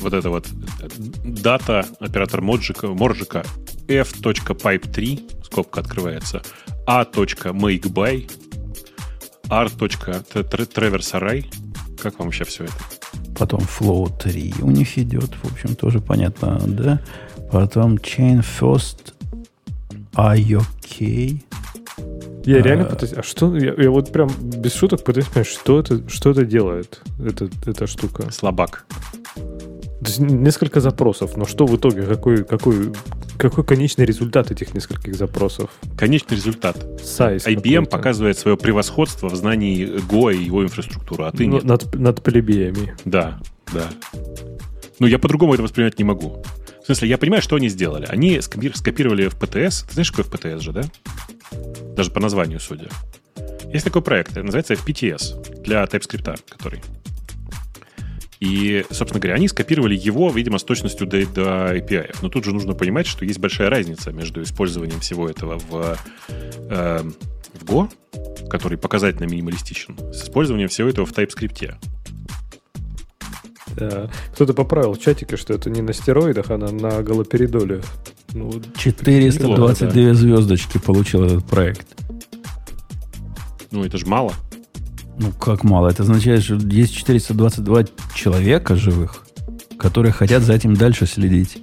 B: Вот это вот дата оператор Моджика, Моржика f.pipe3, скобка открывается, a.makeby, art.traversarai. Как вам вообще все это?
A: Потом Flow 3 у них идет, в общем, тоже понятно, да? Потом Chain First IOK.
C: Я
A: А,
C: реально пытаюсь... А что... Я, я вот прям без шуток пытаюсь понять, что это, что это делает, эта, эта штука.
B: Слабак.
C: То есть несколько запросов, но что в итоге? Какой, какой, какой конечный результат этих нескольких запросов?
B: Конечный результат.
C: Сайз
B: IBM
C: какой-то.
B: показывает свое превосходство в знании Go и его инфраструктуры, а ты
C: Ну,
B: нет.
C: Над, над плебеями.
B: Да, да. Ну, я по-другому это воспринимать не могу. В смысле, я понимаю, что они сделали. Они скопи- скопировали в PTS. Ты знаешь, какой FPTS же, да? Даже по названию, судя. Есть такой проект, называется FPTS для TypeScript, который. И, собственно говоря, они скопировали его, видимо, с точностью до, до API. Но тут же нужно понимать, что есть большая разница между использованием всего этого в, э, в Go, который показательно минималистичен, с использованием всего этого в TypeScript.
C: Да. Кто-то поправил в чатике, что это не на стероидах, а на, на галоперидоле. Ну, вот
A: 422 звездочки получил этот проект.
B: Ну, это же мало.
A: Ну, как мало? Это означает, что есть 422 человека живых, которые хотят за этим дальше следить.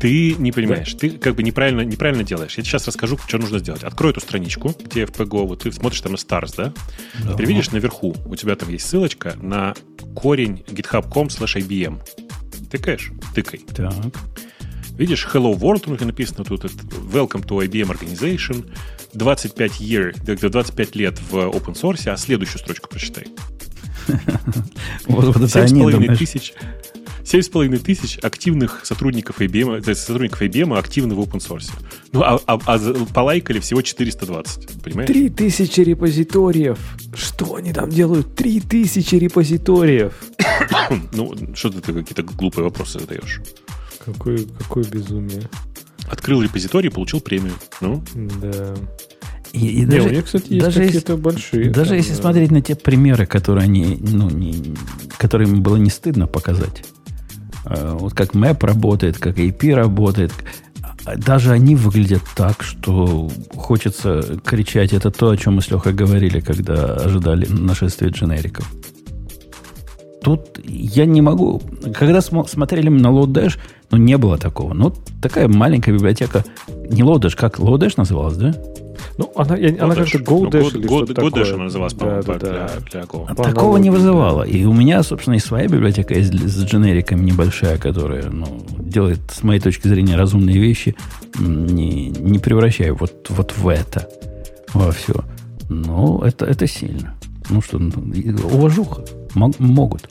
B: Ты не понимаешь, ты как бы неправильно, неправильно делаешь. Я тебе сейчас расскажу, что нужно сделать. Открой эту страничку, где FPGO, вот ты смотришь там на Stars, да?
A: Да.
B: Теперь видишь наверху, у тебя там есть ссылочка на корень github.com slash IBM. Тыкаешь? Тыкай.
A: Так.
B: Видишь, Hello World, у них написано тут, Welcome to IBM Organization, 25 year, да, 25 лет в open source, а следующую строчку прочитай.
A: Вот, вот это они,
B: 7,5
A: думаешь,
B: тысяч, 7,5 тысяч активных сотрудников IBM, то есть сотрудников IBM активны в open source. Ну, а, а- а полайкали всего 420, понимаешь?
C: Три тысячи репозиториев. Что они там делают? Три тысячи репозиториев.
B: Ну, что ты какие-то глупые вопросы задаешь?
C: Какое, какое безумие.
B: Открыл репозиторий, получил премию. Ну,
C: Да.
A: И, и
C: Не,
A: даже,
C: у них, кстати, есть
A: даже
C: какие-то большие.
A: даже
C: там,
A: если
C: да.
A: смотреть на те примеры, которые они, ну, не, которые им было не стыдно показать, вот как Map работает, как AP работает, даже они выглядят так, что хочется кричать. Это то, о чем мы с Лехой говорили, когда ожидали нашествия дженериков. Тут я не могу... Когда смо- смотрели на Lodash, ну, не было такого. Ну, такая маленькая библиотека. Не Lodash, как Lodash называлась, да?
C: Ну, она, я- она
B: Godash.
C: как-то
B: Ну,
C: Go Dash
B: Go-
C: или
B: Go-
C: что-то
B: Go Dash
C: такое.
B: она называлась,
C: Да,
B: по-моему,
C: да,
B: для,
C: да.
B: для Go.
A: А Такого не вызывало. И у меня, собственно, и своя библиотека есть с дженериками небольшая, которая ну, делает, с моей точки зрения, разумные вещи, не, не превращая вот, вот в это, во все. Но это, это сильно. Ну что, ну, уважуха. Мог- могут.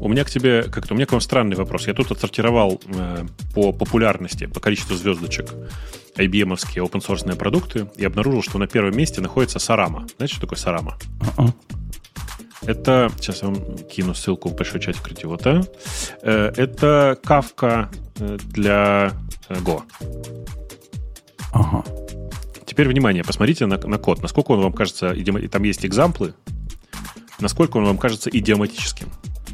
B: У меня к тебе, как-то, у меня к вам странный вопрос. Я тут отсортировал э, по популярности, по количеству звездочек IBM-овские open-source продукты и обнаружил, что на первом месте находится Сарама. Знаете, что такое Сарама? Это, сейчас я вам кину ссылку в большой чатик Кретивота. Э, Это кавка э, для э, Go.
A: Ага.
B: Теперь, внимание, посмотрите на, на код. Насколько он вам кажется, там есть экзамплы, насколько он вам кажется идиоматическим.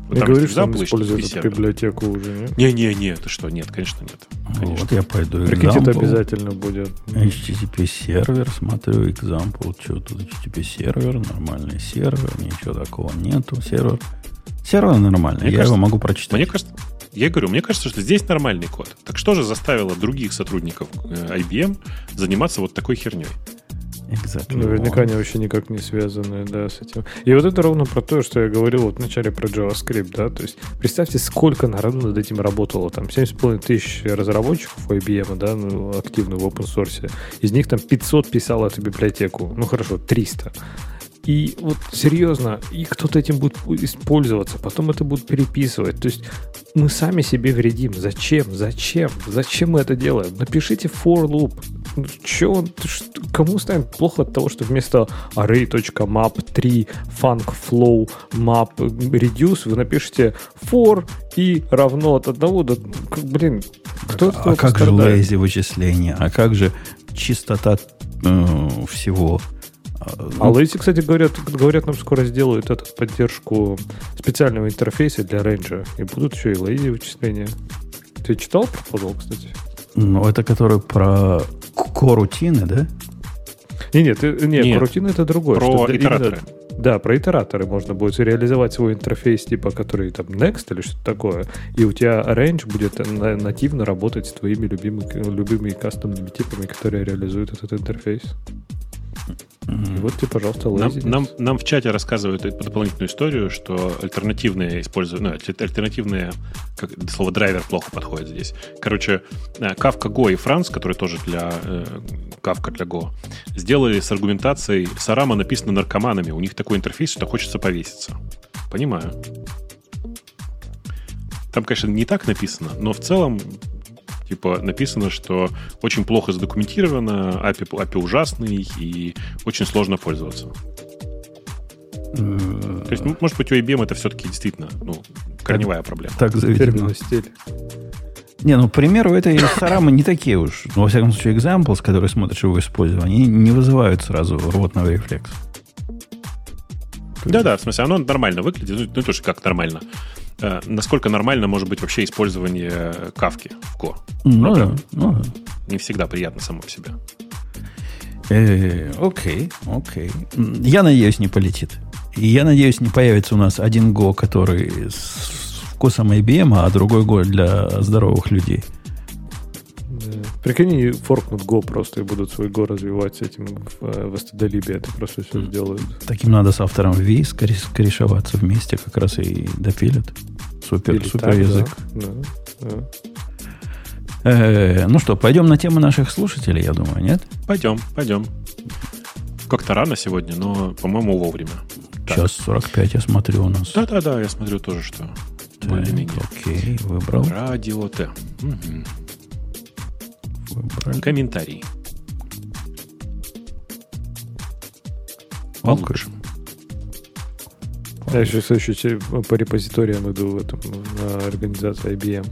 C: Не
B: там
C: говори,
B: есть
C: что он использует эту библиотеку уже, нет?
B: Не-не-не, ты что, нет, конечно нет. Конечно.
A: Вот я пойду
C: Прикиньте, это
A: example.
C: обязательно будет.
A: HTTP сервер, смотрю, example, что тут HTTP сервер, нормальный сервер, ничего такого нету, сервер. Сервер нормальный,
B: Мне
A: я
B: кажется-
A: его могу прочитать.
B: Мне кажется, я говорю, мне кажется, что здесь нормальный код. Так что же заставило других сотрудников э, IBM заниматься вот такой херней?
A: Exactly
C: Наверняка
A: one.
C: они вообще никак не связаны, да, с этим. И вот это ровно про то, что я говорил вот в начале про JavaScript, да, то есть представьте, сколько народу над этим работало, там 7,5 тысяч разработчиков у IBM, да, ну, активно в open source, из них там 500 писало эту библиотеку, ну хорошо, 300. И вот серьезно, и кто-то этим будет использоваться, потом это будут переписывать. То есть мы сами себе вредим. Зачем? Зачем? Зачем мы это делаем? Напишите for loop. Ну, чё он, кому станет плохо от того, что вместо array.map 3 func flow map reduce вы напишите for и равно от одного до... Блин, кто этого
A: А как же
C: пострадает?
A: лейзи вычисления? А как же чистота э, всего? А,
C: Lazy, кстати, говорят, говорят, нам скоро сделают эту поддержку специального интерфейса для рейнджа. И будут еще и Lazy вычисления. Ты читал пропозал, кстати?
A: ну, это который про корутины, да?
C: Не, нет, нет,
B: Нет.
C: корутин это другое.
B: Про
C: что
B: итераторы.
C: именно- Да, про итераторы можно будет реализовать свой интерфейс, типа, который там Next или что-то такое, и у тебя range будет нативно работать с твоими любимыми, любыми кастомными типами, которые реализуют этот интерфейс. И вот тебе, пожалуйста,
B: нам, нам, нам в чате рассказывают дополнительную историю, что альтернативные используют, ну, альтернативные, как слово драйвер плохо подходит здесь. Короче, э, Kafka Go и Franz, который тоже для э, Kafka для Go, сделали с аргументацией Сарама написано наркоманами. У них такой интерфейс, что хочется повеситься. Понимаю. Там, конечно, не так написано, но в целом Типа написано, что очень плохо задокументировано, API, API ужасный и очень сложно пользоваться. То есть, может быть, у IBM это все-таки действительно ну, корневая проблема.
C: Так заведено. стиль.
A: Не, ну, к примеру, этой Сарамы не такие уж. Ну, во всяком случае, examples, которые смотришь его использование, они не вызывают сразу рвотного рефлекса.
B: Да-да, в смысле, оно нормально выглядит. Ну, тоже как нормально. Э, насколько нормально может быть вообще использование кавки в Go.
A: Ну, да, ну да.
B: Не всегда приятно само по себе.
A: Э, окей, окей. Я надеюсь, не полетит. И я надеюсь, не появится у нас один Go, который с вкусом IBM, а другой Go для здоровых людей.
C: Прикинь, они форкнут Go просто и будут свой Go развивать с этим в, э, в STD Это просто все сделают.
A: Таким надо с автором V скорешоваться вместе, как раз и допилят. Супер, Или супер так, язык. Да, да, да. Э, ну что, пойдем на тему наших слушателей, я думаю, нет?
B: Пойдем, пойдем. Как-то рано сегодня, но, по-моему, вовремя.
A: Час 45 я смотрю у нас.
B: Да-да-да, я смотрю тоже, что
A: более-менее. Окей, выбрал.
B: Радио Т. Угу. Выбрали. Комментарий. Получше.
C: Я еще, еще по репозиториям иду в этом, на организацию IBM.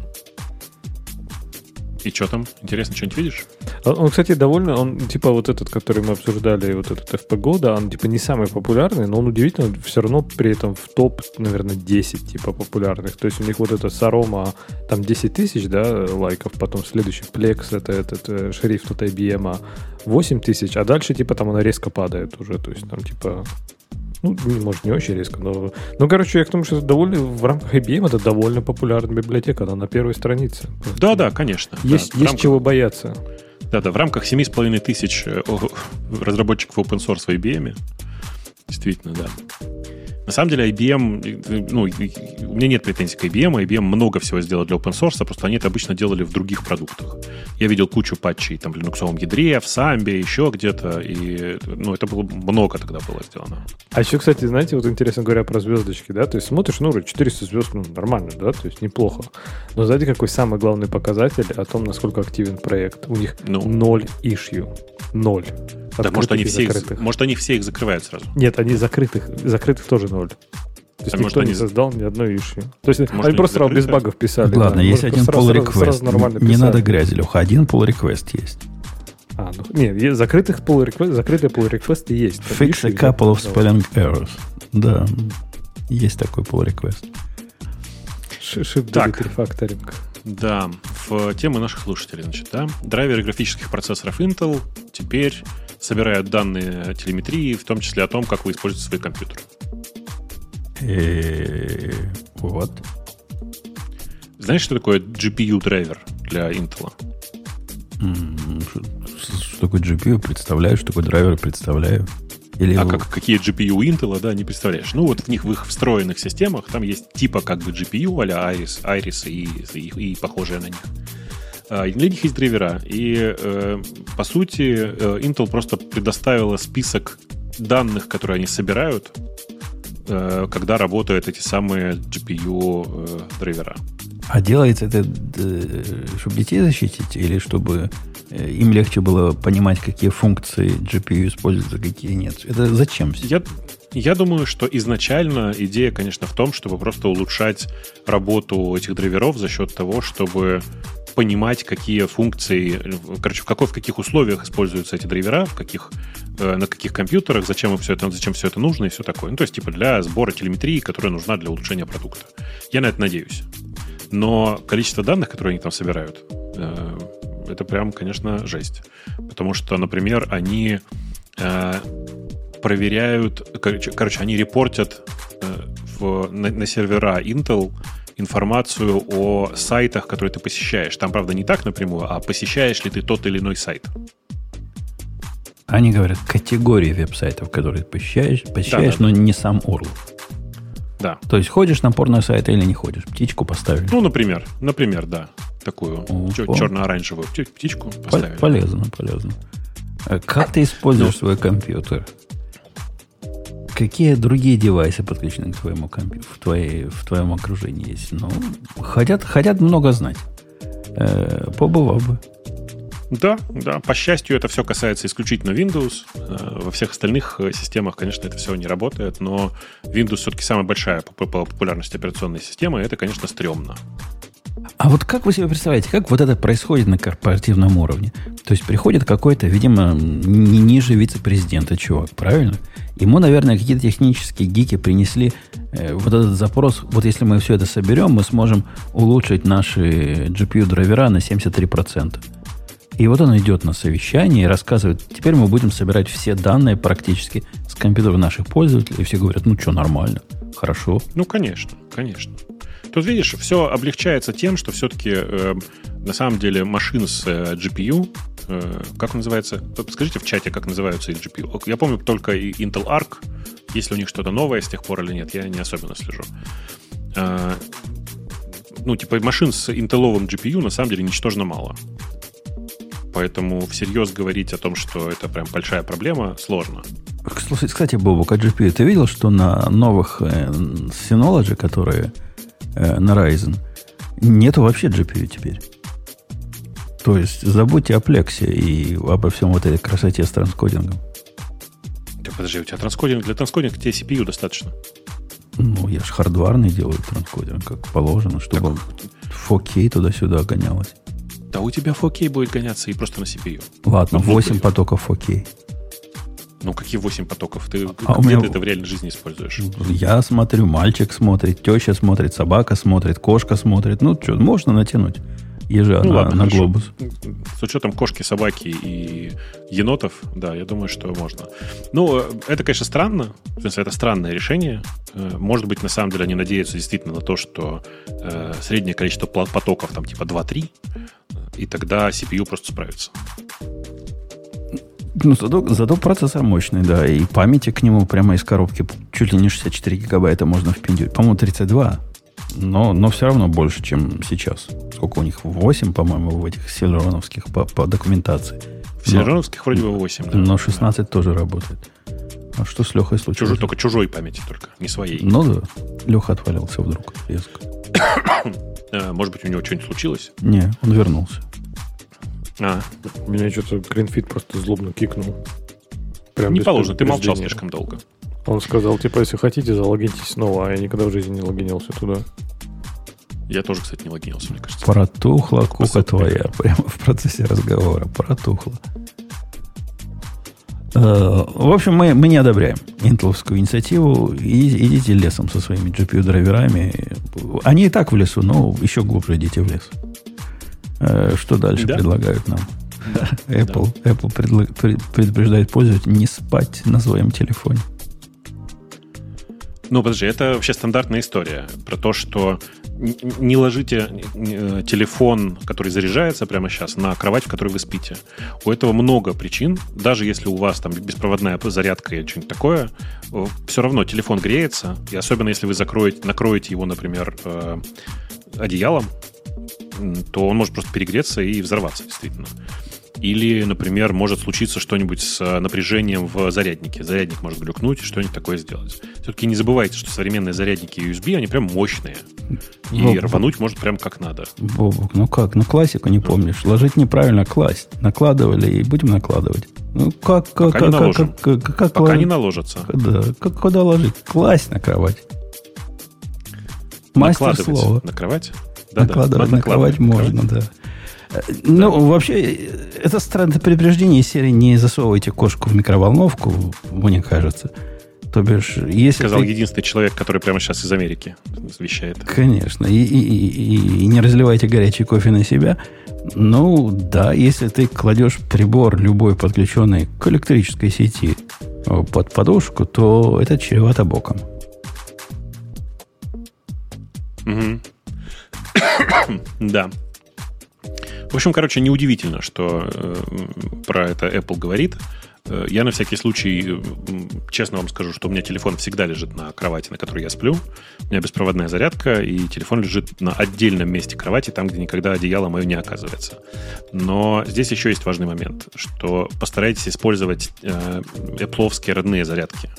B: И что там? Интересно, что-нибудь видишь?
C: А он, кстати, довольно, он типа вот этот, который мы обсуждали, вот этот FPGO, да, он типа не самый популярный, но он удивительно все равно при этом в топ, наверное, 10 типа популярных. То есть у них вот это Сарома там 10 тысяч, да, лайков, потом следующий Plex, это этот э, шрифт от IBM 8 тысяч, а дальше типа там она резко падает уже, то есть там типа ну, может, не очень резко, но... Ну, короче, я к тому, что довольно, в рамках IBM это довольно популярная библиотека, она на первой странице.
B: Да-да, конечно.
C: Есть,
B: да,
C: есть рамках... чего бояться.
B: Да-да, в рамках 7,5 тысяч э, разработчиков open source в IBM. Действительно, да. На самом деле IBM, ну, у меня нет претензий к IBM, IBM много всего сделал для open source, просто они это обычно делали в других продуктах. Я видел кучу патчей там в линуксовом ядре, в Самбе, еще где-то, и, ну, это было много тогда было сделано.
C: А еще, кстати, знаете, вот интересно говоря про звездочки, да, то есть смотришь, ну, 400 звезд, ну, нормально, да, то есть неплохо. Но знаете, какой самый главный показатель о том, насколько активен проект? У них ну. ноль ишью. Ноль.
B: Да, может они, все их, может, они все их закрывают сразу.
C: Нет, они закрытых. Закрытых тоже ноль. То есть а никто не создал ни одной ишью. То есть может, они просто без багов писали.
A: Ладно, да. есть может, один pull request. Не надо грязи, Леха. Один pull request есть.
C: А, ну, не, закрытых pull request, закрытые pull request есть.
A: Fix a couple of spelling errors. Да, есть такой pull request.
C: Shift так. refactoring.
B: Да, в тему наших слушателей, значит, да. Драйверы графических процессоров Intel теперь собирают данные телеметрии, в том числе о том, как вы используете свой компьютер.
A: Вот.
B: Знаешь, что такое GPU-драйвер для Intel?
A: Что такое GPU? Представляю, что такое драйвер, представляю.
B: Или а как, какие GPU Intel, да, не представляешь. Ну, вот в них, в их встроенных системах, там есть типа как бы GPU, а Iris, Iris и, и, и похожие на них. А, для них есть драйвера. И, э, по сути, э, Intel просто предоставила список данных, которые они собирают, э, когда работают эти самые GPU-драйвера.
A: А делается это, чтобы детей защитить, или чтобы им легче было понимать, какие функции GPU используются, какие нет? Это зачем?
B: Я, я думаю, что изначально идея, конечно, в том, чтобы просто улучшать работу этих драйверов за счет того, чтобы понимать, какие функции, короче, в, какой, в каких условиях используются эти драйвера, в каких, э, на каких компьютерах, зачем им все это, зачем все это нужно и все такое. Ну, то есть, типа, для сбора телеметрии, которая нужна для улучшения продукта. Я на это надеюсь. Но количество данных, которые они там собирают, э, это прям, конечно, жесть. Потому что, например, они э, проверяют, короче, короче они репортят э, в, на, на сервера Intel информацию о сайтах, которые ты посещаешь. Там, правда, не так напрямую, а посещаешь ли ты тот или иной сайт.
A: Они говорят категории веб-сайтов, которые ты посещаешь, посещаешь да, да, но да. не сам URL.
B: Да.
A: То есть ходишь на порно сайт или не ходишь? Птичку поставили?
B: Ну, например. Например, да. Такую О, черно-оранжевую птичку поставили.
A: Полезно, полезно. А как ты используешь свой компьютер? Какие другие девайсы подключены к твоему компьютеру, в, твоей, в твоем окружении есть? Ну, хотят, хотят много знать. Э, побывал бы.
B: Да, да. По счастью, это все касается исключительно Windows. Э, во всех остальных э, системах, конечно, это все не работает, но Windows все-таки самая большая по популярности операционной системы, и это, конечно, стрёмно.
A: А вот как вы себе представляете, как вот это происходит на корпоративном уровне? То есть приходит какой-то, видимо, не ниже вице-президента чувак, правильно? Ему, наверное, какие-то технические гики принесли э, вот этот запрос. Вот если мы все это соберем, мы сможем улучшить наши GPU-драйвера на 73%. И вот он идет на совещание и рассказывает, теперь мы будем собирать все данные практически с компьютеров наших пользователей. И все говорят, ну что, нормально, хорошо.
B: Ну, конечно, конечно. Тут, видишь, все облегчается тем, что все-таки э, на самом деле машины с э, GPU, э, как называется? Скажите в чате, как называются их GPU. Я помню только Intel Arc. Есть ли у них что-то новое с тех пор или нет, я не особенно слежу. Э, ну, типа машин с интеловым GPU на самом деле ничтожно мало. Поэтому всерьез говорить о том, что это прям большая проблема, сложно.
A: Кстати, Бобок, а GPU, ты видел, что на новых э, Synology, которые э, на Ryzen, нету вообще GPU теперь? То есть забудьте о плексе и обо всем вот этой красоте с транскодингом.
B: Так подожди, у тебя транскодинг, для транскодинга тебе CPU достаточно.
A: Ну, я же хардварный делаю транскодинг, как положено, чтобы так... 4K туда-сюда гонялось.
B: Да у тебя 4K будет гоняться и просто на CPU.
A: Ладно, 8 вот потоков 4K.
B: Ну, какие 8 потоков? Ты а где меня... ты это в реальной жизни используешь?
A: Я смотрю, мальчик смотрит, теща смотрит, собака смотрит, кошка смотрит. Ну, что, можно натянуть ежа ну, на, ладно, на глобус.
B: С учетом кошки, собаки и енотов, да, я думаю, что можно. Ну, это, конечно, странно. В смысле, это странное решение. Э, может быть, на самом деле они надеются действительно на то, что э, среднее количество потоков там типа 2-3 и тогда CPU просто справится.
A: Ну, зато, зато процессор мощный, да, и памяти к нему прямо из коробки чуть ли не 64 гигабайта можно впендюрить. По-моему, 32, но, но все равно больше, чем сейчас. Сколько у них? 8, по-моему, в этих селероновских по, по документации.
B: В селероновских вроде бы 8, да.
A: Но 16 да. тоже работает. А что с Лехой случилось?
B: Чужой, только чужой памяти только, не своей.
A: Ну да. Леха отвалился вдруг резко.
B: Э, может быть, у него что-нибудь случилось?
A: Не, он вернулся.
C: А. У меня что-то Гринфит просто злобно кикнул.
B: Прям не положено, ты молчал слишком долго.
C: Он сказал, типа, если хотите, залогиньтесь снова, а я никогда в жизни не логинился туда.
B: Я тоже, кстати, не логинился, мне кажется.
A: Протухла кука твоя прямо в процессе разговора. Протухла. Э, в общем, мы, мы не одобряем интеловскую инициативу. И, идите лесом со своими GPU-драйверами. Они и так в лесу, но еще глубже идите в лес. Э, что дальше да. предлагают нам? Да. Apple, да. Apple предлаг, предупреждает пользователя не спать на своем телефоне.
B: Ну, подожди, это вообще стандартная история про то, что не ложите телефон, который заряжается прямо сейчас, на кровать, в которой вы спите. У этого много причин. Даже если у вас там беспроводная зарядка или что-нибудь такое, все равно телефон греется. И особенно если вы закроете, накроете его, например, э, одеялом, то он может просто перегреться и взорваться, действительно. Или, например, может случиться что-нибудь с э, напряжением в заряднике. Зарядник может глюкнуть и что-нибудь такое сделать. Все-таки не забывайте, что современные зарядники USB, они прям мощные. И Бобок. рвануть может прям как надо.
A: Бобок, ну как? Ну классику не помнишь. Ложить неправильно, класть. Накладывали и будем накладывать. Ну как, как,
B: Пока
A: как,
B: не наложим.
A: как, как, как,
B: Пока лож... не наложится.
A: Да, как, куда ложить? Класть на кровать. Мастер слова.
B: На кровать?
A: Да, накладывать да, на кровать можно, да. Ну, да. вообще, это странное предупреждение из серии «Не засовывайте кошку в микроволновку», мне кажется. То бишь, если
B: Сказал
A: ты...
B: единственный человек, который прямо сейчас из Америки вещает.
A: Конечно. И, и, и, и не разливайте горячий кофе на себя. Ну, да, если ты кладешь прибор любой подключенный к электрической сети под подушку, то это чревато боком.
B: Угу. Да. В общем, короче, неудивительно, что э, про это Apple говорит. Э, я на всякий случай, честно вам скажу, что у меня телефон всегда лежит на кровати, на которой я сплю. У меня беспроводная зарядка, и телефон лежит на отдельном месте кровати, там, где никогда одеяло мое не оказывается. Но здесь еще есть важный момент, что постарайтесь использовать э, Apple родные зарядки.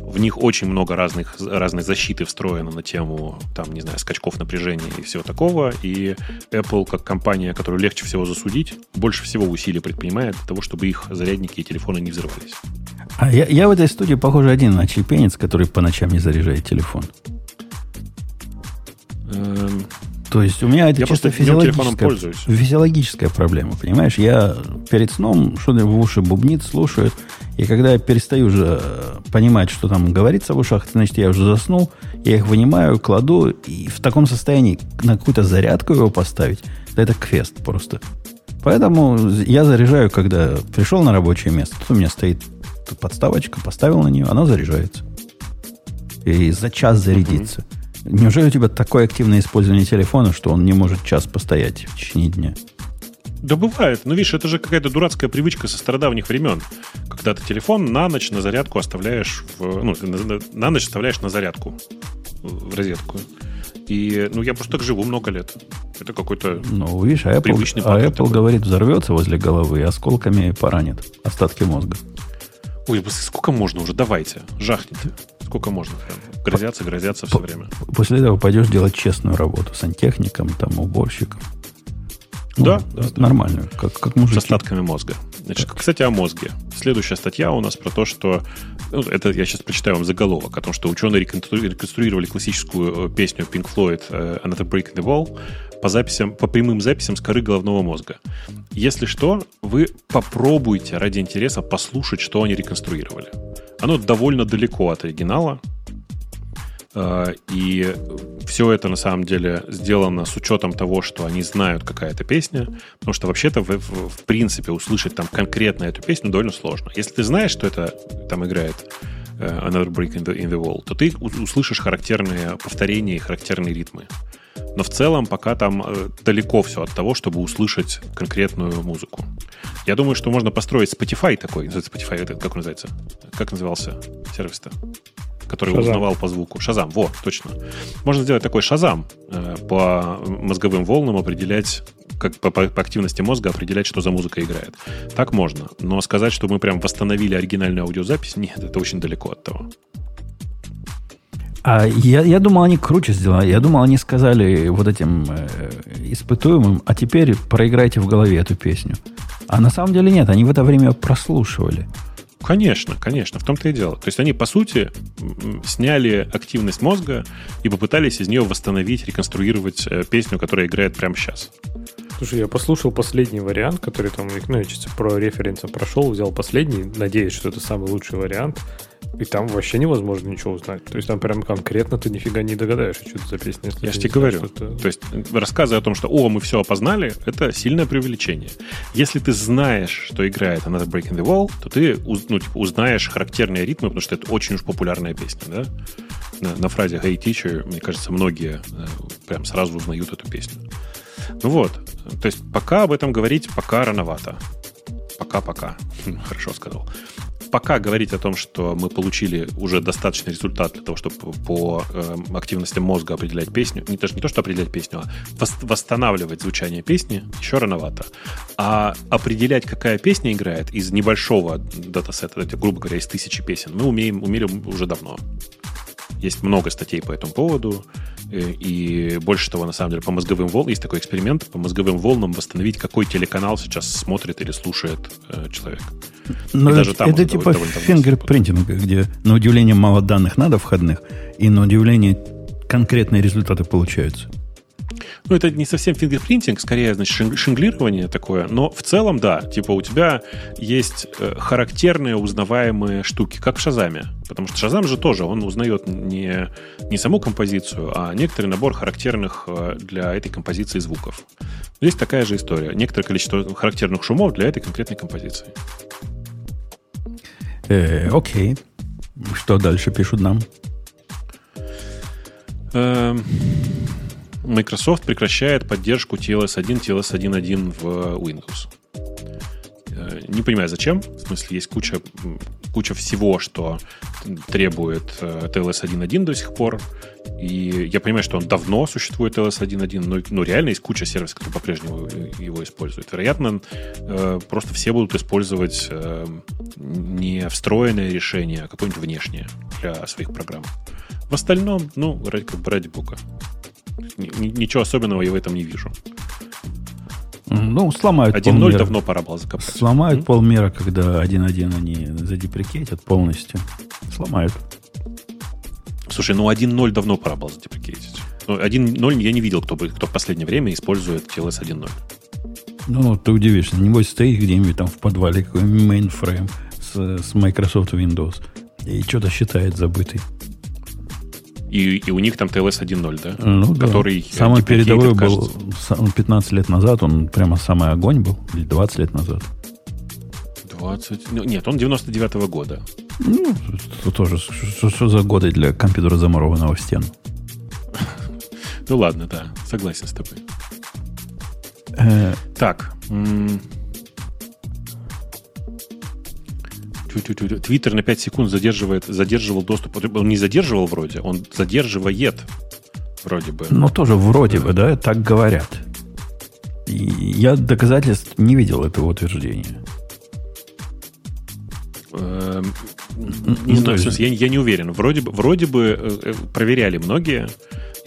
B: В них очень много разных, разной защиты встроено на тему, там, не знаю, скачков напряжения и всего такого. И Apple, как компания, которую легче всего засудить, больше всего усилий предпринимает для того, чтобы их зарядники и телефоны не взрывались.
A: А я, я в этой студии, похоже, один начепенец, который по ночам не заряжает телефон. Эм, То есть у меня это
B: я
A: чисто физиологическая, физиологическая проблема, понимаешь? Я перед сном что-то в уши бубнит, слушаю, и когда я перестаю уже э, понимать, что там говорится в ушах, значит, я уже заснул, я их вынимаю, кладу, и в таком состоянии на какую-то зарядку его поставить, да это квест просто. Поэтому я заряжаю, когда пришел на рабочее место, тут у меня стоит подставочка, поставил на нее, она заряжается. И за час зарядится. Uh-huh. Неужели у тебя такое активное использование телефона, что он не может час постоять в течение дня?
B: Да бывает. Но видишь, это же какая-то дурацкая привычка со стародавних времен. Когда ты телефон на ночь на зарядку оставляешь в... Ну, на, на ночь оставляешь на зарядку в розетку. И, ну, я просто так живу много лет. Это какой-то
A: ну, видишь, а Apple, а Apple такой. говорит, взорвется возле головы осколками поранит остатки мозга.
B: Ой, сколько можно уже? Давайте, жахните. Сколько можно? Грозятся, грозятся все время.
A: После этого пойдешь делать честную работу сантехником, там, уборщиком.
B: Да, ну, да,
A: нормально, как, как мужики.
B: С остатками мозга. Значит, так. кстати, о мозге. Следующая статья у нас про то, что... Ну, это я сейчас прочитаю вам заголовок о том, что ученые реконструировали классическую э, песню Pink Floyd э, Another Break in the Wall по записям, по прямым записям с коры головного мозга. Если что, вы попробуйте ради интереса послушать, что они реконструировали. Оно довольно далеко от оригинала, Э, и все это на самом деле сделано с учетом того, что они знают, какая это песня, потому что вообще-то в, в, принципе услышать там конкретно эту песню довольно сложно. Если ты знаешь, что это там играет uh, Another Break in the, in the Wall, то ты услышишь характерные повторения и характерные ритмы. Но в целом пока там э, далеко все от того, чтобы услышать конкретную музыку. Я думаю, что можно построить Spotify такой. Spotify, это как он называется? Как назывался сервис-то? который Шазам. узнавал по звуку. Шазам, во, точно. Можно сделать такой шазам э, по мозговым волнам определять как по, по, по активности мозга определять, что за музыка играет. Так можно. Но сказать, что мы прям восстановили оригинальную аудиозапись, нет, это очень далеко от того.
A: А я, я думал, они круче сделали. Я думал, они сказали вот этим э, испытуемым, а теперь проиграйте в голове эту песню. А на самом деле нет, они в это время прослушивали.
B: Конечно, конечно, в том-то и дело. То есть они, по сути, сняли активность мозга и попытались из нее восстановить, реконструировать э, песню, которая играет прямо сейчас.
C: Слушай, я послушал последний вариант, который там, ну, я чисто про референсом прошел, взял последний, надеюсь, что это самый лучший вариант. И там вообще невозможно ничего узнать. То есть там прям конкретно ты нифига не догадаешься, что это за песня.
B: Я же тебе говорю. То есть рассказы о том, что «О, мы все опознали», это сильное преувеличение. Если ты знаешь, что играет Another Break in the Wall, то ты ну, типа, узнаешь характерные ритмы, потому что это очень уж популярная песня, да? На, на фразе «Hey, teacher», мне кажется, многие э, прям сразу узнают эту песню. Ну вот. То есть пока об этом говорить, пока рановато. Пока-пока. Хорошо сказал пока говорить о том, что мы получили уже достаточный результат для того, чтобы по э, активности мозга определять песню, не, даже не то, что определять песню, а восстанавливать звучание песни, еще рановато. А определять, какая песня играет из небольшого датасета, грубо говоря, из тысячи песен, мы умеем, умели уже давно. Есть много статей по этому поводу. Э, и больше того, на самом деле, по мозговым волнам, есть такой эксперимент, по мозговым волнам восстановить, какой телеканал сейчас смотрит или слушает э, человек.
A: Но даже там это типа фингерпринтинг, где на удивление мало данных надо входных, и на удивление конкретные результаты получаются.
B: Ну, это не совсем фингерпринтинг, скорее, значит, шинглирование такое, но в целом, да, типа у тебя есть э, характерные узнаваемые штуки, как в Шазаме. Потому что Шазам же тоже, он узнает не, не саму композицию, а некоторый набор характерных э, для этой композиции звуков. Здесь такая же история. Некоторое количество характерных шумов для этой конкретной композиции.
A: Э, окей. Что дальше пишут нам?
B: Эм, Microsoft прекращает поддержку TLS 1, TLS 1.1 в Windows. Э, не понимаю, зачем. В смысле, есть куча, куча всего, что требует TLS 1.1 до сих пор. И я понимаю, что он давно существует, TLS 1.1, но, но реально есть куча сервисов, которые по-прежнему его используют. Вероятно, э, просто все будут использовать э, не встроенное решение, а какое-нибудь внешнее для своих программ. В остальном, ну, ради, ради бога. Ничего особенного я в этом не вижу.
A: Ну, сломают
B: 1.0 давно пора было закопать.
A: Сломают mm-hmm. полмера, когда 1.1 они задеприкетят полностью. Сломают.
B: Слушай, ну 1.0 давно пора было задеприкетить. Ну, 1.0 я не видел, кто, бы, кто в последнее время использует TLS 1.0.
A: Ну, ты удивишься. Небось стоит где-нибудь там в подвале какой мейнфрейм с, с Microsoft Windows и что-то считает забытый.
B: И, и у них там TLS 1.0, да?
A: Ну, Который да. Самый передовой был 15 лет назад, он прямо самый огонь был, или 20 лет назад.
B: 20... Ну, нет, он 99-го года.
A: Ну, это тоже, что, что за годы для компьютера замурованного в стену?
B: Ну ладно, да, согласен с тобой. Э, так. Твиттер на 5 секунд задерживает, задерживал доступ. Он не задерживал вроде, он задерживает вроде бы.
A: Ну, тоже вроде бы, да, так говорят. И я доказательств не видел этого утверждения.
B: Эм, не знаю, я, я не уверен. Вроде бы, вроде бы э, э, проверяли многие,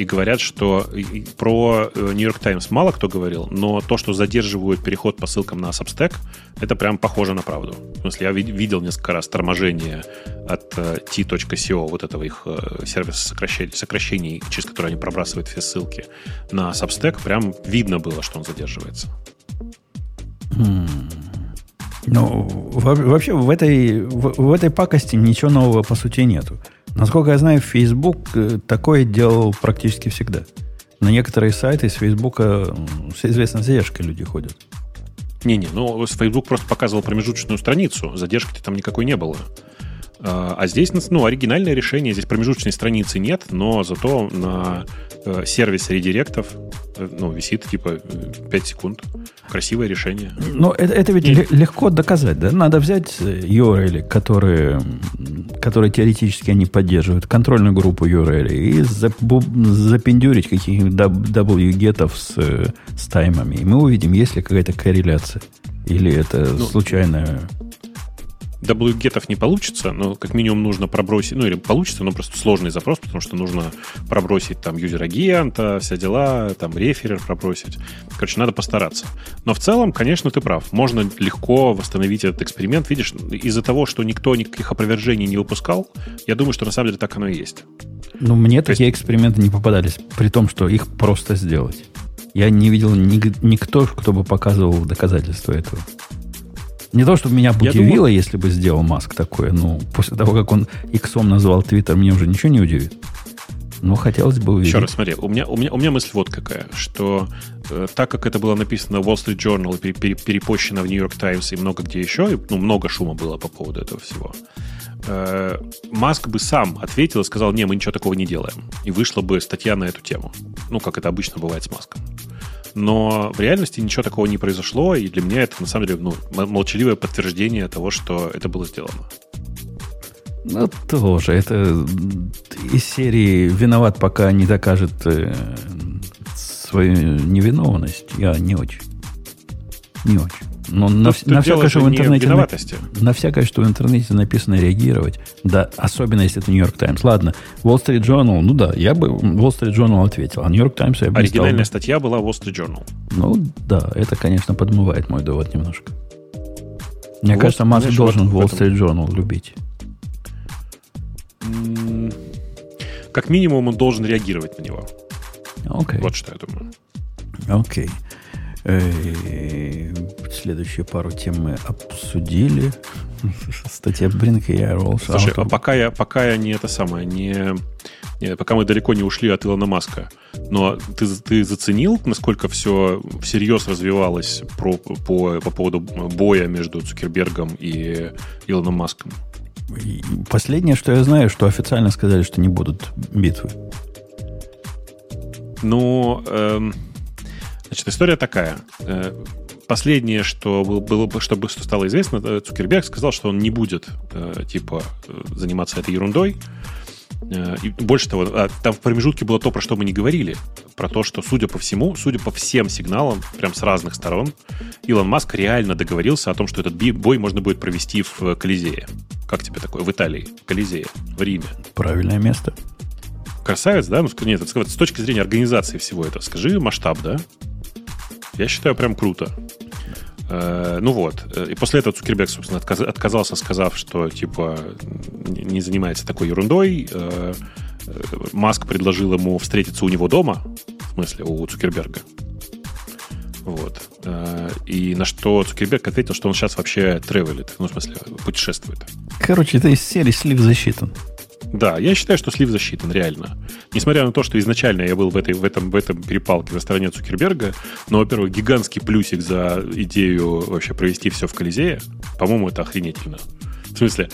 B: и говорят, что про New York Times мало кто говорил, но то, что задерживают переход по ссылкам на Substack, это прям похоже на правду. В смысле, я видел несколько раз торможение от э, t.co, вот этого их э, сервиса сокращений, сокращений, через который они пробрасывают все ссылки, на Substack, прям видно было, что он задерживается.
A: Hmm. Ну, вообще в этой, в, в этой пакости ничего нового по сути нету. Насколько я знаю, Facebook э, такое делал практически всегда. На некоторые сайты с Facebook с известной задержкой люди ходят.
B: Не-не, ну Facebook просто показывал промежуточную страницу, задержки там никакой не было. А, а здесь, ну, оригинальное решение, здесь промежуточной страницы нет, но зато на э, сервисе редиректов э, ну, висит типа 5 секунд. Красивое решение.
A: Но это, это ведь и... легко доказать, да? Надо взять URL, которые, которые теоретически они поддерживают, контрольную группу URL, и запендюрить каких-нибудь wget с, с таймами. И мы увидим, есть ли какая-то корреляция. Или это ну, случайная
B: wget не получится, но как минимум нужно пробросить, ну или получится, но просто сложный запрос, потому что нужно пробросить там юзер-агента, все дела, там реферер пробросить. Короче, надо постараться. Но в целом, конечно, ты прав. Можно легко восстановить этот эксперимент. Видишь, из-за того, что никто никаких опровержений не выпускал, я думаю, что на самом деле так оно и есть.
A: Ну, мне То такие есть... эксперименты не попадались, при том, что их просто сделать. Я не видел ни, никто, кто бы показывал доказательства этого. Не то, чтобы меня удивило, думаю... если бы сделал Маск такое. Ну, после того, как он иксом назвал Твиттер, мне уже ничего не удивит. Но хотелось бы увидеть.
B: Еще раз смотри, у меня, у меня, у меня мысль вот какая, что э, так как это было написано в Wall Street Journal и пере, перепощено в New York Times и много где еще, и, ну, много шума было по поводу этого всего, э, Маск бы сам ответил и сказал, не, мы ничего такого не делаем. И вышла бы статья на эту тему. Ну, как это обычно бывает с Маском но в реальности ничего такого не произошло, и для меня это на самом деле ну, молчаливое подтверждение того, что это было сделано.
A: Ну, тоже. Это из серии «Виноват, пока не докажет э, свою невиновность». Я не очень. Не очень. Но на, на всякое, что в интернете... На всякое, что в интернете написано реагировать. Да, особенно если это Нью-Йорк Таймс. Ладно, Wall Street Journal, ну да, я бы Wall Street Journal ответил, а Нью-Йорк Таймс я бы
B: Оригинальная стал... статья была Wall Street Journal.
A: Ну да, это, конечно, подмывает мой довод немножко. Мне вот, кажется, Маск должен Wall Street Journal любить.
B: Как минимум, он должен реагировать на него.
A: Okay.
B: Вот что я думаю.
A: Окей. Okay. Э, следующую пару тем мы обсудили. Статья Бринка и Rolls
B: Слушай, а пока я, пока я не это самое, не, не, пока мы далеко не ушли от Илона Маска, но ты, ты заценил, насколько все всерьез развивалось про, по, по поводу боя между Цукербергом и Илоном Маском?
A: Последнее, что я знаю, что официально сказали, что не будут битвы.
B: Ну, эм, значит, история такая. Э, последнее, что было бы, чтобы что стало известно, э, Цукерберг сказал, что он не будет э, типа заниматься этой ерундой. И больше того, а, там в промежутке было то, про что мы не говорили. Про то, что, судя по всему, судя по всем сигналам, прям с разных сторон, Илон Маск реально договорился о том, что этот бой можно будет провести в Колизее. Как тебе такое? В Италии, в Колизее, в Риме.
A: Правильное место.
B: Красавец, да? Ну, нет, с точки зрения организации всего этого, скажи масштаб, да? Я считаю, прям круто. Э, ну вот. И после этого Цукерберг, собственно, отказался, сказав, что, типа, не занимается такой ерундой. Э, Маск предложил ему встретиться у него дома, в смысле, у Цукерберга. Вот. Э, и на что Цукерберг ответил, что он сейчас вообще тревелит, ну, в смысле, путешествует.
A: Короче, это из серии слив засчитан.
B: Да, я считаю, что слив засчитан, реально. Несмотря на то, что изначально я был в, этой, в, этом, в этом перепалке на стороне Цукерберга, но, во-первых, гигантский плюсик за идею вообще провести все в Колизее, по-моему, это охренительно. В смысле,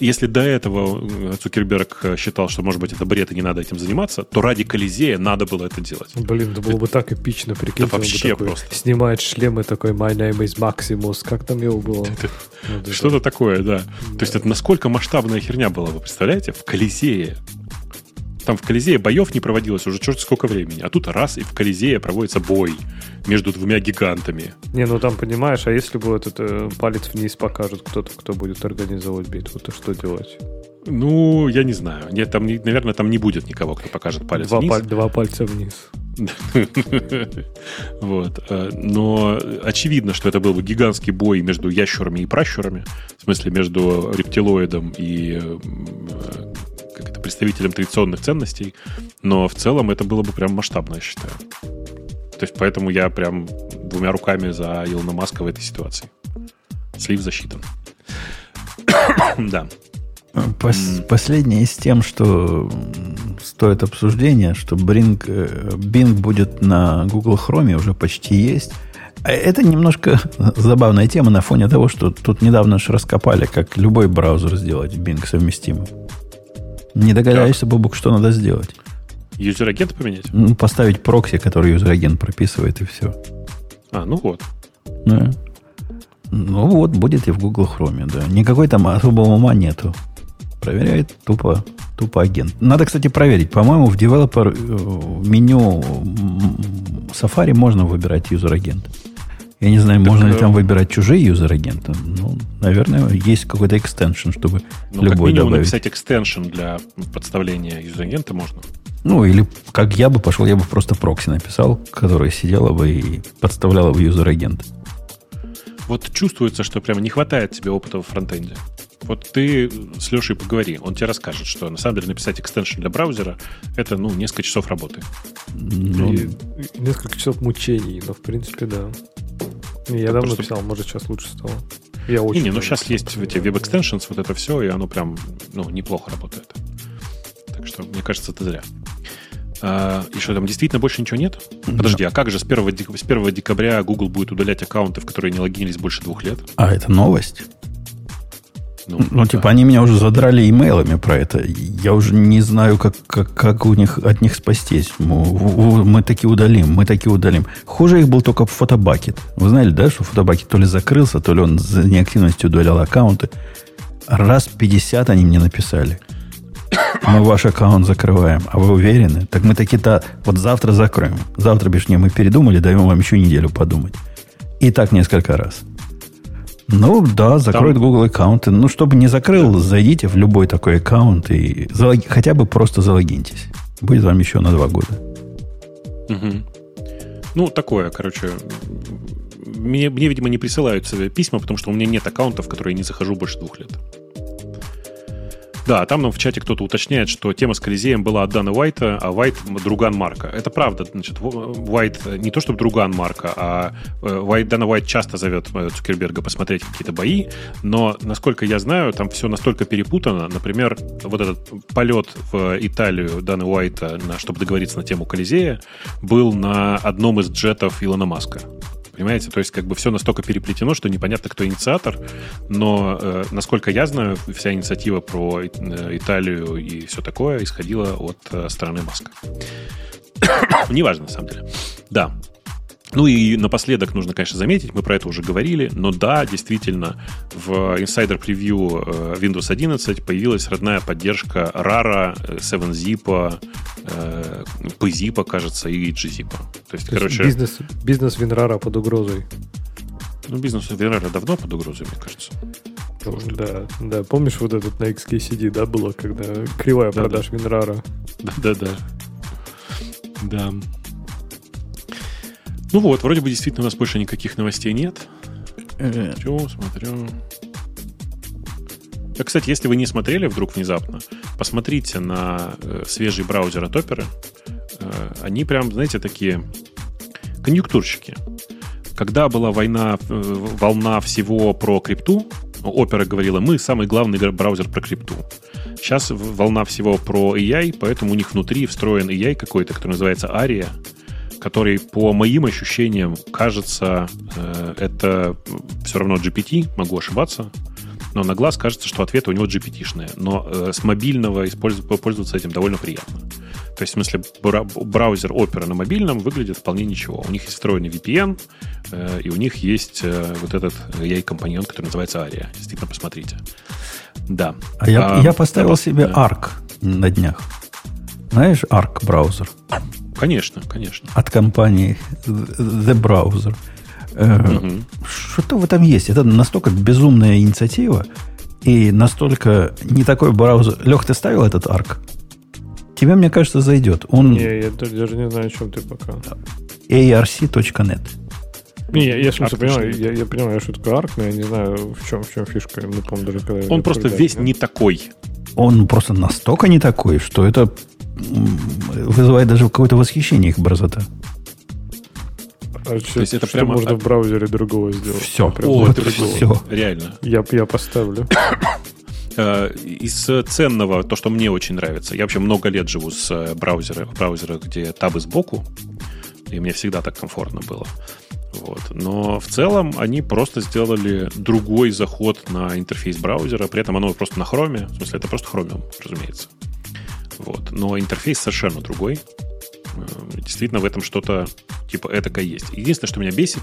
B: если до этого э, Цукерберг э, считал, что, может быть, это бред и не надо этим заниматься, то ради Колизея надо было это делать.
C: Блин, это было бы так эпично, прикинь.
B: Да вообще такой, просто.
C: Снимает шлем и такой «My name is Maximus». Как там его было?
B: Что-то такое, да. То есть это насколько масштабная херня была, вы представляете? В Колизее там в Колизее боев не проводилось уже черт сколько времени. А тут раз, и в Колизее проводится бой между двумя гигантами.
C: Не, ну там понимаешь, а если бы этот э, палец вниз покажут кто-то, кто будет организовывать битву, то что делать?
B: Ну, я не знаю. Нет, там, наверное, там не будет никого, кто покажет палец
C: два
B: вниз.
C: Паль, два пальца вниз.
B: Вот. Э, но очевидно, что это был бы гигантский бой между ящурами и пращурами. В смысле, между рептилоидом и как это, представителем традиционных ценностей, но в целом это было бы прям масштабно, я считаю. То есть поэтому я прям двумя руками за Илона Маска в этой ситуации. Слив засчитан. да.
A: Пос- последнее с тем, что стоит обсуждения, что Bing, э, Bing будет на Google Chrome, уже почти есть. А это немножко забавная тема на фоне того, что тут недавно же раскопали, как любой браузер сделать Bing совместимым. Не догадаешься, Бобук, что надо сделать.
B: User-agent поменять?
A: Ну, поставить прокси, который user-agent прописывает, и все.
B: А, ну вот.
A: Да. Ну вот, будет и в Google Chrome, да. Никакой там особого ума нету. Проверяет тупо, тупо агент. Надо, кстати, проверить. По-моему, в девелопер в меню Safari можно выбирать user-agent. Я не знаю, так, можно ли там выбирать чужие user-agent ы. Ну, наверное, есть какой-то extension, чтобы ну, любой как добавить.
B: написать extension для подставления user-agent а можно.
A: Ну, или как я бы пошел, я бы просто прокси написал, которая сидела бы и подставляла бы user-agent.
B: Вот чувствуется, что прямо не хватает тебе опыта в фронтенде. Вот ты с Лешей поговори, он тебе расскажет, что на самом деле написать extension для браузера это, ну, несколько часов работы.
C: Ну, и... Несколько часов мучений, но в принципе, да. Я давно просто... писал, может, сейчас лучше стало.
B: Я очень не, не, ну сейчас есть эти web extensions, вот это все, и оно прям, ну, неплохо работает. Так что, мне кажется, это зря. А, и что, там действительно больше ничего нет? Подожди, а как же с 1, с 1 декабря Google будет удалять аккаунты, в которые не логинились больше двух лет?
A: А, это новость? Ну, ну да. типа, они меня уже задрали имейлами про это. Я уже не знаю, как, как, как у них, от них спастись. Мы, мы таки удалим, мы таки удалим. Хуже их был только фотобакет. Вы знали, да, что фотобакет то ли закрылся, то ли он за неактивностью удалял аккаунты. Раз 50 они мне написали. Мы ваш аккаунт закрываем. А вы уверены? Так мы таки-то вот завтра закроем. Завтра, бишь, не мы передумали, даем вам еще неделю подумать. И так несколько раз. Ну да, закроет Там... Google аккаунты. Ну, чтобы не закрыл, да. зайдите в любой такой аккаунт и залог... хотя бы просто залогиньтесь. Будет вам еще на два года.
B: Угу. Ну, такое, короче. Мне, мне, видимо, не присылают письма, потому что у меня нет аккаунтов, в которые я не захожу больше двух лет. Да, там нам в чате кто-то уточняет, что тема с Колизеем была от Дана Уайта, а Уайт — друган Марка. Это правда. Значит, Уайт не то чтобы друган Марка, а Уайт, э, Дана Уайт часто зовет э, Цукерберга посмотреть какие-то бои, но, насколько я знаю, там все настолько перепутано. Например, вот этот полет в Италию Дана Уайта, чтобы договориться на тему Колизея, был на одном из джетов Илона Маска Понимаете? То есть, как бы все настолько переплетено, что непонятно, кто инициатор. Но, э, насколько я знаю, вся инициатива про э, Италию и все такое исходила от э, стороны Маска. Неважно, на самом деле. Да, ну и напоследок нужно, конечно, заметить, мы про это уже говорили, но да, действительно, в Insider Preview э, Windows 11 появилась родная поддержка RARA, 7-Zip, э, PZIP, кажется, и GZIP.
C: То есть, То короче... Бизнес, бизнес WinRAR под угрозой.
B: Ну, бизнес WinRAR давно под угрозой, мне кажется.
C: Да, да. Помнишь вот этот на XKCD, да, было, когда кривая да, продаж да. WinRAR?
B: Да-да-да. Да. Ну вот, вроде бы действительно у нас больше никаких новостей нет. Смотрю, смотрю. А, кстати, если вы не смотрели вдруг внезапно, посмотрите на э, свежий браузер от Opera. Э, они прям, знаете, такие конъюнктурщики. Когда была война, э, волна всего про крипту, Opera говорила, мы самый главный браузер про крипту. Сейчас волна всего про AI, поэтому у них внутри встроен AI какой-то, который называется ARIA, который, по моим ощущениям, кажется, э, это все равно GPT, могу ошибаться, но на глаз кажется, что ответы у него GPT-шные. Но э, с мобильного пользоваться этим довольно приятно. То есть, в смысле, браузер Opera на мобильном выглядит вполне ничего. У них есть встроенный VPN, э, и у них есть э, вот этот AI-компаньон, который называется ARIA. Действительно, посмотрите. Да.
A: А я, а, я поставил да, себе да. ARC на днях. Знаешь, ARC браузер?
B: Конечно, конечно.
A: От компании The Browser. Угу. Что-то в этом есть. Это настолько безумная инициатива и настолько не такой браузер. Лех, ты ставил этот ARC? Тебе, мне кажется, зайдет. Он...
C: Не, я даже не знаю, о чем ты пока.
A: arc.net.
C: Не, я, я, смысле, понимаю, я, я понимаю, что такое ARC, но я не знаю, в чем, в чем фишка. Помню даже,
B: когда Он просто весь не такой.
A: Он просто настолько не такой, что это вызывает даже какое-то восхищение их бразота.
C: А То есть это что прямо можно в браузере другого сделать?
A: Все.
B: Прям О, это все. Реально.
C: Я, я поставлю.
B: Э, из ценного, то, что мне очень нравится, я вообще много лет живу с э, браузером, в браузерах, где табы сбоку, и мне всегда так комфортно было. Вот. Но в целом они просто сделали другой заход на интерфейс браузера, при этом оно просто на хроме, в смысле это просто хромиум, разумеется. Вот. Но интерфейс совершенно другой. Э, действительно, в этом что-то типа этакое есть. Единственное, что меня бесит,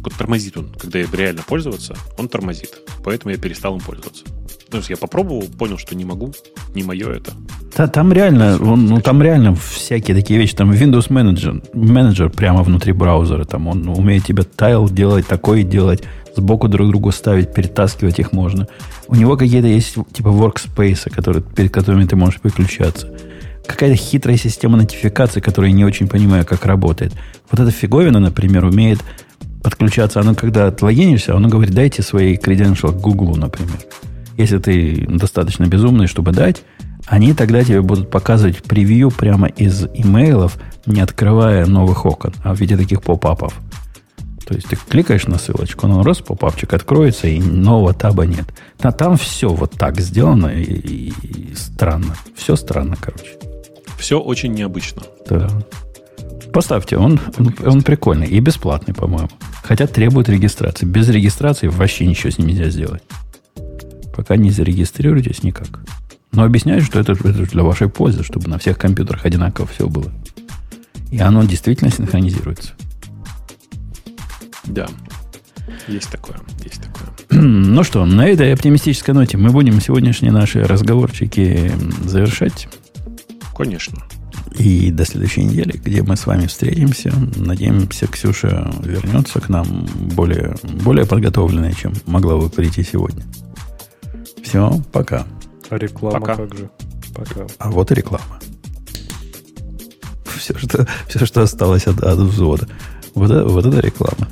B: вот тормозит он, когда я реально пользоваться, он тормозит. Поэтому я перестал им пользоваться. То есть я попробовал, понял, что не могу, не мое это.
A: Да, там реально, он, ну, там реально всякие такие вещи. Там Windows Manager, менеджер прямо внутри браузера. Там он умеет тебе тайл делать, такое делать, сбоку друг другу ставить, перетаскивать их можно. У него какие-то есть типа workspace, которые, перед которыми ты можешь переключаться. Какая-то хитрая система нотификации, которая я не очень понимаю, как работает. Вот эта фиговина, например, умеет подключаться. Оно, когда отлогинишься, оно говорит, дайте свои credential к Google, например. Если ты достаточно безумный, чтобы дать, они тогда тебе будут показывать превью прямо из имейлов, не открывая новых окон, а в виде таких поп-апов. То есть ты кликаешь на ссылочку, ну раз попапчик откроется, и нового таба нет. А там все вот так сделано и, и, и странно. Все странно, короче.
B: Все очень необычно.
A: Да. Поставьте, он, он, он прикольный и бесплатный, по-моему. Хотя требует регистрации. Без регистрации вообще ничего с ним нельзя сделать. Пока не зарегистрируйтесь никак. Но объясняю, что это, это для вашей пользы, чтобы на всех компьютерах одинаково все было. И оно действительно синхронизируется.
B: Да. Есть такое, есть такое.
A: Ну что, на этой оптимистической ноте мы будем сегодняшние наши разговорчики завершать.
B: Конечно.
A: И до следующей недели, где мы с вами встретимся. Надеемся, Ксюша вернется к нам более, более подготовленная, чем могла бы прийти сегодня. Все, пока.
C: А реклама пока. как же? Пока.
A: А вот и реклама. Все, что, все, что осталось от, от взвода. Вот, вот это реклама.